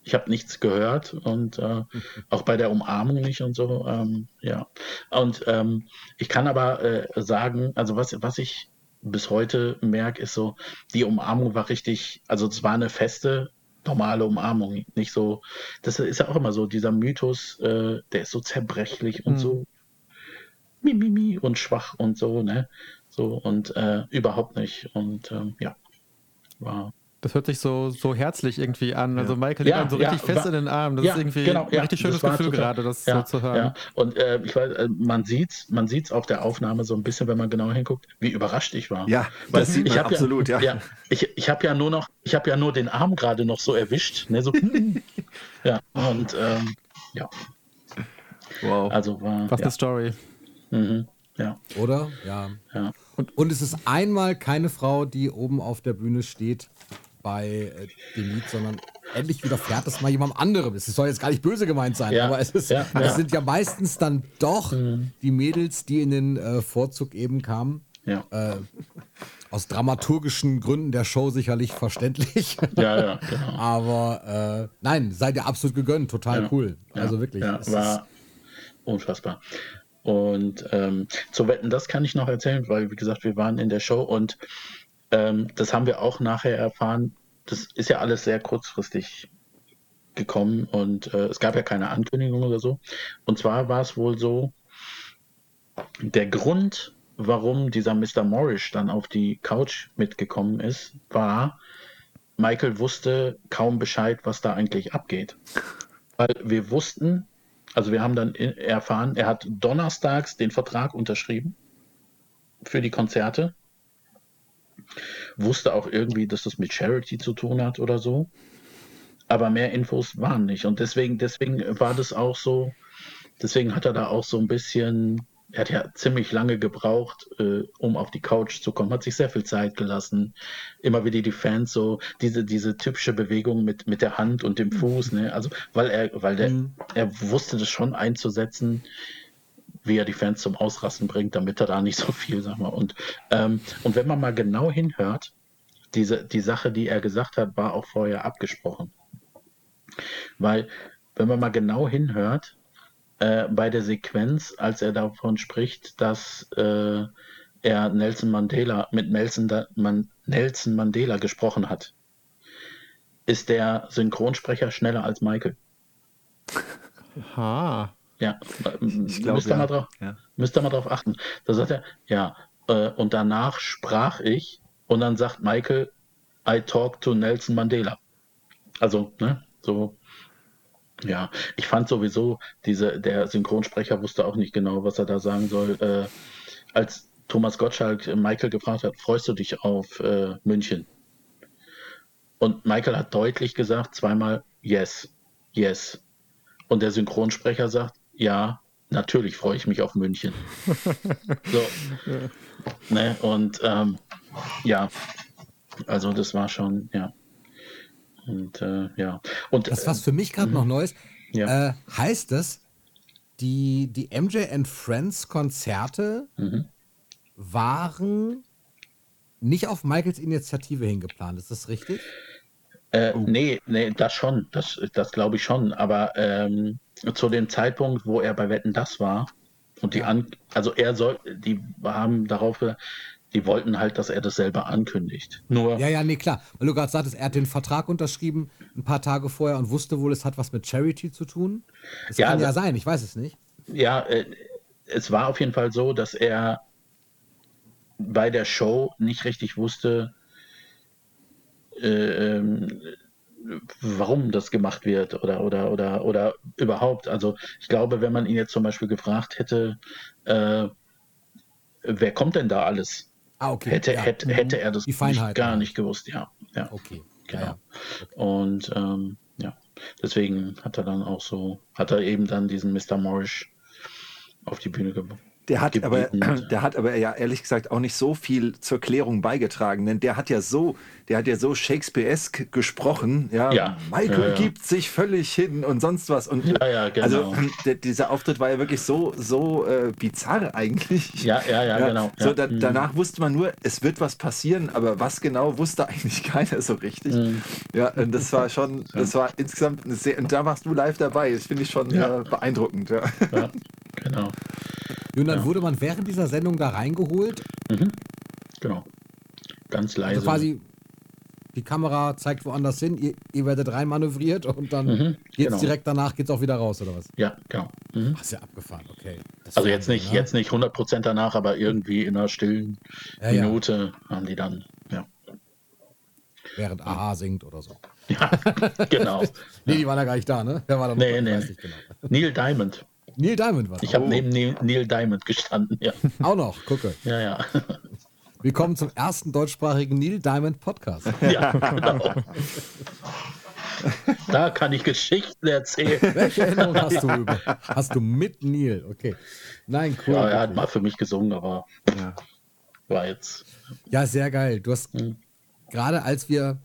ich habe nichts gehört und äh, (laughs) auch bei der Umarmung nicht und so. Ähm, ja. Und ähm, ich kann aber äh, sagen, also was, was ich bis heute merke, ist so, die Umarmung war richtig, also es war eine feste, normale Umarmung, nicht so, das ist ja auch immer so, dieser Mythos, äh, der ist so zerbrechlich und mhm. so mimimi und schwach und so, ne? So und äh, überhaupt nicht. Und ähm, ja, war das hört sich so, so herzlich irgendwie an. Also Michael ja, so richtig ja, fest war, in den Armen. Das ist irgendwie genau, ein richtig schönes Gefühl total, gerade, das so zu hören. Und äh, ich weiß, äh, man sieht man sieht's auf der Aufnahme so ein bisschen, wenn man genau hinguckt, wie überrascht ich war. Ja, Weil das sieht man absolut, ja. ja. ich ich habe ja nur noch, ich habe ja nur den Arm gerade noch so erwischt. Ne, so, (laughs) ja, und ähm, ja. Wow. Also war, Was eine Story. Mhm. Ja. Oder? Ja. ja. Und, und es ist einmal keine Frau, die oben auf der Bühne steht bei äh, dem Lied, sondern endlich widerfährt es mal jemand anderem. Es soll jetzt gar nicht böse gemeint sein, ja, aber es, ist, ja, es sind ja meistens dann doch mhm. die Mädels, die in den äh, Vorzug eben kamen. Ja. Äh, aus dramaturgischen Gründen der Show sicherlich verständlich. Ja, ja, genau. Aber äh, nein, seid ihr absolut gegönnt, total ja, cool. Also wirklich. Ja, war unfassbar. Und ähm, zu wetten, das kann ich noch erzählen, weil, wie gesagt, wir waren in der Show und ähm, das haben wir auch nachher erfahren. Das ist ja alles sehr kurzfristig gekommen und äh, es gab ja keine Ankündigung oder so. Und zwar war es wohl so, der Grund, warum dieser Mr. Morris dann auf die Couch mitgekommen ist, war, Michael wusste kaum Bescheid, was da eigentlich abgeht. Weil wir wussten, also wir haben dann erfahren, er hat donnerstags den Vertrag unterschrieben für die Konzerte wusste auch irgendwie, dass das mit Charity zu tun hat oder so. Aber mehr Infos waren nicht. Und deswegen, deswegen war das auch so, deswegen hat er da auch so ein bisschen, er hat ja ziemlich lange gebraucht, äh, um auf die Couch zu kommen, hat sich sehr viel Zeit gelassen. Immer wieder die Fans so, diese, diese typische Bewegung mit, mit der Hand und dem Fuß, ne? Also, weil er, weil der, mhm. er wusste das schon einzusetzen wie er die Fans zum Ausrasten bringt, damit er da nicht so viel, sag mal. Und, ähm, und wenn man mal genau hinhört, diese, die Sache, die er gesagt hat, war auch vorher abgesprochen. Weil, wenn man mal genau hinhört, äh, bei der Sequenz, als er davon spricht, dass äh, er Nelson Mandela mit Nelson, Man, Nelson Mandela gesprochen hat, ist der Synchronsprecher schneller als Michael. Ha. Ja, ich glaub, müsst, ihr ja. Mal drauf, ja. müsst ihr mal drauf achten. Da sagt er, ja, äh, und danach sprach ich und dann sagt Michael, I talk to Nelson Mandela. Also, ne, so, ja, ich fand sowieso, diese, der Synchronsprecher wusste auch nicht genau, was er da sagen soll. Äh, als Thomas Gottschalk Michael gefragt hat, freust du dich auf äh, München? Und Michael hat deutlich gesagt, zweimal yes, yes. Und der Synchronsprecher sagt, ja, natürlich freue ich mich auf München. (laughs) so. Ja. Ne? Und ähm, ja, also das war schon, ja. Und äh, ja. Und, das, was für mich gerade noch mhm. neu ist, ja. äh, heißt das, die, die MJ and Friends Konzerte mhm. waren nicht auf Michaels Initiative hingeplant, ist das richtig? Äh, oh. Nee, nee, das schon, das, das glaube ich schon. Aber ähm, zu dem Zeitpunkt, wo er bei Wetten das war, und die ja. an, also er soll, die haben darauf, die wollten halt, dass er das selber ankündigt. Nur. Ja, ja, nee, klar. Weil du gerade sagtest, er hat den Vertrag unterschrieben ein paar Tage vorher und wusste wohl, es hat was mit Charity zu tun. Das ja, kann ja sein, ich weiß es nicht. Ja, äh, es war auf jeden Fall so, dass er bei der Show nicht richtig wusste, äh, ähm, warum das gemacht wird oder, oder, oder, oder überhaupt. Also ich glaube, wenn man ihn jetzt zum Beispiel gefragt hätte, äh, wer kommt denn da alles? Ah, okay. Hätte, ja. hätte, hätte er das nicht, gar nicht gewusst, ja. ja. Okay. Genau. Ja, okay. Und ähm, ja, deswegen hat er dann auch so, hat er eben dann diesen Mr. Morris auf die Bühne gebracht. Der hat, aber, (clears throat) der hat aber ja ehrlich gesagt auch nicht so viel zur Klärung beigetragen, denn der hat ja so, der hat ja so Shakespearesk gesprochen, ja, ja. Michael ja, ja. gibt sich völlig hin und sonst was und ja, ja, genau. also der, dieser Auftritt war ja wirklich so so äh, bizarr eigentlich. Ja, ja, ja, genau. So da, mhm. danach wusste man nur, es wird was passieren, aber was genau wusste (laughs) eigentlich keiner so richtig. Mhm. Ja, und das war schon, das war insgesamt eine sehr, und da warst du live dabei. Das finde ich schon äh, beeindruckend. Ja. genau. Und dann ja. wurde man während dieser Sendung da reingeholt. Mhm. Genau. Ganz leise. Also quasi die Kamera zeigt woanders hin, ihr, ihr werdet reinmanövriert und dann mhm, geht's genau. direkt danach geht's auch wieder raus, oder was? Ja, genau. Mhm. Ach, ist ja abgefahren, okay. Das also jetzt nicht, ne? jetzt nicht 100% danach, aber irgendwie in einer stillen ja, Minute ja. haben die dann, ja. Während Aha singt oder so. Ja, genau. (laughs) nee, die waren ja gar nicht da, ne? Der war da nee, nee. Genau. Neil Diamond. Neil Diamond war Ich habe oh. neben Neil Diamond gestanden, ja. (laughs) Auch noch, gucke. Ja, ja. Willkommen zum ersten deutschsprachigen Neil Diamond Podcast. (laughs) Ja, genau. da kann ich Geschichten erzählen. (laughs) Welche Erinnerung hast du über? Hast du mit Neil? Okay. Nein, cool. Ja, er hat mal für mich gesungen, aber ja. war jetzt. Ja, sehr geil. Du hast hm. gerade als wir,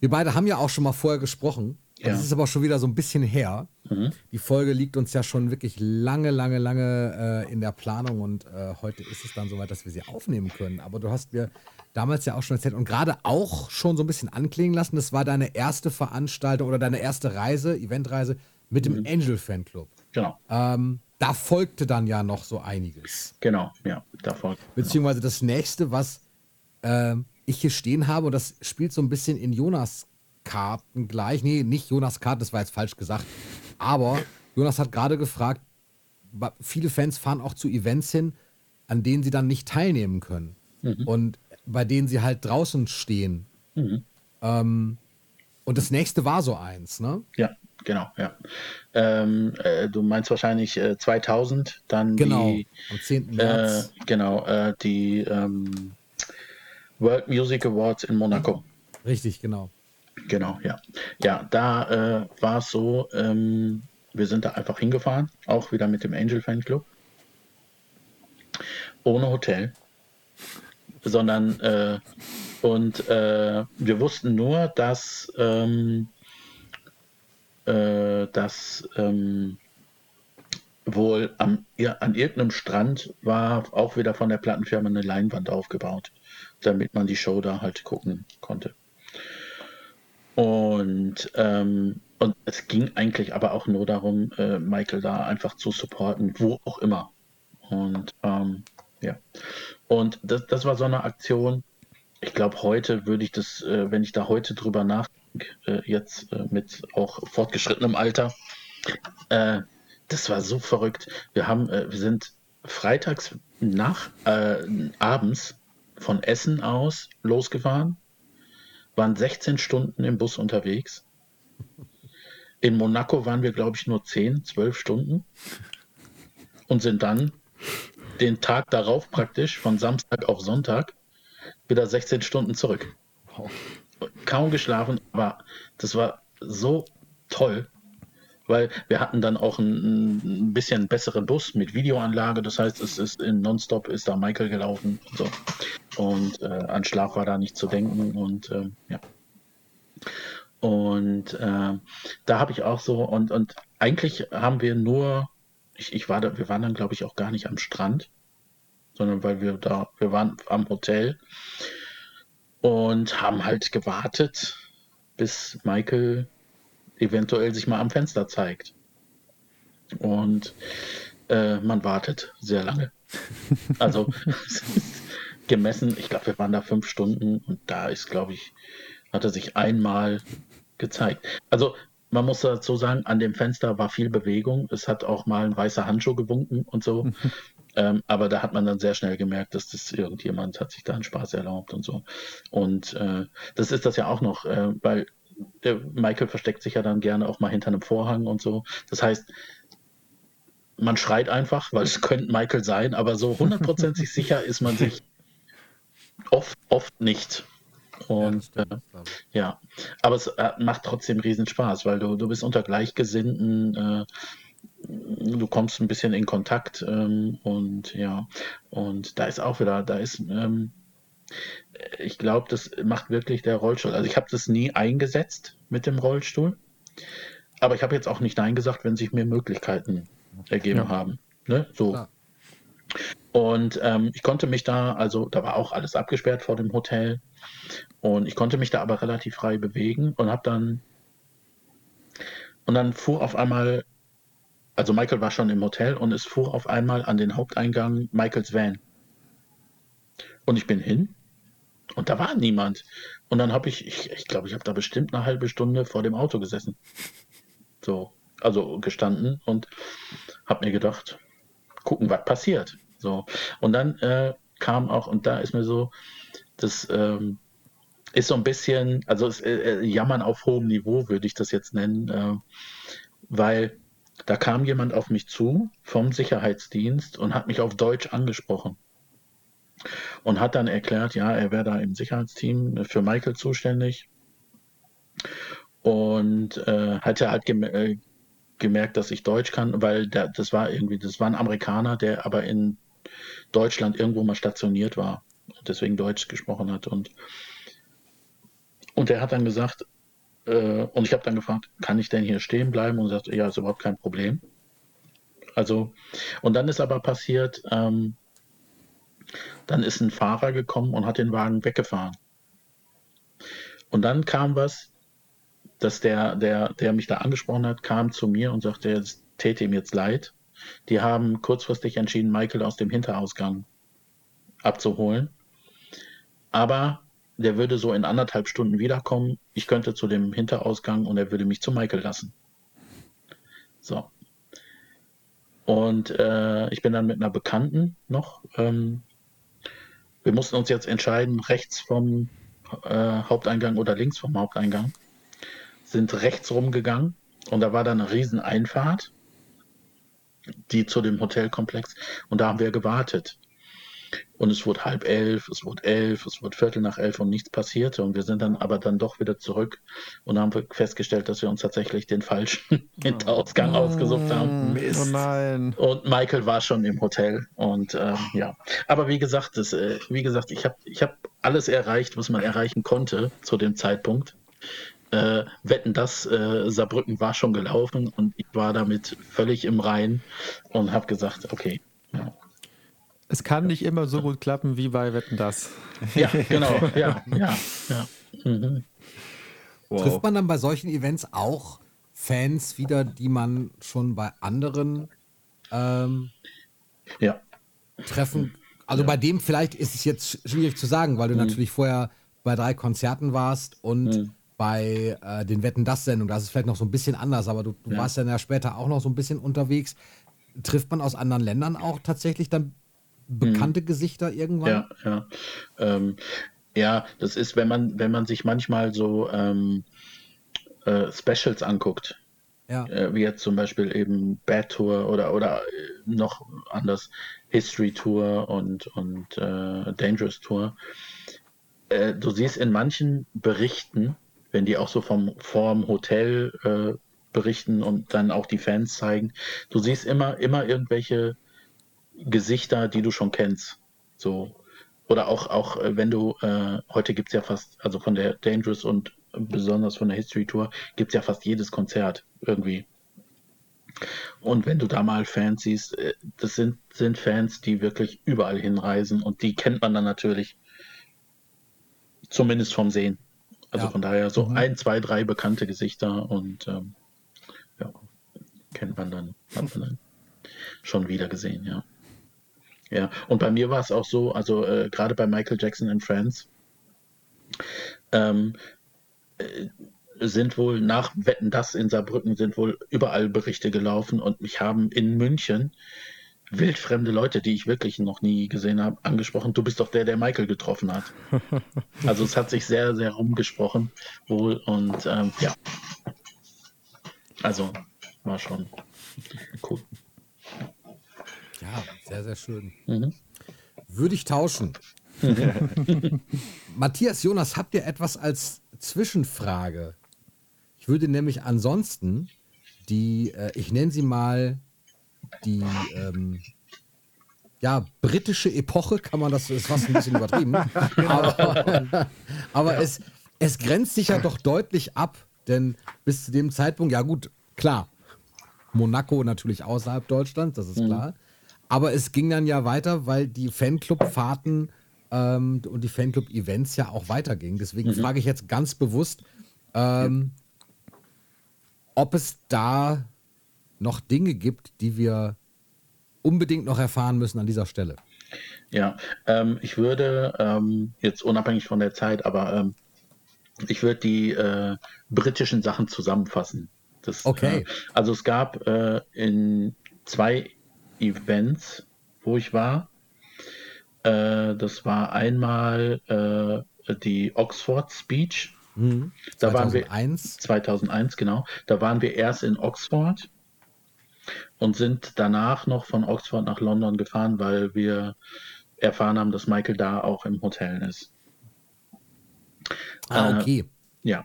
wir beide haben ja auch schon mal vorher gesprochen. Ja. Das ist aber schon wieder so ein bisschen her. Mhm. Die Folge liegt uns ja schon wirklich lange, lange, lange äh, in der Planung und äh, heute ist es dann soweit, dass wir sie aufnehmen können. Aber du hast mir damals ja auch schon erzählt und gerade auch schon so ein bisschen anklingen lassen, das war deine erste Veranstaltung oder deine erste Reise, Eventreise mit dem mhm. Angel Fanclub. Genau. Ähm, da folgte dann ja noch so einiges. Genau, ja, da folgte. Beziehungsweise das nächste, was äh, ich hier stehen habe, und das spielt so ein bisschen in Jonas Karten gleich. Nee, nicht Jonas Karten, das war jetzt falsch gesagt. Aber Jonas hat gerade gefragt, viele Fans fahren auch zu Events hin, an denen sie dann nicht teilnehmen können. Mhm. Und bei denen sie halt draußen stehen. Mhm. Ähm, und das nächste war so eins, ne? Ja, genau, ja. Ähm, äh, du meinst wahrscheinlich äh, 2000, dann genau, die, am 10. März. Äh, genau, äh, die ähm, World Music Awards in Monaco. Richtig, genau. Genau, ja. Ja, da äh, war es so, ähm, wir sind da einfach hingefahren, auch wieder mit dem Angel Fan Club. Ohne Hotel, sondern äh, und äh, wir wussten nur, dass, ähm, äh, dass ähm, wohl am, ja, an irgendeinem Strand war auch wieder von der Plattenfirma eine Leinwand aufgebaut, damit man die Show da halt gucken konnte. Und, ähm, und es ging eigentlich aber auch nur darum, äh, Michael da einfach zu supporten, wo auch immer. Und ähm, ja. Und das, das war so eine Aktion. Ich glaube, heute würde ich das, äh, wenn ich da heute drüber nachdenke, äh, jetzt äh, mit auch fortgeschrittenem Alter, äh, das war so verrückt. Wir haben, äh, wir sind freitags nach abends von Essen aus losgefahren waren 16 Stunden im Bus unterwegs. In Monaco waren wir, glaube ich, nur 10, 12 Stunden und sind dann den Tag darauf praktisch, von Samstag auf Sonntag, wieder 16 Stunden zurück. kaum geschlafen, aber das war so toll, weil wir hatten dann auch einen, ein bisschen besseren Bus mit Videoanlage. Das heißt, es ist in Nonstop ist da Michael gelaufen und so. Und äh, an Schlaf war da nicht zu denken und äh, ja. Und äh, da habe ich auch so und und eigentlich haben wir nur, ich, ich war da, wir waren dann glaube ich auch gar nicht am Strand, sondern weil wir da, wir waren am Hotel und haben halt gewartet, bis Michael eventuell sich mal am Fenster zeigt. Und äh, man wartet sehr lange. (laughs) Also gemessen, ich glaube, wir waren da fünf Stunden und da ist, glaube ich, hat er sich einmal gezeigt. Also man muss dazu sagen, an dem Fenster war viel Bewegung. Es hat auch mal ein weißer Handschuh gewunken und so. (laughs) ähm, aber da hat man dann sehr schnell gemerkt, dass das irgendjemand hat sich da einen Spaß erlaubt und so. Und äh, das ist das ja auch noch, äh, weil der Michael versteckt sich ja dann gerne auch mal hinter einem Vorhang und so. Das heißt, man schreit einfach, weil es (laughs) könnte Michael sein, aber so hundertprozentig sicher ist man sich (laughs) oft, oft nicht. Und ja, stimmt, äh, ja. aber es äh, macht trotzdem riesen Spaß, weil du, du bist unter Gleichgesinnten, äh, du kommst ein bisschen in Kontakt ähm, und ja, und da ist auch wieder, da ist, ähm, ich glaube, das macht wirklich der Rollstuhl. Also ich habe das nie eingesetzt mit dem Rollstuhl, aber ich habe jetzt auch nicht Nein gesagt, wenn sich mir Möglichkeiten ergeben ja. haben. Ne? So. Klar. Und ähm, ich konnte mich da, also da war auch alles abgesperrt vor dem Hotel. Und ich konnte mich da aber relativ frei bewegen und habe dann und dann fuhr auf einmal, also Michael war schon im Hotel und es fuhr auf einmal an den Haupteingang Michaels Van. Und ich bin hin und da war niemand. Und dann habe ich, ich, ich glaube, ich habe da bestimmt eine halbe Stunde vor dem Auto gesessen. So, also gestanden und habe mir gedacht, gucken, was passiert. So. Und dann äh, kam auch, und da ist mir so, das ähm, ist so ein bisschen, also es, äh, äh, Jammern auf hohem Niveau, würde ich das jetzt nennen, äh, weil da kam jemand auf mich zu vom Sicherheitsdienst und hat mich auf Deutsch angesprochen und hat dann erklärt, ja, er wäre da im Sicherheitsteam für Michael zuständig und äh, hat er halt gem äh, gemerkt, dass ich Deutsch kann, weil der, das war irgendwie, das war ein Amerikaner, der aber in Deutschland irgendwo mal stationiert war und deswegen Deutsch gesprochen hat. Und, und er hat dann gesagt, äh, und ich habe dann gefragt, kann ich denn hier stehen bleiben? Und er sagt, ja, ist überhaupt kein Problem. Also, und dann ist aber passiert, ähm, dann ist ein Fahrer gekommen und hat den Wagen weggefahren. Und dann kam was, dass der, der, der mich da angesprochen hat, kam zu mir und sagte, es täte ihm jetzt leid. Die haben kurzfristig entschieden, Michael aus dem Hinterausgang abzuholen. Aber der würde so in anderthalb Stunden wiederkommen. Ich könnte zu dem Hinterausgang und er würde mich zu Michael lassen. So. Und äh, ich bin dann mit einer Bekannten noch. Ähm, wir mussten uns jetzt entscheiden, rechts vom äh, Haupteingang oder links vom Haupteingang. Sind rechts rumgegangen und da war dann eine riesen Einfahrt die zu dem Hotelkomplex. Und da haben wir gewartet. Und es wurde halb elf, es wurde elf, es wurde Viertel nach elf und nichts passierte. Und wir sind dann aber dann doch wieder zurück und haben festgestellt, dass wir uns tatsächlich den falschen (laughs) Hinterausgang oh, ausgesucht haben. Mist. Oh nein. Und Michael war schon im Hotel. Und äh, ja. Aber wie gesagt, das, äh, wie gesagt, ich habe ich hab alles erreicht, was man erreichen konnte zu dem Zeitpunkt äh, Wetten, das äh, Saarbrücken war schon gelaufen und ich war damit völlig im Rein und habe gesagt, okay. Ja. Es kann nicht immer so gut klappen wie bei Wetten das. Ja, genau. Ja, (laughs) ja, ja. Mhm. Wow. Trifft man dann bei solchen Events auch Fans wieder, die man schon bei anderen ähm, ja. treffen? Also ja. bei dem vielleicht ist es jetzt schwierig zu sagen, weil du mhm. natürlich vorher bei drei Konzerten warst und mhm bei äh, den Wetten das Sendungen, da ist es vielleicht noch so ein bisschen anders, aber du, du ja. warst dann ja später auch noch so ein bisschen unterwegs. Trifft man aus anderen Ländern auch tatsächlich dann bekannte hm. Gesichter irgendwann? Ja, ja. Ähm, ja, das ist, wenn man, wenn man sich manchmal so ähm, äh, Specials anguckt, ja. äh, wie jetzt zum Beispiel eben Bad Tour oder, oder äh, noch anders History Tour und, und äh, Dangerous Tour, äh, du siehst in manchen Berichten, wenn die auch so vom vorm Hotel äh, berichten und dann auch die Fans zeigen, du siehst immer, immer irgendwelche Gesichter, die du schon kennst. So. Oder auch, auch äh, wenn du, äh, heute gibt es ja fast, also von der Dangerous und besonders von der History Tour, gibt es ja fast jedes Konzert irgendwie. Und wenn du da mal Fans siehst, äh, das sind, sind Fans, die wirklich überall hinreisen und die kennt man dann natürlich zumindest vom Sehen. Also ja. von daher so mhm. ein, zwei, drei bekannte Gesichter und ähm, ja, kennt man dann, hat man dann schon wieder gesehen, ja. Ja, und bei mir war es auch so, also äh, gerade bei Michael Jackson and Friends, ähm, äh, sind wohl nach Wetten das in Saarbrücken sind wohl überall Berichte gelaufen und mich haben in München wildfremde Leute, die ich wirklich noch nie gesehen habe, angesprochen. Du bist doch der, der Michael getroffen hat. (laughs) also es hat sich sehr, sehr rumgesprochen wohl und ähm, ja. Also war schon cool. Ja, sehr, sehr schön. Mhm. Würde ich tauschen. (laughs) Matthias, Jonas, habt ihr etwas als Zwischenfrage? Ich würde nämlich ansonsten die, äh, ich nenne sie mal die ähm, ja, britische Epoche, kann man das, ist fast ein bisschen übertrieben. (laughs) aber, aber es, es grenzt sich ja doch deutlich ab, denn bis zu dem Zeitpunkt, ja gut, klar, Monaco natürlich außerhalb Deutschlands, das ist mhm. klar. Aber es ging dann ja weiter, weil die Fanclub-Fahrten ähm, und die Fanclub-Events ja auch weitergingen. Deswegen mhm. frage ich jetzt ganz bewusst, ähm, ob es da noch Dinge gibt, die wir unbedingt noch erfahren müssen an dieser Stelle. Ja, ähm, ich würde ähm, jetzt unabhängig von der Zeit, aber ähm, ich würde die äh, britischen Sachen zusammenfassen. Das, okay. Äh, also es gab äh, in zwei Events, wo ich war. Äh, das war einmal äh, die Oxford Speech. Mhm. Da 2001. waren wir 2001 genau. Da waren wir erst in Oxford und sind danach noch von Oxford nach London gefahren, weil wir erfahren haben, dass Michael da auch im Hotel ist. Ah, äh, okay. Äh, ja,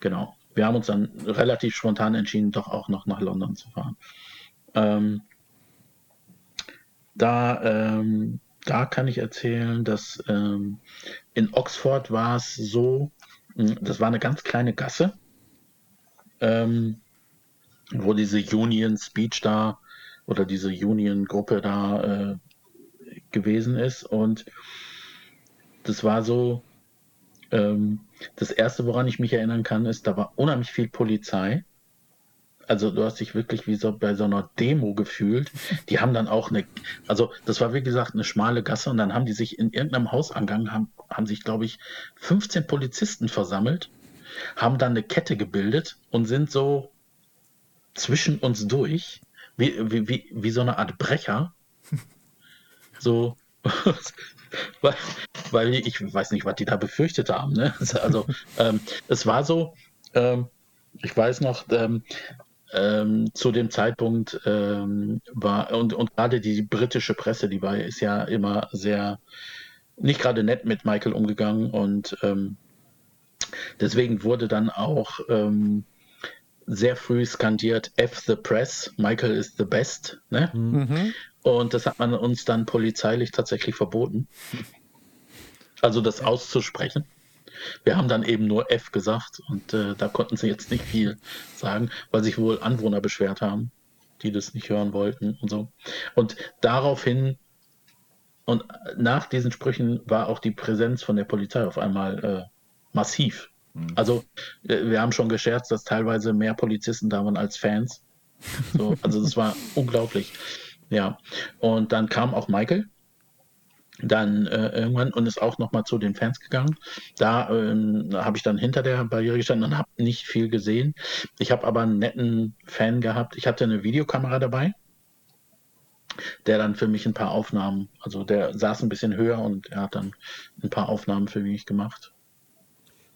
genau. Wir haben uns dann relativ spontan entschieden, doch auch noch nach London zu fahren. Ähm, da, ähm, da kann ich erzählen, dass ähm, in Oxford war es so, hm, das war eine ganz kleine Gasse. Ähm, wo diese Union Speech da oder diese Union-Gruppe da äh, gewesen ist. Und das war so, ähm, das Erste, woran ich mich erinnern kann, ist, da war unheimlich viel Polizei. Also du hast dich wirklich wie so bei so einer Demo gefühlt. Die haben dann auch eine, also das war wie gesagt eine schmale Gasse und dann haben die sich in irgendeinem Haus angegangen, haben, haben sich, glaube ich, 15 Polizisten versammelt, haben dann eine Kette gebildet und sind so zwischen uns durch, wie, wie, wie, wie so eine Art Brecher. (laughs) So, (laughs) weil, weil ich weiß nicht, was die da befürchtet haben. Ne? Also, ähm, es war so, ähm, ich weiß noch, ähm, ähm, zu dem Zeitpunkt ähm, war, und, und gerade die britische Presse, die war, ist ja immer sehr, nicht gerade nett mit Michael umgegangen und ähm, deswegen wurde dann auch ähm, sehr früh skandiert, F the Press, Michael is the best. Ne? Mhm. Und das hat man uns dann polizeilich tatsächlich verboten. Also das auszusprechen. Wir haben dann eben nur F gesagt und äh, da konnten sie jetzt nicht viel sagen, weil sich wohl Anwohner beschwert haben, die das nicht hören wollten und so. Und daraufhin und nach diesen Sprüchen war auch die Präsenz von der Polizei auf einmal äh, massiv. Mhm. Also äh, wir haben schon gescherzt, dass teilweise mehr Polizisten da waren als Fans. So, also das war (laughs) unglaublich. Ja. Und dann kam auch Michael. Dann äh, irgendwann und ist auch nochmal zu den Fans gegangen. Da ähm, habe ich dann hinter der Barriere gestanden und habe nicht viel gesehen. Ich habe aber einen netten Fan gehabt. Ich hatte eine Videokamera dabei der dann für mich ein paar Aufnahmen, also der saß ein bisschen höher und er hat dann ein paar Aufnahmen für mich gemacht.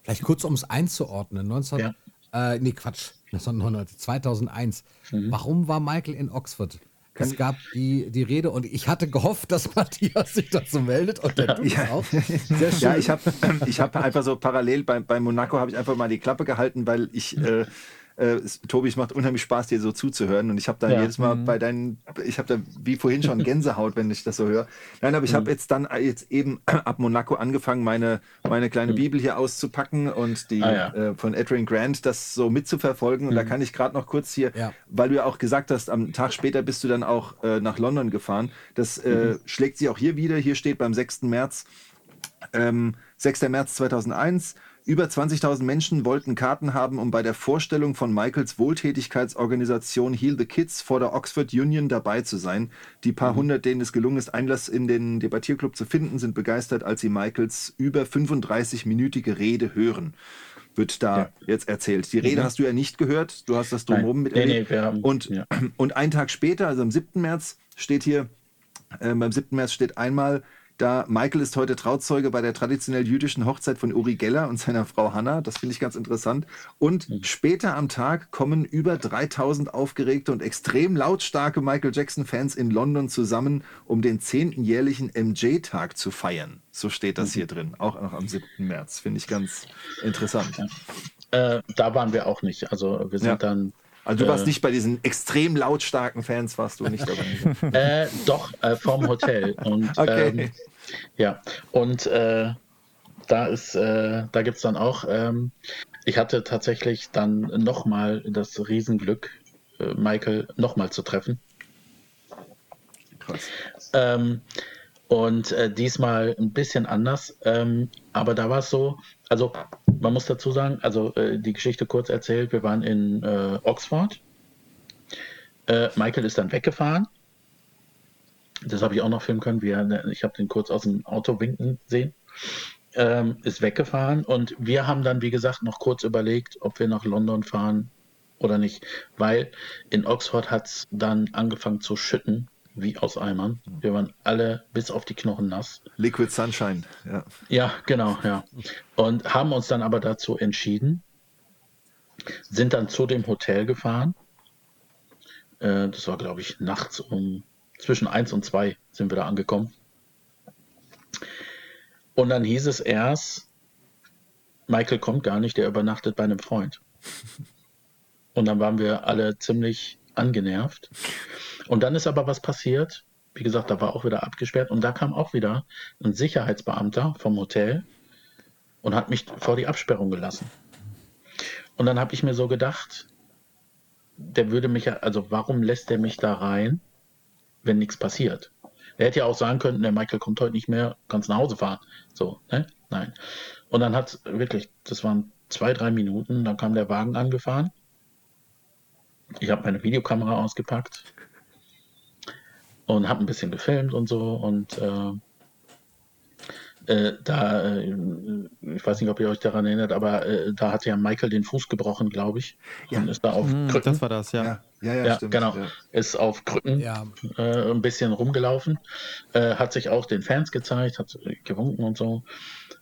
Vielleicht kurz, um es einzuordnen. 19, ja. äh, nee, Quatsch. (laughs) 2001. Mhm. Warum war Michael in Oxford? Es gab die, die Rede und ich hatte gehofft, dass (laughs) Matthias sich dazu meldet und der tut ja. auch. (laughs) Sehr schön. Ja, ich habe ich hab einfach so parallel bei, bei Monaco habe ich einfach mal die Klappe gehalten, weil ich (laughs) äh, äh, Tobi, es macht unheimlich Spaß, dir so zuzuhören. Und ich habe da ja. jedes Mal mhm. bei deinen, ich habe da wie vorhin schon (laughs) Gänsehaut, wenn ich das so höre. Nein, aber ich mhm. habe jetzt dann jetzt eben (clears throat) ab Monaco angefangen, meine, meine kleine mhm. Bibel hier auszupacken und die ah, ja. äh, von Adrian Grant das so mitzuverfolgen. Und da mhm. kann ich gerade noch kurz hier, ja. weil du ja auch gesagt hast, am Tag später bist du dann auch äh, nach London gefahren. Das äh, mhm. schlägt sich auch hier wieder. Hier steht beim 6. März. Ähm, 6. März 2001. Über 20.000 Menschen wollten Karten haben, um bei der Vorstellung von Michaels Wohltätigkeitsorganisation Heal the Kids vor der Oxford Union dabei zu sein. Die paar mhm. hundert, denen es gelungen ist, Einlass in den Debattierclub zu finden, sind begeistert, als sie Michaels über 35-minütige Rede hören wird da ja. jetzt erzählt. Die Rede mhm. hast du ja nicht gehört, du hast das drumherum miterlebt. Nee, nee, haben, und, ja. und einen Tag später, also am 7. März, steht hier, äh, beim 7. März steht einmal, da Michael ist heute Trauzeuge bei der traditionell jüdischen Hochzeit von Uri Geller und seiner Frau Hannah. Das finde ich ganz interessant. Und mhm. später am Tag kommen über 3000 aufgeregte und extrem lautstarke Michael Jackson-Fans in London zusammen, um den 10. jährlichen MJ-Tag zu feiern. So steht das mhm. hier drin, auch noch am 7. März. Finde ich ganz interessant. Ja. Äh, da waren wir auch nicht. Also wir sind ja. dann also du warst äh, nicht bei diesen extrem lautstarken Fans, warst du nicht dabei? (laughs) äh, doch, äh, vom Hotel. Und, (laughs) okay. Ähm, ja, und äh, da ist, äh, da gibt es dann auch, ähm, ich hatte tatsächlich dann nochmal das Riesenglück, äh, Michael nochmal zu treffen. Krass. Ähm, und äh, diesmal ein bisschen anders. Ähm, aber da war es so, also man muss dazu sagen, also äh, die Geschichte kurz erzählt, wir waren in äh, Oxford. Äh, Michael ist dann weggefahren. Das habe ich auch noch filmen können. Wir, ne, ich habe den kurz aus dem Auto winken sehen. Ähm, ist weggefahren und wir haben dann, wie gesagt, noch kurz überlegt, ob wir nach London fahren oder nicht, weil in Oxford hat es dann angefangen zu schütten wie aus Eimern. Wir waren alle bis auf die Knochen nass. Liquid Sunshine, ja. Ja, genau, ja. Und haben uns dann aber dazu entschieden, sind dann zu dem Hotel gefahren. Äh, das war, glaube ich, nachts um zwischen eins und zwei sind wir da angekommen. Und dann hieß es erst, Michael kommt gar nicht, der übernachtet bei einem Freund. (laughs) Und dann waren wir alle ziemlich angenervt. Und dann ist aber was passiert. Wie gesagt, da war auch wieder abgesperrt und da kam auch wieder ein Sicherheitsbeamter vom Hotel und hat mich vor die Absperrung gelassen. Und dann habe ich mir so gedacht, der würde mich ja, also warum lässt der mich da rein, wenn nichts passiert? Er hätte ja auch sagen können, der Michael kommt heute nicht mehr, kannst nach Hause fahren. So, ne? Nein. Und dann hat wirklich, das waren zwei, drei Minuten, dann kam der Wagen angefahren. Ich habe meine Videokamera ausgepackt und habe ein bisschen gefilmt und so und äh, äh, da, äh, ich weiß nicht, ob ihr euch daran erinnert, aber äh, da hat ja Michael den Fuß gebrochen, glaube ich. Ja. Und ist da auf mm, Krücken. Das war das, ja. Ja, ja, ja, ja stimmt, genau. Ist auf Krücken ja. Äh, ein bisschen rumgelaufen, äh, hat sich auch den Fans gezeigt, hat gewunken und so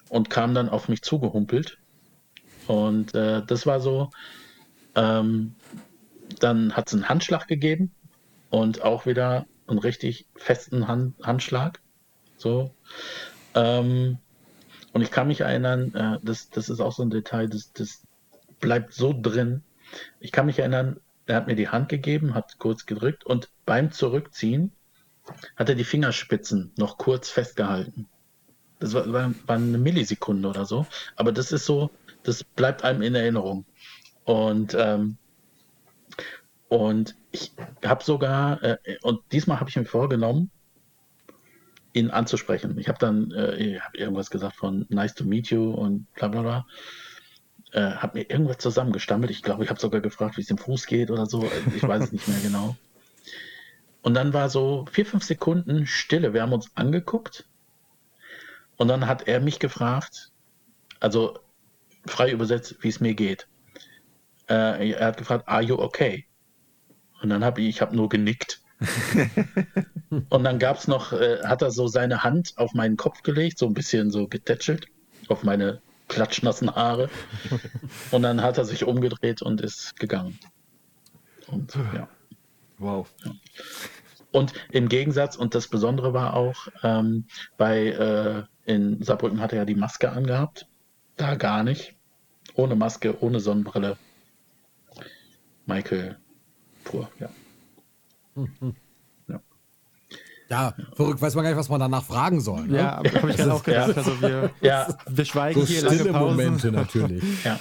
und kam dann auf mich zugehumpelt. Und das war so, ähm, dann hat es einen Handschlag gegeben und auch wieder einen richtig festen Hand, Handschlag. So. Ähm, und ich kann mich erinnern, äh, das, das ist auch so ein Detail, das, das bleibt so drin. Ich kann mich erinnern, er hat mir die Hand gegeben, hat kurz gedrückt und beim Zurückziehen hat er die Fingerspitzen noch kurz festgehalten. Das war, war, war eine Millisekunde oder so. Aber das ist so, das bleibt einem in Erinnerung. Und ähm, und ich habe sogar, äh, und diesmal habe ich mir vorgenommen, ihn anzusprechen. Ich habe dann äh, ich hab irgendwas gesagt von nice to meet you und bla bla bla. Äh, habe mir irgendwas zusammengestammelt. Ich glaube, ich habe sogar gefragt, wie es dem Fuß geht oder so. Ich weiß es nicht mehr genau. Und dann war so vier, fünf Sekunden Stille. Wir haben uns angeguckt. Und dann hat er mich gefragt, also frei übersetzt, wie es mir geht. Äh, er hat gefragt, are you okay? Und dann habe ich, ich habe nur genickt. (laughs) und dann gab es noch, äh, hat er so seine Hand auf meinen Kopf gelegt, so ein bisschen so getätschelt, auf meine klatschnassen Haare. Und dann hat er sich umgedreht und ist gegangen. Und ja. Wow. Ja. Und im Gegensatz, und das Besondere war auch, ähm, bei äh, in Saarbrücken hat er ja die Maske angehabt. Da gar nicht. Ohne Maske, ohne Sonnenbrille. Michael pur, ja. Mhm. Ja. ja. verrückt, weiß man gar nicht, was man danach fragen soll. Ne? Ja, habe ich gerade auch gedacht. Also wir, (laughs) ja. wir schweigen so hier lange Pausen. Momente natürlich. (laughs) ja.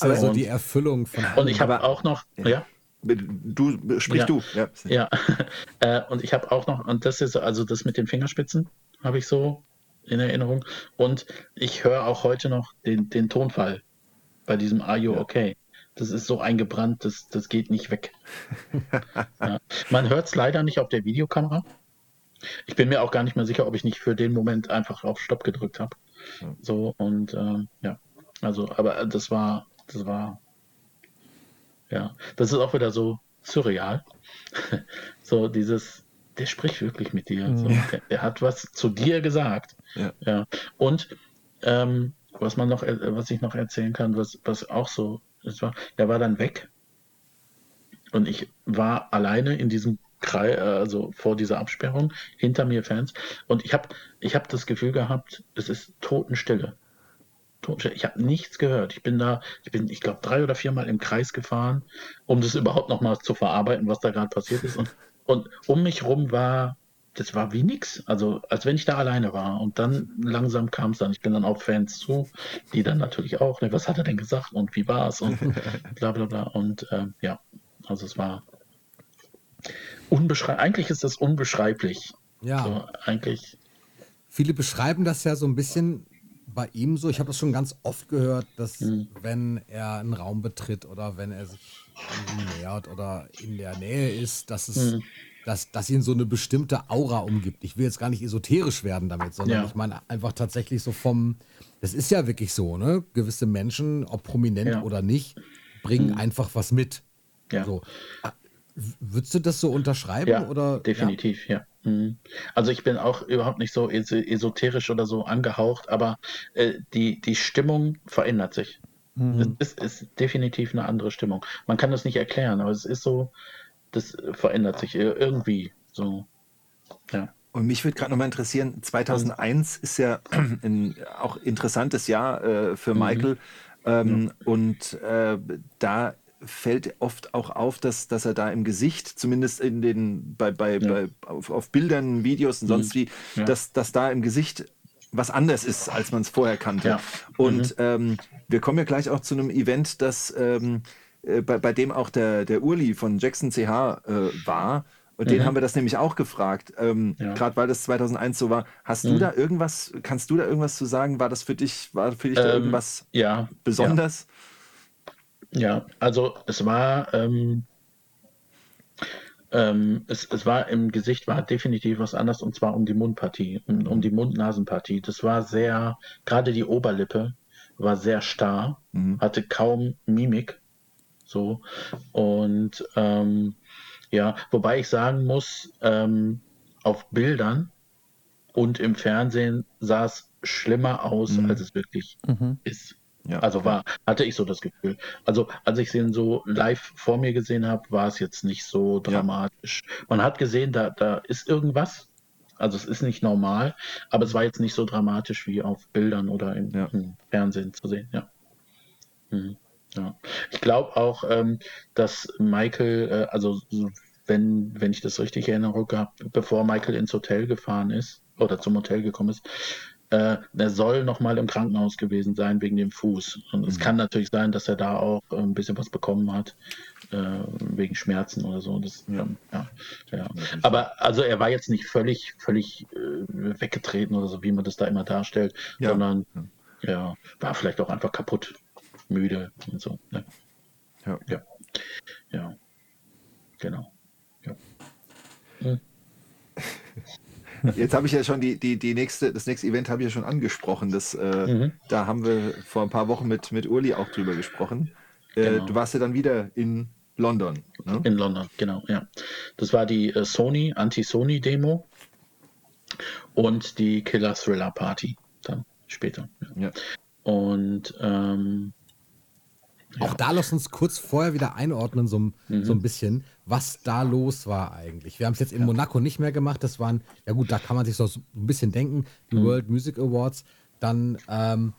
Aber so die Erfüllung von. Und ich habe auch noch, ja. Du, sprich ja. du. Ja, ja. (laughs) Äh, und ich habe auch noch, und das ist also das mit den Fingerspitzen, habe ich so in Erinnerung. Und ich höre auch heute noch den, den Tonfall bei diesem Are You Okay? Das ist so eingebrannt, das, das geht nicht weg. (laughs) ja. Man hört es leider nicht auf der Videokamera. Ich bin mir auch gar nicht mehr sicher, ob ich nicht für den Moment einfach auf Stopp gedrückt habe. So und äh, ja, also, aber das war, das war, ja, das ist auch wieder so surreal. (laughs) so dieses, der spricht wirklich mit dir. So, mhm. der, der, hat was zu dir gesagt. Ja. ja. Und ähm, was man noch, was ich noch erzählen kann, was, was auch so, es war, der war dann weg. Und ich war alleine in diesem Kreis, also vor dieser Absperrung, hinter mir Fans. Und ich habe ich hab das Gefühl gehabt, es ist Totenstille. Totenstille. Ich habe nichts gehört. Ich bin da, ich bin, ich glaube, drei oder viermal im Kreis gefahren, um das überhaupt nochmal zu verarbeiten, was da gerade passiert ist. Und, und um mich rum war das war wie nix. Also als wenn ich da alleine war. Und dann langsam kam es dann. Ich bin dann auf Fans zu, die dann natürlich auch, ne, was hat er denn gesagt und wie war es und (laughs) bla bla bla. Und ähm, ja, also es war unbeschreiblich. Eigentlich ist das unbeschreiblich. Ja. So, eigentlich. Viele beschreiben das ja so ein bisschen bei ihm so. Ich habe das schon ganz oft gehört, dass mhm. wenn er einen Raum betritt oder wenn er sich nähert oder in der Nähe ist, dass es mhm dass, dass ihn so eine bestimmte Aura umgibt. Ich will jetzt gar nicht esoterisch werden damit, sondern ja. ich meine einfach tatsächlich so vom, das ist ja wirklich so, ne? Gewisse Menschen, ob prominent ja. oder nicht, bringen mhm. einfach was mit. Ja. So. Ah, würdest du das so unterschreiben? Ja, oder? definitiv, ja. ja. Mhm. Also ich bin auch überhaupt nicht so esoterisch oder so angehaucht, aber äh, die, die Stimmung verändert sich. Mhm. Es ist, ist, definitiv eine andere Stimmung. Man kann das nicht erklären, aber es ist so, das verändert sich irgendwie so. Ja. Und mich würde gerade nochmal interessieren, 2001 ist ja (clears throat) ein auch interessantes Jahr äh, für mhm. Michael. Ähm, ja. Und äh, da fällt oft auch auf, dass, dass er da im Gesicht, zumindest in den, bei, bei, ja. bei auf, auf, Bildern, Videos und sonst mhm. wie, ja. dass, dass da im Gesicht was anders ist, als man es vorher kannte. Und mhm. ähm, wir kommen ja gleich auch zu einem Event, das ähm, äh, bei, bei dem auch der, der Urli von Jackson CH äh, war. Und mhm. den haben wir das nämlich auch gefragt, ähm, ja. gerade weil das 2001 so war. Hast mhm. du da irgendwas, kannst du da irgendwas zu sagen? War das für dich, war für dich ähm, da irgendwas ja, besonders? Ja. ja, also es war, ähm, ähm, es, es war im Gesicht war definitiv was anderes und zwar um die Mundpartie, um, um die Mund-Nasen-Partie. Das war sehr, gerade die Oberlippe war sehr starr, mhm. hatte kaum Mimik. So. Und ähm, ja, wobei ich sagen muss, ähm, auf Bildern und im Fernsehen sah es schlimmer aus, mhm. als es wirklich mhm. ist. Ja. Also war, hatte ich so das Gefühl. Also als ich ihn so live vor mir gesehen habe, war es jetzt nicht so dramatisch. Ja. Man hat gesehen, da, da ist irgendwas. Also es ist nicht normal, aber es war jetzt nicht so dramatisch wie auf Bildern oder im, ja. im Fernsehen zu sehen. Ja. Mhm. Ja. Ich glaube auch, ähm, dass Michael, äh, also wenn, wenn ich das richtig erinnere, bevor Michael ins Hotel gefahren ist oder zum Hotel gekommen ist, äh, er soll noch mal im Krankenhaus gewesen sein wegen dem Fuß. Und mhm. es kann natürlich sein, dass er da auch äh, ein bisschen was bekommen hat äh, wegen Schmerzen oder so. Das, ja. Ja, ja. Aber also er war jetzt nicht völlig völlig äh, weggetreten oder so, wie man das da immer darstellt, sondern ja, war vielleicht auch einfach kaputt müde und so. Ne? Ja. ja. Ja. Genau. Ja. Hm. Jetzt habe ich ja schon die, die, die nächste, das nächste Event habe ich ja schon angesprochen. Das, äh, mhm. Da haben wir vor ein paar Wochen mit, mit Uli auch drüber gesprochen. Äh, genau. Du warst ja dann wieder in London. Ne? In London, genau, ja. Das war die äh, Sony, Anti-Sony-Demo und die Killer Thriller Party dann später. Ja. ja. Und ähm, auch da lass uns kurz vorher wieder einordnen, so, mhm. so ein bisschen, was da los war eigentlich. Wir haben es jetzt in. Monaco nicht mehr gemacht. Das waren, ja gut, da kann man sich so ein bisschen denken, die mhm. World Music Awards, dann ähm,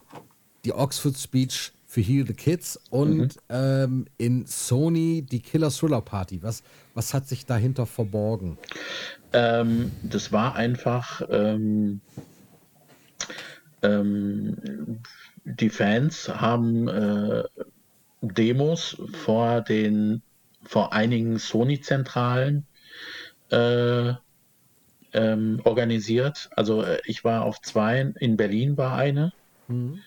die Oxford Speech für Heal the Kids und mhm. ähm, in Sony die Killer Thriller Party. Was, was hat sich dahinter verborgen? Ähm, das war einfach ähm, ähm die Fans haben äh, Demos vor den vor einigen Sony-Zentralen äh, ähm, organisiert. Also äh, ich war auf zwei, in Berlin war eine, mhm.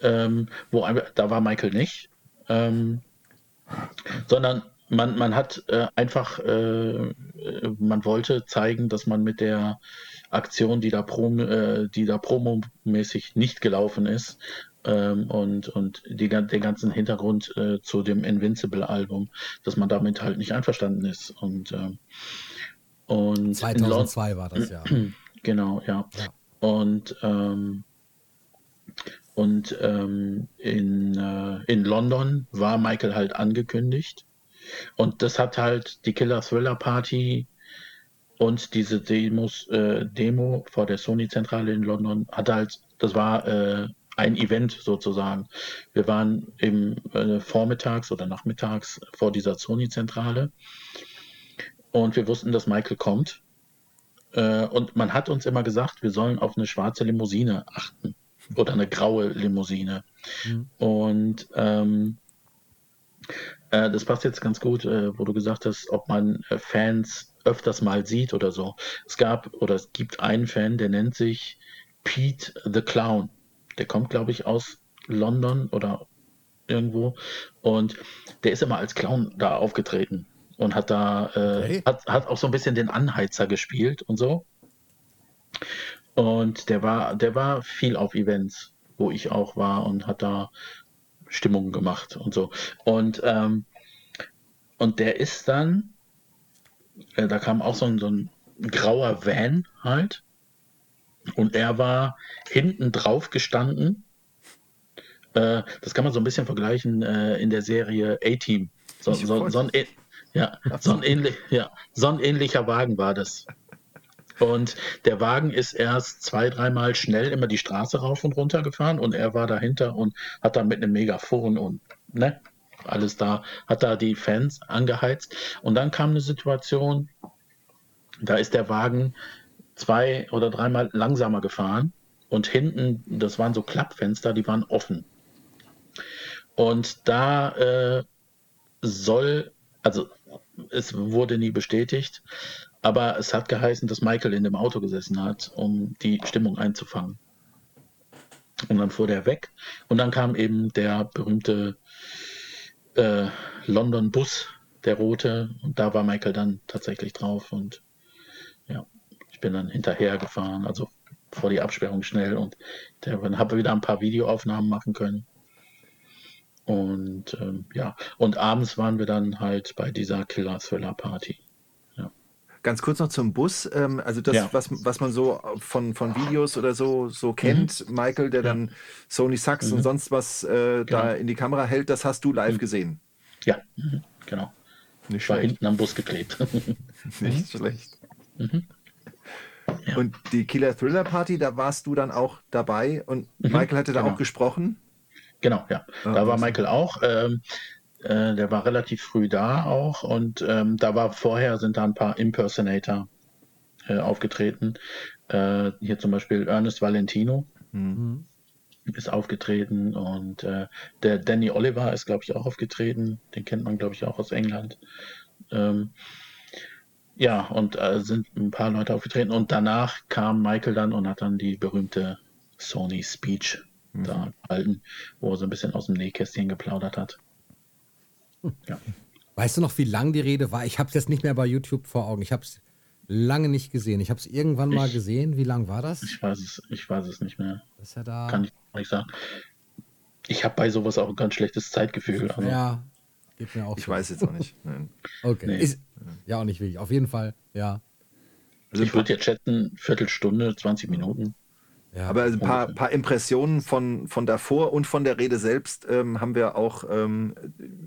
ähm, wo da war Michael nicht, ähm, sondern man, man hat äh, einfach, äh, man wollte zeigen, dass man mit der Aktion, die da, prom, äh, die da promomäßig nicht gelaufen ist, ähm, und, und die, den ganzen Hintergrund äh, zu dem Invincible-Album, dass man damit halt nicht einverstanden ist. Und, ähm, und 2002 war das ja. (clears throat) Genau, ja. ja. Und, ähm, und ähm, in, äh, in London war Michael halt angekündigt. Und das hat halt die Killer Thriller Party und diese Demos, äh, Demo vor der Sony-Zentrale in London hat halt, das war äh, ein Event sozusagen. Wir waren im äh, vormittags oder nachmittags vor dieser Sony-Zentrale und wir wussten, dass Michael kommt. Äh, und man hat uns immer gesagt, wir sollen auf eine schwarze Limousine achten oder eine graue Limousine. Mhm. Und ähm, äh, das passt jetzt ganz gut, äh, wo du gesagt hast, ob man äh, Fans öfters mal sieht oder so. Es gab oder es gibt einen Fan, der nennt sich Pete the Clown. Der kommt, glaube ich, aus London oder irgendwo. Und der ist immer als Clown da aufgetreten und hat da, äh, okay. hat, hat auch so ein bisschen den Anheizer gespielt und so. Und der war, der war viel auf Events, wo ich auch war und hat da Stimmungen gemacht und so. Und, ähm, und der ist dann, äh, da kam auch so ein, so ein grauer Van halt und er war hinten drauf gestanden. Äh, das kann man so ein bisschen vergleichen äh, in der Serie A-Team. So, so, so, ein, ja, so, ein ähnlich, ja, so ein ähnlicher Wagen war das. Und der Wagen ist erst zwei, dreimal schnell immer die Straße rauf und runter gefahren und er war dahinter und hat da mit einem Megafon und ne, alles da, hat da die Fans angeheizt. Und dann kam eine Situation, da ist der Wagen zwei oder dreimal langsamer gefahren und hinten, das waren so Klappfenster, die waren offen. Und da äh, soll, also es wurde nie bestätigt, aber es hat geheißen, dass Michael in dem Auto gesessen hat, um die Stimmung einzufangen. Und dann fuhr der weg und dann kam eben der berühmte äh, London-Bus, der rote, und da war Michael dann tatsächlich drauf und. Ich bin dann hinterher gefahren, also vor die Absperrung schnell und dann habe wieder ein paar Videoaufnahmen machen können. Und ähm, ja, und abends waren wir dann halt bei dieser Killer Thriller Party. Ja. Ganz kurz noch zum Bus. Ähm, also das, ja. was, was man so von, von Videos oder so, so kennt, mhm. Michael, der ja. dann Sony Sax mhm. und sonst was äh, genau. da in die Kamera hält, das hast du live mhm. gesehen. Ja, mhm. genau. Nicht ich war hinten am Bus geklebt. (laughs) Nicht schlecht. Ja. Und die Killer Thriller Party, da warst du dann auch dabei und mhm, Michael hatte da genau. auch gesprochen? Genau, ja. Ah, da war Michael auch. Ähm, äh, der war relativ früh da auch und ähm, da war vorher sind da ein paar Impersonator äh, aufgetreten. Äh, hier zum Beispiel Ernest Valentino mhm. ist aufgetreten und äh, der Danny Oliver ist, glaube ich, auch aufgetreten. Den kennt man, glaube ich, auch aus England. Ähm, ja, und äh, sind ein paar Leute aufgetreten und danach kam Michael dann und hat dann die berühmte Sony Speech mhm. da gehalten, wo er so ein bisschen aus dem Nähkästchen geplaudert hat. Ja. Weißt du noch, wie lang die Rede war? Ich habe es jetzt nicht mehr bei YouTube vor Augen. Ich habe es lange nicht gesehen. Ich habe es irgendwann mal gesehen. Wie lang war das? Ich weiß es, ich weiß es nicht mehr. Ist ja da. Kann ich nicht sagen. Ich habe bei sowas auch ein ganz schlechtes Zeitgefühl. Also. Ja, Geht mir auch ich weiß jetzt auch nicht. Nein. Okay. Nee. Ist, ja, auch nicht wirklich. Auf jeden Fall, ja. Also ich würde jetzt schätzen, Viertelstunde, 20 Minuten. Ja, aber ein paar, paar, Impressionen von, von davor und von der Rede selbst ähm, haben wir auch, ähm,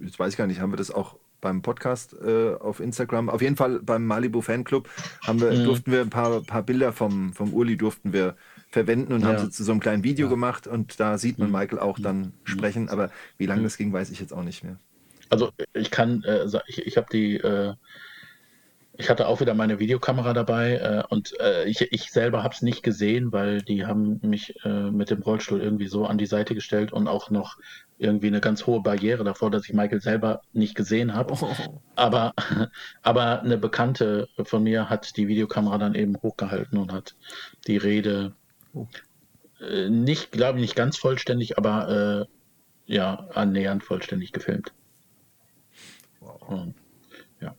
jetzt weiß ich gar nicht, haben wir das auch beim Podcast äh, auf Instagram. Auf jeden Fall beim Malibu Fanclub haben wir, mhm. durften wir ein paar, paar Bilder vom, vom Uli durften wir verwenden und ja. haben sie zu so einem kleinen Video ja. gemacht und da sieht man mhm. Michael auch dann mhm. sprechen, aber wie lange mhm. das ging, weiß ich jetzt auch nicht mehr. Also ich kann, äh, ich, ich habe die, äh, ich hatte auch wieder meine Videokamera dabei äh, und äh, ich, ich selber habe es nicht gesehen, weil die haben mich äh, mit dem Rollstuhl irgendwie so an die Seite gestellt und auch noch irgendwie eine ganz hohe Barriere davor, dass ich Michael selber nicht gesehen habe. Oh. Aber, (laughs) aber eine Bekannte von mir hat die Videokamera dann eben hochgehalten und hat die Rede oh. äh, nicht, glaube ich, nicht ganz vollständig, aber ja, annähernd vollständig gefilmt. Und, ja.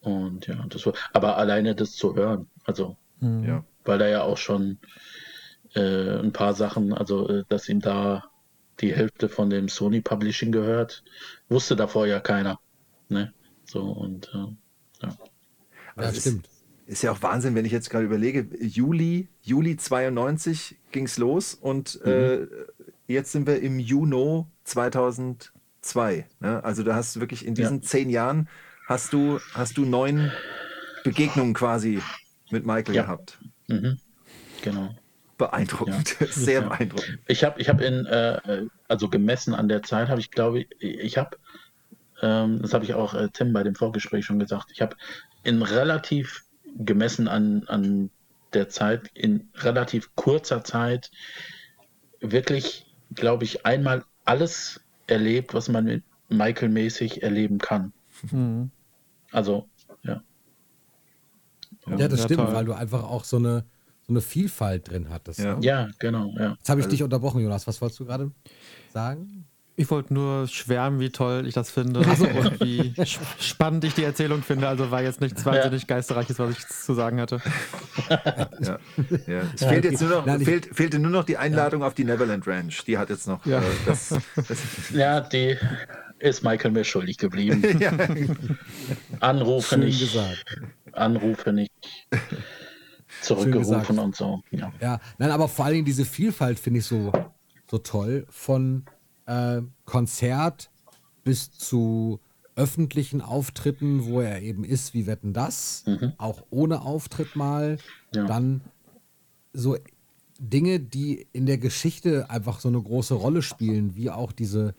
Und ja, das war, aber alleine das zu hören, also, mhm. ja. weil da ja auch schon äh, ein paar Sachen, also, äh, dass ihm da die Hälfte von dem Sony Publishing gehört, wusste davor ja keiner. Ne? So und äh, ja. Das also stimmt. Ist ja auch Wahnsinn, wenn ich jetzt gerade überlege, Juli, Juli 92 ging es los und mhm. äh, jetzt sind wir im Juno 2000, zwei. Ne? Also du hast wirklich in diesen ja. zehn Jahren hast du, hast du neun Begegnungen quasi mit Michael ja. gehabt. Mhm. Genau. Beeindruckend, ja. (laughs) sehr beeindruckend. Ich habe ich hab in, äh, also gemessen an der Zeit, habe ich glaube, ich habe, ähm, das habe ich auch äh, Tim bei dem Vorgespräch schon gesagt, ich habe in relativ gemessen an, an der Zeit, in relativ kurzer Zeit wirklich, glaube ich, einmal alles erlebt, was man mit Michael-mäßig erleben kann. Mhm. Also, ja. Ja, das stimmt, weil du einfach auch so eine, so eine Vielfalt drin hattest. Ja, ne? ja genau. Ja. Jetzt habe ich also, dich unterbrochen, Jonas. Was wolltest du gerade sagen? Ich wollte nur schwärmen, wie toll ich das finde also, und wie spannend ich die Erzählung finde. Also war jetzt nichts wahnsinnig ja. Geisterreiches, was ich zu sagen hatte. Ja. ja. (laughs) Es fehlt jetzt nur noch, Nein, fehlt, fehlte nur noch die Einladung auf die Neverland Ranch. Die hat jetzt noch. Ja, äh, das, (laughs) das ja die ist Michael mir schuldig geblieben. (laughs) Anrufe Schön nicht. Gesagt. Anrufe nicht zurückgerufen und so. Ja. ja, nein, aber vor allen Dingen diese Vielfalt finde ich so, so toll. Von äh, Konzert bis zu öffentlichen Auftritten, wo er eben ist, wie wetten das, mhm. auch ohne Auftritt mal. Ja. Dann so Dinge, die in der Geschichte einfach so eine große Rolle spielen, wie auch diese,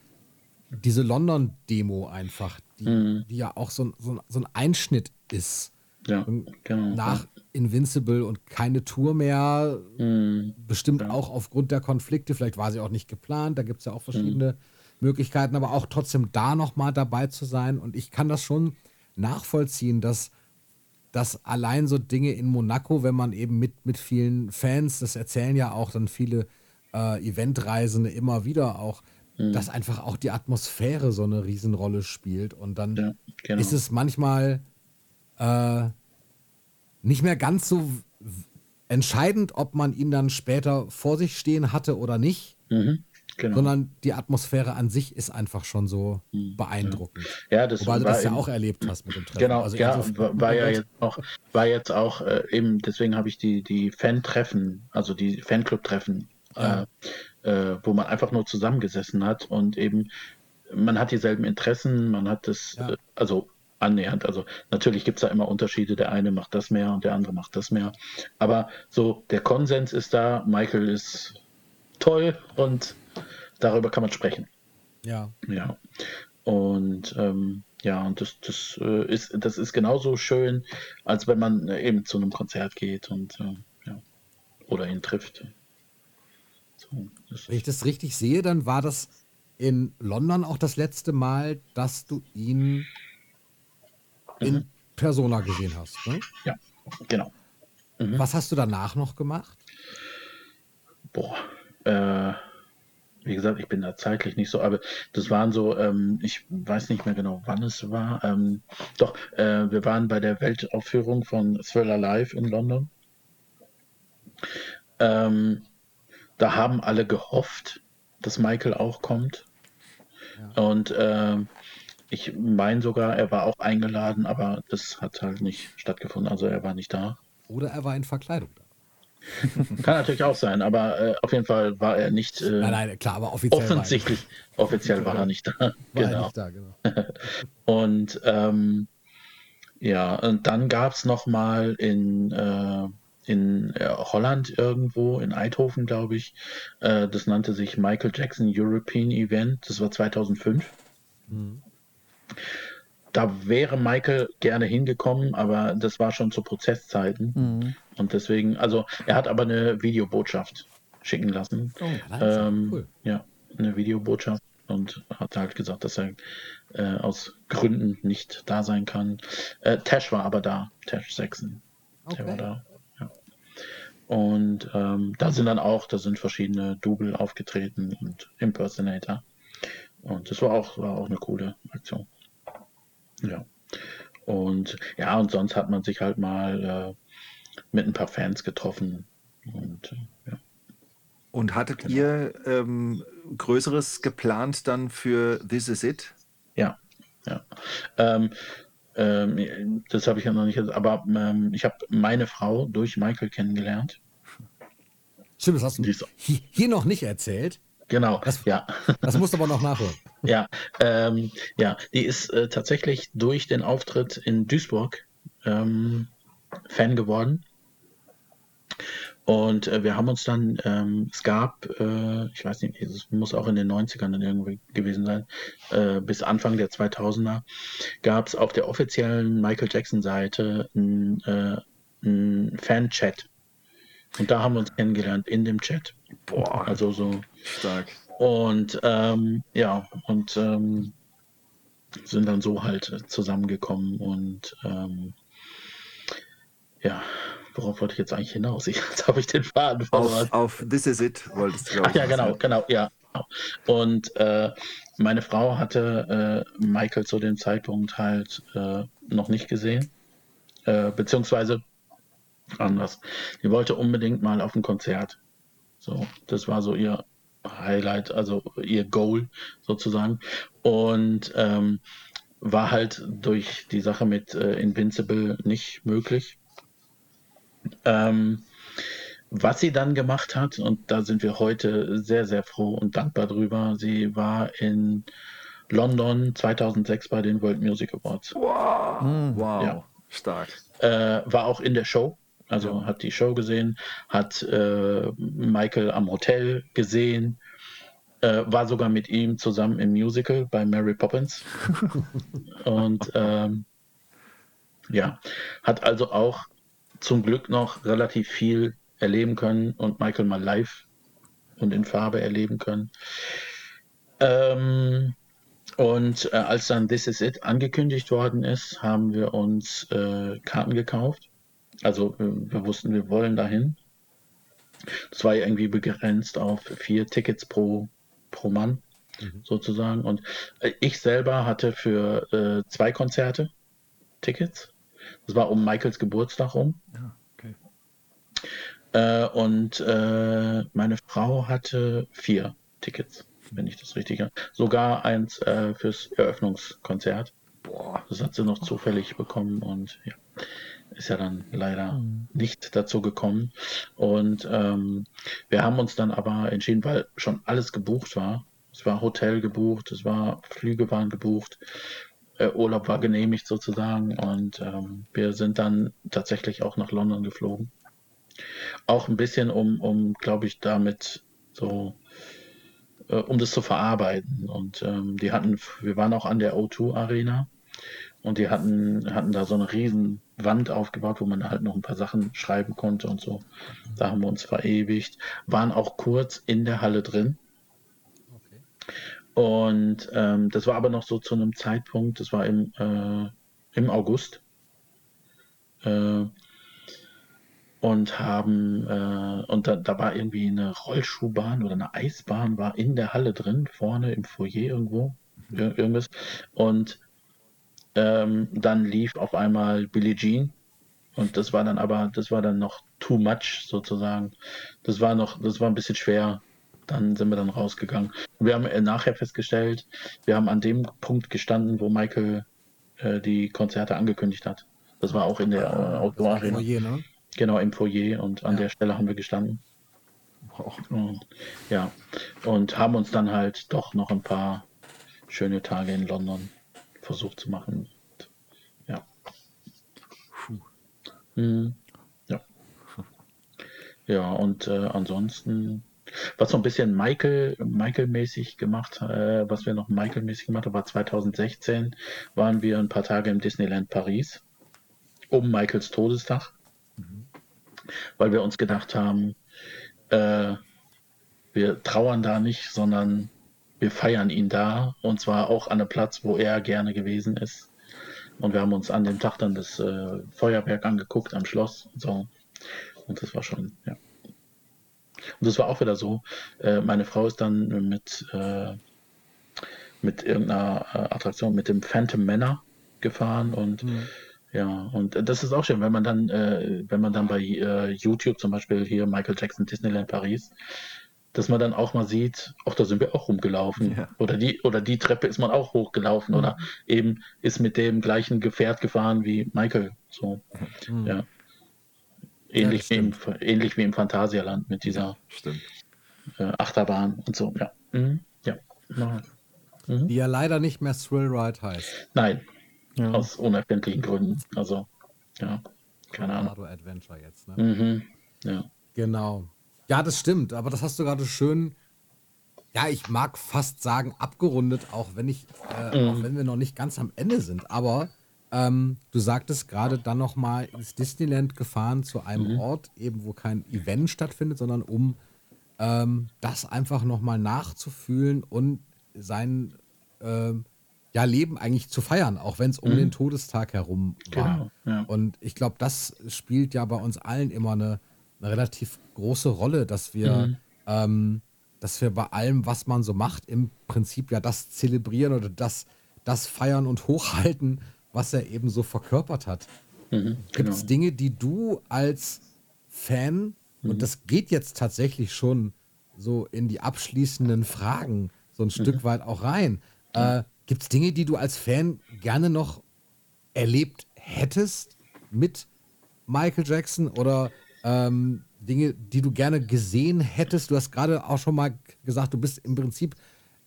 diese London-Demo einfach, die, mhm. die ja auch so, so, so ein Einschnitt ist. Ja, genau. Nach Invincible und keine Tour mehr. Mhm. Bestimmt ja. auch aufgrund der Konflikte. Vielleicht war sie auch nicht geplant. Da gibt es ja auch verschiedene mhm. Möglichkeiten, aber auch trotzdem da nochmal dabei zu sein. Und ich kann das schon nachvollziehen, dass, dass allein so Dinge in Monaco, wenn man eben mit, mit vielen Fans, das erzählen ja auch dann viele äh, Eventreisende immer wieder auch, mhm. dass einfach auch die Atmosphäre so eine Riesenrolle spielt. Und dann ja, genau. ist es manchmal äh, nicht mehr ganz so entscheidend, ob man ihn dann später vor sich stehen hatte oder nicht, mhm, genau. sondern die Atmosphäre an sich ist einfach schon so mhm, beeindruckend. Ja, das Wobei du das ja auch erlebt hast mit dem Treffen. Genau, also ja, war, ja jetzt auch, war jetzt auch äh, eben, deswegen habe ich die, die Fan-Treffen, also die Fanclub-Treffen, ja. äh, äh, wo man einfach nur zusammengesessen hat und eben man hat dieselben Interessen, man hat das, ja. Äh, also annähernd. Also natürlich gibt es da immer Unterschiede. Der eine macht das mehr und der andere macht das mehr. Aber so der Konsens ist da. Michael ist toll und darüber kann man sprechen. Ja. Ja. Und ähm, ja, und das, das, äh, ist, das ist genauso schön, als wenn man äh, eben zu einem Konzert geht und äh, ja, oder ihn trifft. So, wenn ich das richtig sehe, dann war das in London auch das letzte Mal, dass du ihn in mhm. Persona gesehen hast. Ne? Ja, genau. Mhm. Was hast du danach noch gemacht? Boah, äh, wie gesagt, ich bin da zeitlich nicht so, aber das waren so, ähm, ich weiß nicht mehr genau, wann es war. Ähm, doch, äh, wir waren bei der Weltaufführung von Thriller Live in London. Ähm, da haben alle gehofft, dass Michael auch kommt. Ja. Und äh, ich meine sogar, er war auch eingeladen, aber das hat halt nicht stattgefunden. Also er war nicht da. Oder er war in Verkleidung da. (laughs) Kann natürlich auch sein, aber äh, auf jeden Fall war er nicht. Äh, nein, nein, klar, aber offiziell. Offensichtlich, war offiziell war er nicht da. War (laughs) genau. Er nicht da, genau. (laughs) und ähm, ja, und dann gab es nochmal in, äh, in äh, Holland irgendwo, in Eindhoven, glaube ich, äh, das nannte sich Michael Jackson European Event, das war 2005. Mhm. Da wäre Michael gerne hingekommen, aber das war schon zu Prozesszeiten. Mhm. Und deswegen, also er hat aber eine Videobotschaft schicken lassen. Oh, ähm, cool. Ja, eine Videobotschaft und hat halt gesagt, dass er äh, aus Gründen nicht da sein kann. Äh, Tash war aber da, Tash Saxon. Okay. Der war da. Ja. Und ähm, da sind dann auch, da sind verschiedene Double aufgetreten und Impersonator. Und das war auch, war auch eine coole Aktion. Ja. Und ja, und sonst hat man sich halt mal äh, mit ein paar Fans getroffen. Und äh, ja. Und hattet genau. ihr ähm, Größeres geplant dann für This Is It? Ja, ja. Ähm, ähm, das habe ich ja noch nicht, aber ähm, ich habe meine Frau durch Michael kennengelernt. Stimmt, das hast du hier noch nicht erzählt. Genau, das, ja. Das musst du aber noch nachholen. (laughs) Ja, ähm, ja, die ist äh, tatsächlich durch den Auftritt in Duisburg ähm, Fan geworden und äh, wir haben uns dann, ähm, es gab, äh, ich weiß nicht, es muss auch in den 90ern dann irgendwie gewesen sein, äh, bis Anfang der 2000er, gab es auf der offiziellen Michael Jackson-Seite einen äh, Fan-Chat. Und da haben wir uns kennengelernt in dem Chat. Boah. Also so. Stark. Und ähm, ja, und ähm, sind dann so halt zusammengekommen und ähm, ja, worauf wollte ich jetzt eigentlich hinaus? Ich, (laughs) jetzt habe ich den Faden verloren. Auf, auf This Is It wolltest du, Ach, ja, genau, ja. genau, ja. Und äh, meine Frau hatte äh, Michael zu dem Zeitpunkt halt äh, noch nicht gesehen, äh, beziehungsweise anders. Die wollte unbedingt mal auf ein Konzert. So, das war so ihr Highlight, also ihr Goal sozusagen. Und ähm, war halt durch die Sache mit äh, Invincible nicht möglich. Ähm, was sie dann gemacht hat, und da sind wir heute sehr, sehr froh und dankbar drüber, sie war in London 2006 bei den World Music Awards. Wow, hm. wow. Ja. stark. Äh, war auch in der Show, also ja. hat die Show gesehen, hat äh, Michael am Hotel gesehen, äh, war sogar mit ihm zusammen im Musical bei Mary Poppins. (laughs) und ähm, ja, hat also auch zum Glück noch relativ viel erleben können und Michael mal live und in Farbe erleben können. Ähm, und äh, als dann This Is It angekündigt worden ist, haben wir uns äh, Karten gekauft. Also äh, wir wussten, wir wollen dahin. Das war irgendwie begrenzt auf vier Tickets pro, pro Mann mhm. sozusagen. Und äh, ich selber hatte für äh, zwei Konzerte Tickets. Das war um Michaels Geburtstag rum. Ja, okay. Äh, und äh, meine Frau hatte vier Tickets, wenn ich das richtig habe. Sogar eins äh, fürs Eröffnungskonzert. Boah. Das hat sie noch zufällig bekommen und ja, ist ja dann leider mhm. nicht dazu gekommen. Und ähm, wir haben uns dann aber entschieden, weil schon alles gebucht war. Es war Hotel gebucht, es war Flüge waren gebucht äh, Urlaub war genehmigt sozusagen und ähm, wir sind dann tatsächlich auch nach London geflogen. Auch ein bisschen, um, um glaube ich, damit so, äh, um das zu verarbeiten. Und ähm, die hatten, wir waren auch an der O2 Arena und die hatten, hatten da so eine riesen Wand aufgebaut, wo man halt noch ein paar Sachen schreiben konnte und so. Da haben wir uns verewigt, waren auch kurz in der Halle drin und ähm, das war aber noch so zu einem Zeitpunkt, das war im, äh, im August. Äh, und haben, äh, und da, da war irgendwie eine Rollschuhbahn oder eine Eisbahn war in der Halle drin, vorne im Foyer irgendwo, mhm. irgendwas. Und ähm, dann lief auf einmal Billie Jean. Und das war dann aber, das war dann noch too much sozusagen. Das war noch, das war ein bisschen schwer dann sind wir dann rausgegangen. wir haben äh, nachher festgestellt, wir haben an dem Punkt gestanden, wo Michael äh, die Konzerte angekündigt hat. Das war auch in der äh, Outdoor Arena. Ne? Genau, im Foyer und an ja. der Stelle haben wir gestanden. Und, ja, und haben uns dann halt doch noch ein paar schöne Tage in London versucht zu machen. Ja. Mhm. Ja. Ja, und äh, ansonsten, was so ein bisschen Michael, Michael-mäßig gemacht, äh, was wir noch Michael-mäßig gemacht haben, war 2016, waren wir ein paar Tage im Disneyland Paris um Michaels Todestag, mhm. weil wir uns gedacht haben, äh, wir trauern da nicht, sondern wir feiern ihn da und zwar auch an einem Platz, wo er gerne gewesen ist. Und wir haben uns an dem Tag dann das äh, Feuerwerk angeguckt am Schloss und so. Und das war schon, ja. Und das war auch wieder so. Äh, meine Frau ist dann mit, äh, mit irgendeiner äh, Attraktion, mit dem Phantom Manor gefahren und mhm. Ja, und das ist auch schön, wenn man dann, äh, wenn man dann bei äh, YouTube zum Beispiel hier Michael Jackson Disneyland Paris, dass man dann auch mal sieht, auch da sind wir auch rumgelaufen. Ja. Oder die, oder die Treppe ist man auch hochgelaufen mhm. oder eben ist mit dem gleichen Gefährt gefahren wie Michael. So. Mhm. Ja. Ähnlich, ja, wie im, ähnlich wie im Phantasialand mit dieser äh, Achterbahn und so, ja. Mhm. Ja. Mhm. Die ja leider nicht mehr Thrill Ride heißt. Nein, ja. Aus unerfindlichen Gründen. Also, ja, keine Ahnung. Adventure jetzt, ne? Mhm. Ja. Genau. Ja, das stimmt, aber das hast du gerade schön, ja, ich mag fast sagen, abgerundet, auch wenn ich, äh, mhm. auch wenn wir noch nicht ganz am Ende sind. Aber ähm, du sagtest gerade dann nochmal ins Disneyland gefahren zu einem mhm. Ort, eben wo kein Event stattfindet, sondern um ähm, das einfach nochmal nachzufühlen und seinen ähm, ja, Leben eigentlich zu feiern, auch wenn es um mhm. den Todestag herum war. Genau, ja. Und ich glaube, das spielt ja bei uns allen immer eine, eine relativ große Rolle, dass wir, mhm. ähm, dass wir bei allem, was man so macht, im Prinzip ja das zelebrieren oder das, das feiern und hochhalten, was er eben so verkörpert hat. Mhm, Gibt es genau. Dinge, die du als Fan, und mhm. das geht jetzt tatsächlich schon so in die abschließenden Fragen so ein Stück mhm. weit auch rein, äh, Gibt es Dinge, die du als Fan gerne noch erlebt hättest mit Michael Jackson oder ähm, Dinge, die du gerne gesehen hättest? Du hast gerade auch schon mal gesagt, du bist im Prinzip,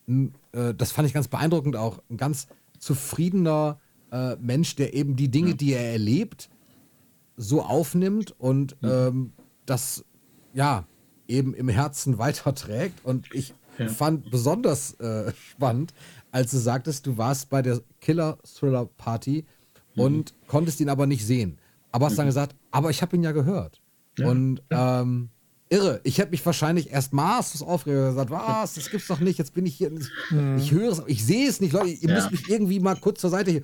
ein, äh, das fand ich ganz beeindruckend auch, ein ganz zufriedener äh, Mensch, der eben die Dinge, die er erlebt, so aufnimmt und ähm, das ja eben im Herzen weiterträgt. Und ich ja. fand besonders äh, spannend, als du sagtest, du warst bei der Killer-Thriller-Party mhm. und konntest ihn aber nicht sehen. Aber hast mhm. dann gesagt, aber ich habe ihn ja gehört. Ja. Und ähm, irre, ich hätte mich wahrscheinlich erst maßlos aufgeregt und gesagt, was, das gibt's doch nicht, jetzt bin ich hier, mhm. ich höre es, ich sehe es nicht, Leute, ihr ja. müsst mich irgendwie mal kurz zur Seite hier.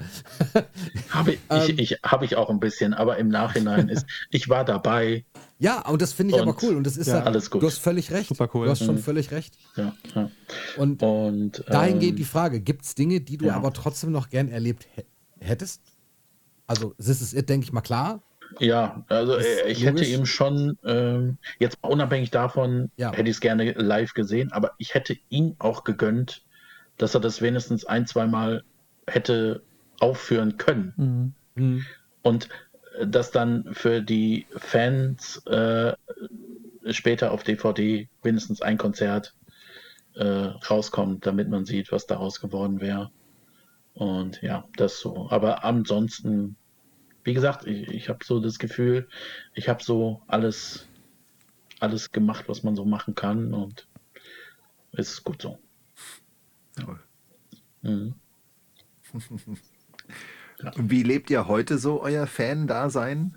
(laughs) habe (laughs) ich, ähm, ich, ich, hab ich auch ein bisschen, aber im Nachhinein ist, (laughs) ich war dabei, ja, und das finde ich und, aber cool. Und das ist ja, halt, alles gut. Du hast völlig recht. Super cool. Du hast schon mhm. völlig recht. Ja, ja. Und, und dahingehend ähm, die Frage: Gibt es Dinge, die du ja. aber trotzdem noch gern erlebt hättest? Also, das ist es, denke ich mal, klar. Ja, also äh, ich hätte ihm schon, ähm, jetzt unabhängig davon, ja. hätte ich es gerne live gesehen, aber ich hätte ihn auch gegönnt, dass er das wenigstens ein, zwei Mal hätte aufführen können. Mhm. Mhm. Und dass dann für die Fans äh, später auf DVD mindestens ein Konzert äh, rauskommt, damit man sieht, was daraus geworden wäre. Und ja, das so. Aber ansonsten, wie gesagt, ich, ich habe so das Gefühl, ich habe so alles, alles gemacht, was man so machen kann und es ist gut so. Toll. Mhm. (laughs) Wie lebt ihr heute so euer Fan-Dasein?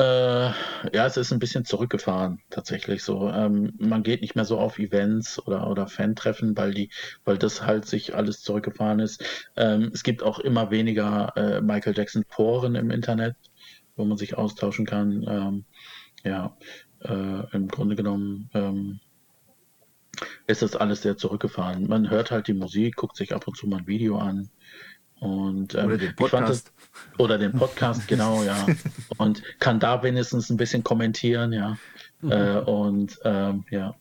Äh, ja, es ist ein bisschen zurückgefahren, tatsächlich so. Ähm, man geht nicht mehr so auf Events oder, oder Fan-Treffen, weil die, weil das halt sich alles zurückgefahren ist. Ähm, es gibt auch immer weniger äh, Michael Jackson-Foren im Internet, wo man sich austauschen kann. Ähm, ja, äh, im Grunde genommen ähm, ist das alles sehr zurückgefahren. Man hört halt die Musik, guckt sich ab und zu mal ein Video an. Und, ähm, oder den Podcast. Das, oder den Podcast, genau, ja. (laughs) Und kann da wenigstens ein bisschen kommentieren, ja. Mhm. Äh, und ähm, ja,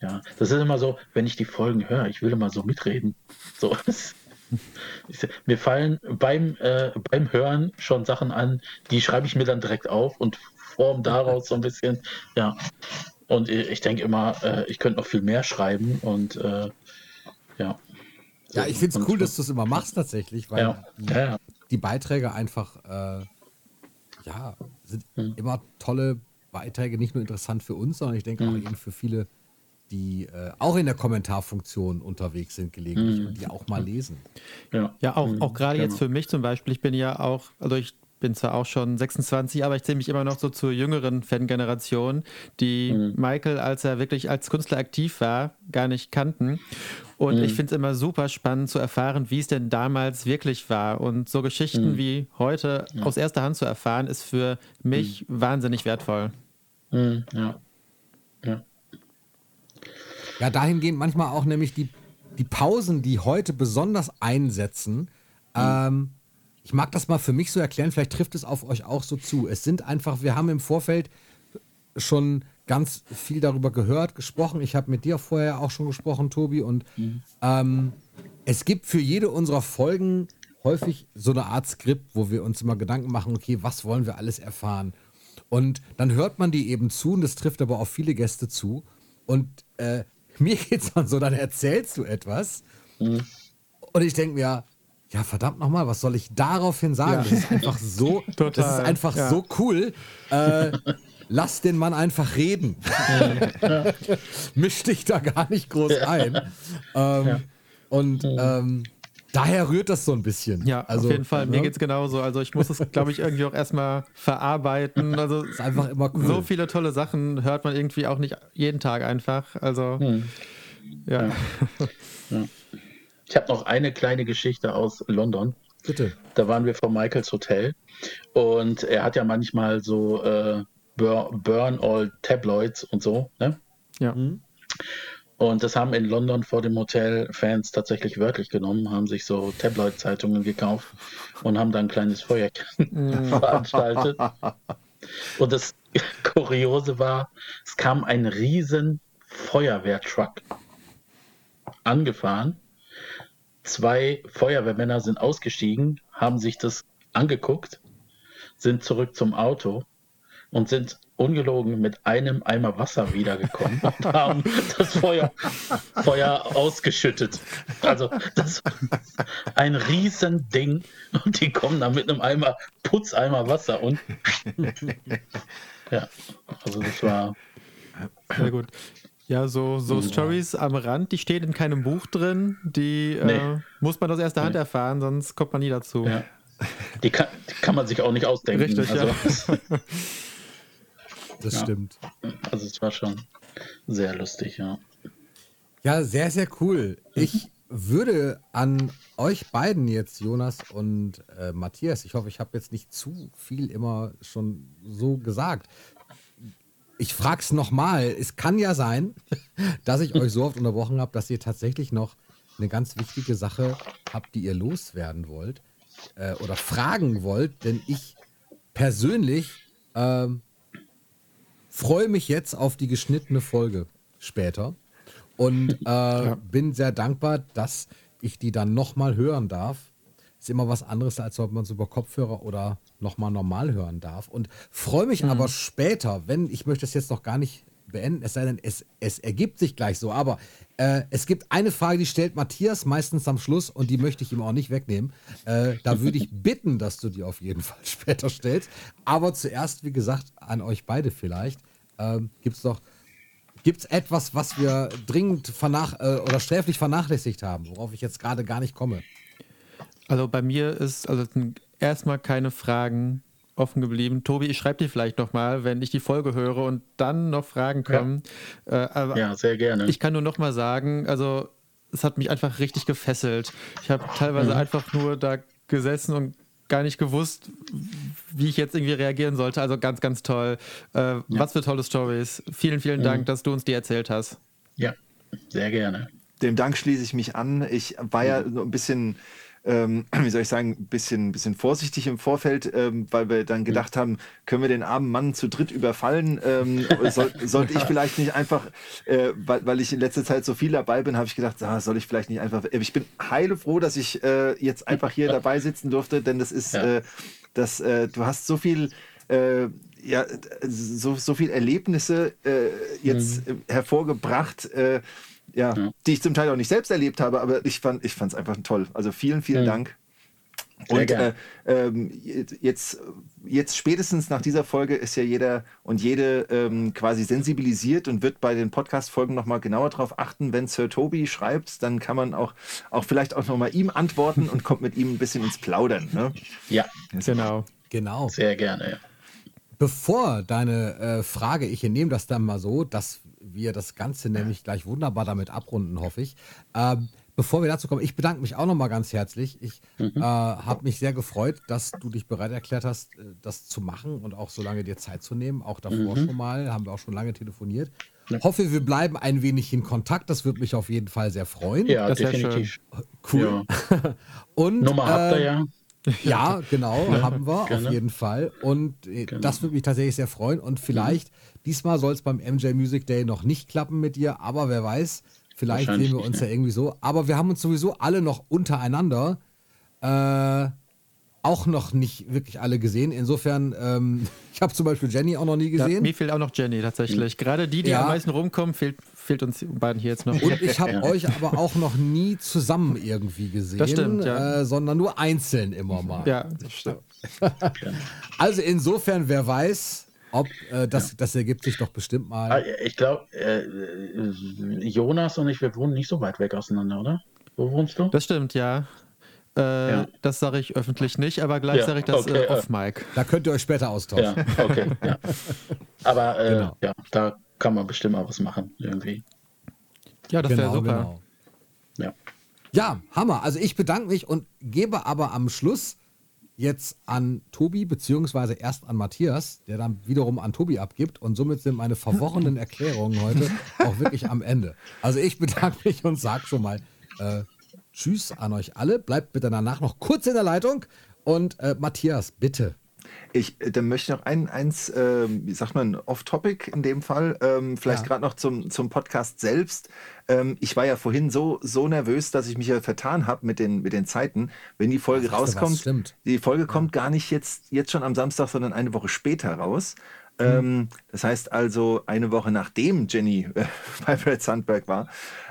ja. Das ist immer so, wenn ich die Folgen höre, ich will immer so mitreden. So. (laughs) Mir fallen beim, äh, beim Hören schon Sachen an, die schreibe ich mir dann direkt auf und form daraus so ein bisschen. Ja. Und ich denke immer, äh, ich könnte noch viel mehr schreiben und äh, ja. Ja, ich finde es cool, dass du es immer machst tatsächlich, weil ja. Die, ja, die, Beiträge einfach, äh, ja, sind hm. immer tolle Beiträge, nicht nur interessant für uns, sondern ich denke hm. auch eben für viele die äh, auch in der Kommentarfunktion unterwegs sind gelegentlich mhm. und die auch mal lesen. Ja, ja auch, auch gerade genau. jetzt für mich zum Beispiel. Ich bin ja auch, also ich bin zwar auch schon 26, aber ich zähle mich immer noch so zur jüngeren Fangeneration, die mhm. Michael, als er wirklich als Künstler aktiv war, gar nicht kannten. Und mhm. ich finde es immer super spannend zu erfahren, wie es denn damals wirklich war. Und so Geschichten mhm. wie heute aus erster Hand zu erfahren, ist für mich mhm. wahnsinnig wertvoll. Mhm. Ja. Ja. Ja, dahingehend manchmal auch nämlich die, die Pausen, die heute besonders einsetzen. Mhm. Ähm, ich mag das mal für mich so erklären, vielleicht trifft es auf euch auch so zu. Es sind einfach, wir haben im Vorfeld schon ganz viel darüber gehört, gesprochen. Ich habe mit dir vorher auch schon gesprochen, Tobi. Und mhm. ähm, es gibt für jede unserer Folgen häufig so eine Art Skript, wo wir uns immer Gedanken machen, okay, was wollen wir alles erfahren? Und dann hört man die eben zu, und das trifft aber auf viele Gäste zu. Und äh, (laughs) mir geht's dann so, dann erzählst du etwas mhm. und ich denke mir, ja, verdammt nochmal, was soll ich daraufhin sagen? Ja. Das ist einfach so, Total. das ist einfach ja. so cool. Äh, lass den Mann einfach reden. Ja. Misch dich da gar nicht groß ein. Ähm, und ähm, daher rührt das so ein bisschen. Ja, also, auf jeden Fall. Mir ne? geht es genauso. Also ich muss es, glaube ich, irgendwie auch erstmal verarbeiten. Also ist einfach immer cool. So viele tolle Sachen hört man irgendwie auch nicht jeden Tag einfach. Also hm. ja. ja. (laughs) Ich habe noch eine kleine Geschichte aus London. Bitte. Da waren wir vor Michaels Hotel und er hat ja manchmal so äh, Burn All Tabloids und so. Ne? Ja. Mhm. Und das haben in London vor dem Hotel Fans tatsächlich wörtlich genommen, haben sich so Tabloid-Zeitungen gekauft und haben da ein kleines Feuerchen mm. (laughs) veranstaltet. Und das Kuriose war, es kam ein riesen Feuerwehrtruck angefahren. Zwei Feuerwehrmänner sind ausgestiegen, haben sich das angeguckt, sind zurück zum Auto und sind ungelogen mit einem Eimer Wasser wiedergekommen und (laughs) haben das Feuer, Feuer ausgeschüttet. Also das ein Riesending und die kommen dann mit einem Eimer, Putzeimer Wasser und (laughs) ja, also das war sehr gut. Ja, so, so ja. Stories am Rand, die stehen in keinem Buch drin, die nee. äh, muss man aus erster Hand nee. erfahren, sonst kommt man nie dazu. Ja. Die, kann, die kann man sich auch nicht ausdenken. Richtig, also, ja. (laughs) das ja. stimmt. Also es war schon sehr lustig, ja. Ja, sehr, sehr cool. Ich würde an euch beiden jetzt, Jonas und äh, Matthias, ich hoffe, ich habe jetzt nicht zu viel immer schon so gesagt. Ich frage es nochmal. Es kann ja sein, (laughs) dass ich euch so oft unterbrochen habe, dass ihr tatsächlich noch eine ganz wichtige Sache habt, die ihr loswerden wollt äh, oder fragen wollt, denn ich persönlich ähm, freue mich jetzt auf die geschnittene Folge später und äh, ja. bin sehr dankbar, dass ich die dann nochmal hören darf. Ist immer was anderes, als ob man es über Kopfhörer oder nochmal normal hören darf. Und freue mich mhm. aber später, wenn, ich möchte es jetzt noch gar nicht beenden, es sei denn, es, es ergibt sich gleich so. Aber äh, es gibt eine Frage, die stellt Matthias meistens am Schluss und die möchte ich ihm auch nicht wegnehmen. Äh, da würde ich bitten, dass du die auf jeden Fall (laughs) später stellst. Aber zuerst, wie gesagt, an euch beide vielleicht. Ähm, gibt es doch. Gibt es etwas, was wir dringend vernach äh, oder sträflich vernachlässigt haben, worauf ich jetzt gerade gar nicht komme? Also bei mir ist also erstmal keine Fragen offen geblieben. Tobi, ich schreibe dir vielleicht nochmal, wenn ich die Folge höre und dann noch Fragen kommen. Ja, äh, ja sehr gerne. Ich kann nur nochmal sagen, also es hat mich einfach richtig gefesselt. Ich habe teilweise mhm. einfach nur da gesessen und gar nicht gewusst, wie ich jetzt irgendwie reagieren sollte. Also ganz, ganz toll. Äh, ja. Was für tolle Stories. Vielen, vielen Dank, mhm. dass du uns die erzählt hast. Ja, sehr gerne. Dem Dank schließe ich mich an. Ich war ja so ein bisschen ähm, (clears throat) wie soll ich sagen, ein bisschen, bisschen vorsichtig im Vorfeld, ähm, weil wir dann gedacht haben, können wir den armen Mann zu dritt überfallen? Ähm, soll, sollte ich (laughs) vielleicht nicht einfach, äh, weil, weil ich in letzter Zeit so viel dabei bin, habe ich gedacht, ah, soll ich vielleicht nicht einfach. Ich bin heilefroh, dass ich äh, jetzt einfach hier (laughs) dabei sitzen durfte, denn das ist, ja. äh, das, äh, du hast so viel. Äh, ja, so, so viel Erlebnisse äh, jetzt mhm. hervorgebracht, ja, ja, die ich zum Teil auch nicht selbst erlebt habe, aber ich fand es einfach toll. Also vielen, vielen mhm. Dank. Und äh, ähm, jetzt, jetzt spätestens nach dieser Folge ist ja jeder und jede ähm, quasi sensibilisiert und wird bei den Podcast-Folgen nochmal genauer darauf achten, wenn Sir Toby schreibt, dann kann man auch, auch vielleicht auch nochmal ihm antworten und kommt mit ihm ein bisschen ins Plaudern. Ne? Ja, genau. Genau. Sehr gerne, ja. Bevor deine äh, Frage, ich nehme das dann mal so, dass wir das Ganze nämlich gleich wunderbar damit abrunden, hoffe ich. Ähm, bevor wir dazu kommen, ich bedanke mich auch nochmal ganz herzlich. Ich mhm. äh, habe mich sehr gefreut, dass du dich bereit erklärt hast, äh, das zu machen und auch so lange dir Zeit zu nehmen. Auch davor mhm. schon mal, haben wir auch schon lange telefoniert. Ja. Hoffe, wir bleiben ein wenig in Kontakt. Das würde mich auf jeden Fall sehr freuen. Ja, das definitiv. Cool. Ja. (laughs) und, Nummer habt ihr ja. (laughs) Ja, genau, haben wir Gerne. auf jeden Fall. Und äh, das würde mich tatsächlich sehr freuen. Und vielleicht, mhm. Diesmal soll es beim MJ Music Day noch nicht klappen mit dir, aber wer weiß, Vielleicht sehen wir uns ja irgendwie so. Aber wir haben uns sowieso alle noch untereinander äh, auch noch nicht wirklich alle gesehen. Insofern, ähm, (laughs) ich habe zum Beispiel Jenny auch noch nie gesehen. Ja, mir fehlt auch noch Jenny tatsächlich. Gerade die, die ja. am meisten rumkommen, fehlt, fehlt uns beiden hier jetzt noch. Und ich habe ja. euch aber auch noch nie zusammen irgendwie gesehen, das stimmt, ja. äh, sondern nur einzeln immer mal. Ja, das stimmt. (laughs) also insofern, wer weiß, ob äh, das, ja. das ergibt sich doch bestimmt mal. Ah, ich glaube, äh, Jonas und ich, wir wohnen nicht so weit weg auseinander, oder? Wo wohnst du? Das stimmt, ja. Äh, ja. Das sage ich öffentlich nicht, aber gleich ja, sage ich das okay, äh, off Mike. Da könnt ihr euch später austauschen. Ja, okay. (laughs) ja. Aber äh, genau. ja, da kann man bestimmt mal was machen, irgendwie. Ja, das genau, wäre super. Genau. Ja. ja, Hammer. Also ich bedanke mich und gebe aber am Schluss jetzt an Tobi, beziehungsweise erst an Matthias, der dann wiederum an Tobi abgibt. Und somit sind meine verworrenen (laughs) Erklärungen heute auch wirklich am Ende. Also ich bedanke mich und sage schon mal äh, Tschüss an euch alle. Bleibt bitte danach noch kurz in der Leitung. Und äh, Matthias, bitte. Ich äh, dann möchte noch ein, eins, äh, wie sagt man, off-topic in dem Fall, ähm, vielleicht ja. gerade noch zum, zum Podcast selbst. Ähm, ich war ja vorhin so, so nervös, dass ich mich ja vertan habe mit den, mit den Zeiten. Wenn die Folge Ach, rauskommt, die Folge ja. kommt gar nicht jetzt, jetzt schon am Samstag, sondern eine Woche später raus. Mhm. Ähm, das heißt also eine Woche nachdem Jenny äh, (laughs) bei Fred Sandberg war.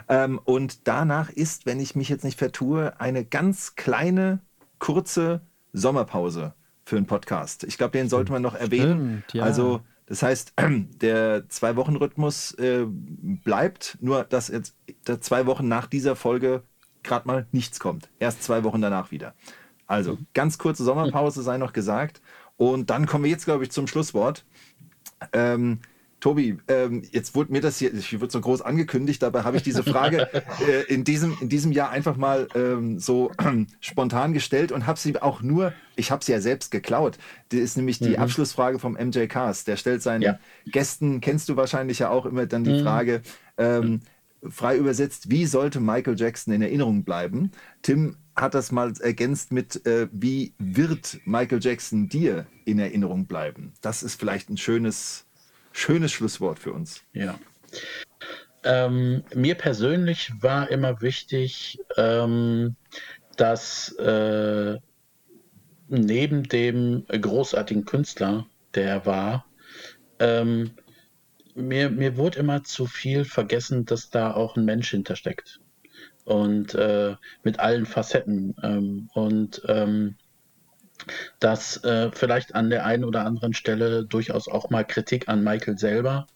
Ähm, und danach ist, wenn ich mich jetzt nicht vertue, eine ganz kleine, kurze Sommerpause für einen Podcast. Ich glaube, den sollte man noch erwähnen. Stimmt, ja. Also das heißt, (clears throat) der Zwei-Wochen-Rhythmus äh, bleibt, nur dass jetzt zwei Wochen nach dieser Folge gerade mal nichts kommt. Erst zwei Wochen danach wieder. Also ganz kurze Sommerpause sei noch gesagt. Und dann kommen wir jetzt, glaube ich, zum Schlusswort. Ähm, Tobi, ähm, jetzt wurde mir das hier, ich wurde so groß angekündigt, dabei habe ich diese Frage (laughs) äh, in, diesem, in diesem Jahr einfach mal ähm, so äh, spontan gestellt und habe sie auch nur, ich habe sie ja selbst geklaut. Die ist nämlich die mhm. Abschlussfrage vom MJ Cast. Der stellt seinen ja. Gästen, kennst du wahrscheinlich ja auch immer dann die mhm. Frage, ähm, frei übersetzt, wie sollte Michael Jackson in Erinnerung bleiben? Tim hat das mal ergänzt mit, äh, wie wird Michael Jackson dir in Erinnerung bleiben? Das ist vielleicht ein schönes schönes Schlusswort für uns. Ja. Ähm, mir persönlich war immer wichtig, ähm, dass äh, neben dem großartigen Künstler, der er war, ähm, mir, mir wurde immer zu viel vergessen, dass da auch ein Mensch hintersteckt. Und äh, mit allen Facetten. Ähm, und ähm, dass äh, vielleicht an der einen oder anderen Stelle durchaus auch mal Kritik an Michael selber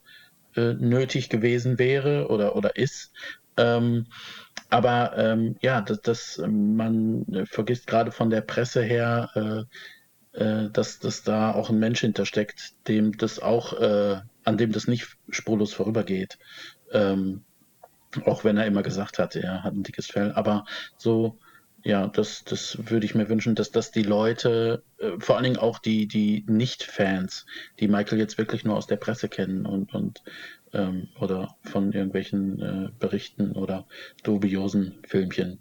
äh, nötig gewesen wäre oder, oder ist. Ähm, aber ähm, ja, dass, dass man vergisst gerade von der Presse her, äh, äh, dass, dass da auch ein Mensch hintersteckt, dem das auch, äh, an dem das nicht spurlos vorübergeht. Ähm, auch wenn er immer gesagt hat, er hat ein dickes Fell. Aber so ja, das, das würde ich mir wünschen, dass das die Leute, äh, vor allen Dingen auch die, die Nicht-Fans, die Michael jetzt wirklich nur aus der Presse kennen und, und ähm, oder von irgendwelchen äh, Berichten oder dubiosen Filmchen,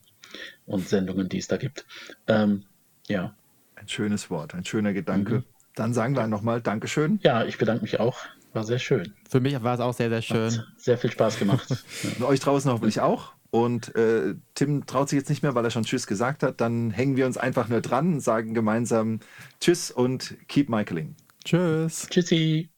und Sendungen, die es da gibt. Ähm, ja. Ein schönes Wort, ein schöner Gedanke. Mhm. Dann sagen wir nochmal Dankeschön. Ja, ich bedanke mich auch. War sehr schön. Für mich war es auch sehr, sehr schön. Hat sehr viel Spaß gemacht. (laughs) Und euch draußen hoffentlich auch. Und äh, Tim traut sich jetzt nicht mehr, weil er schon Tschüss gesagt hat. Dann hängen wir uns einfach nur dran, sagen gemeinsam Tschüss und keep Michaeling. Tschüss. Tschüssi.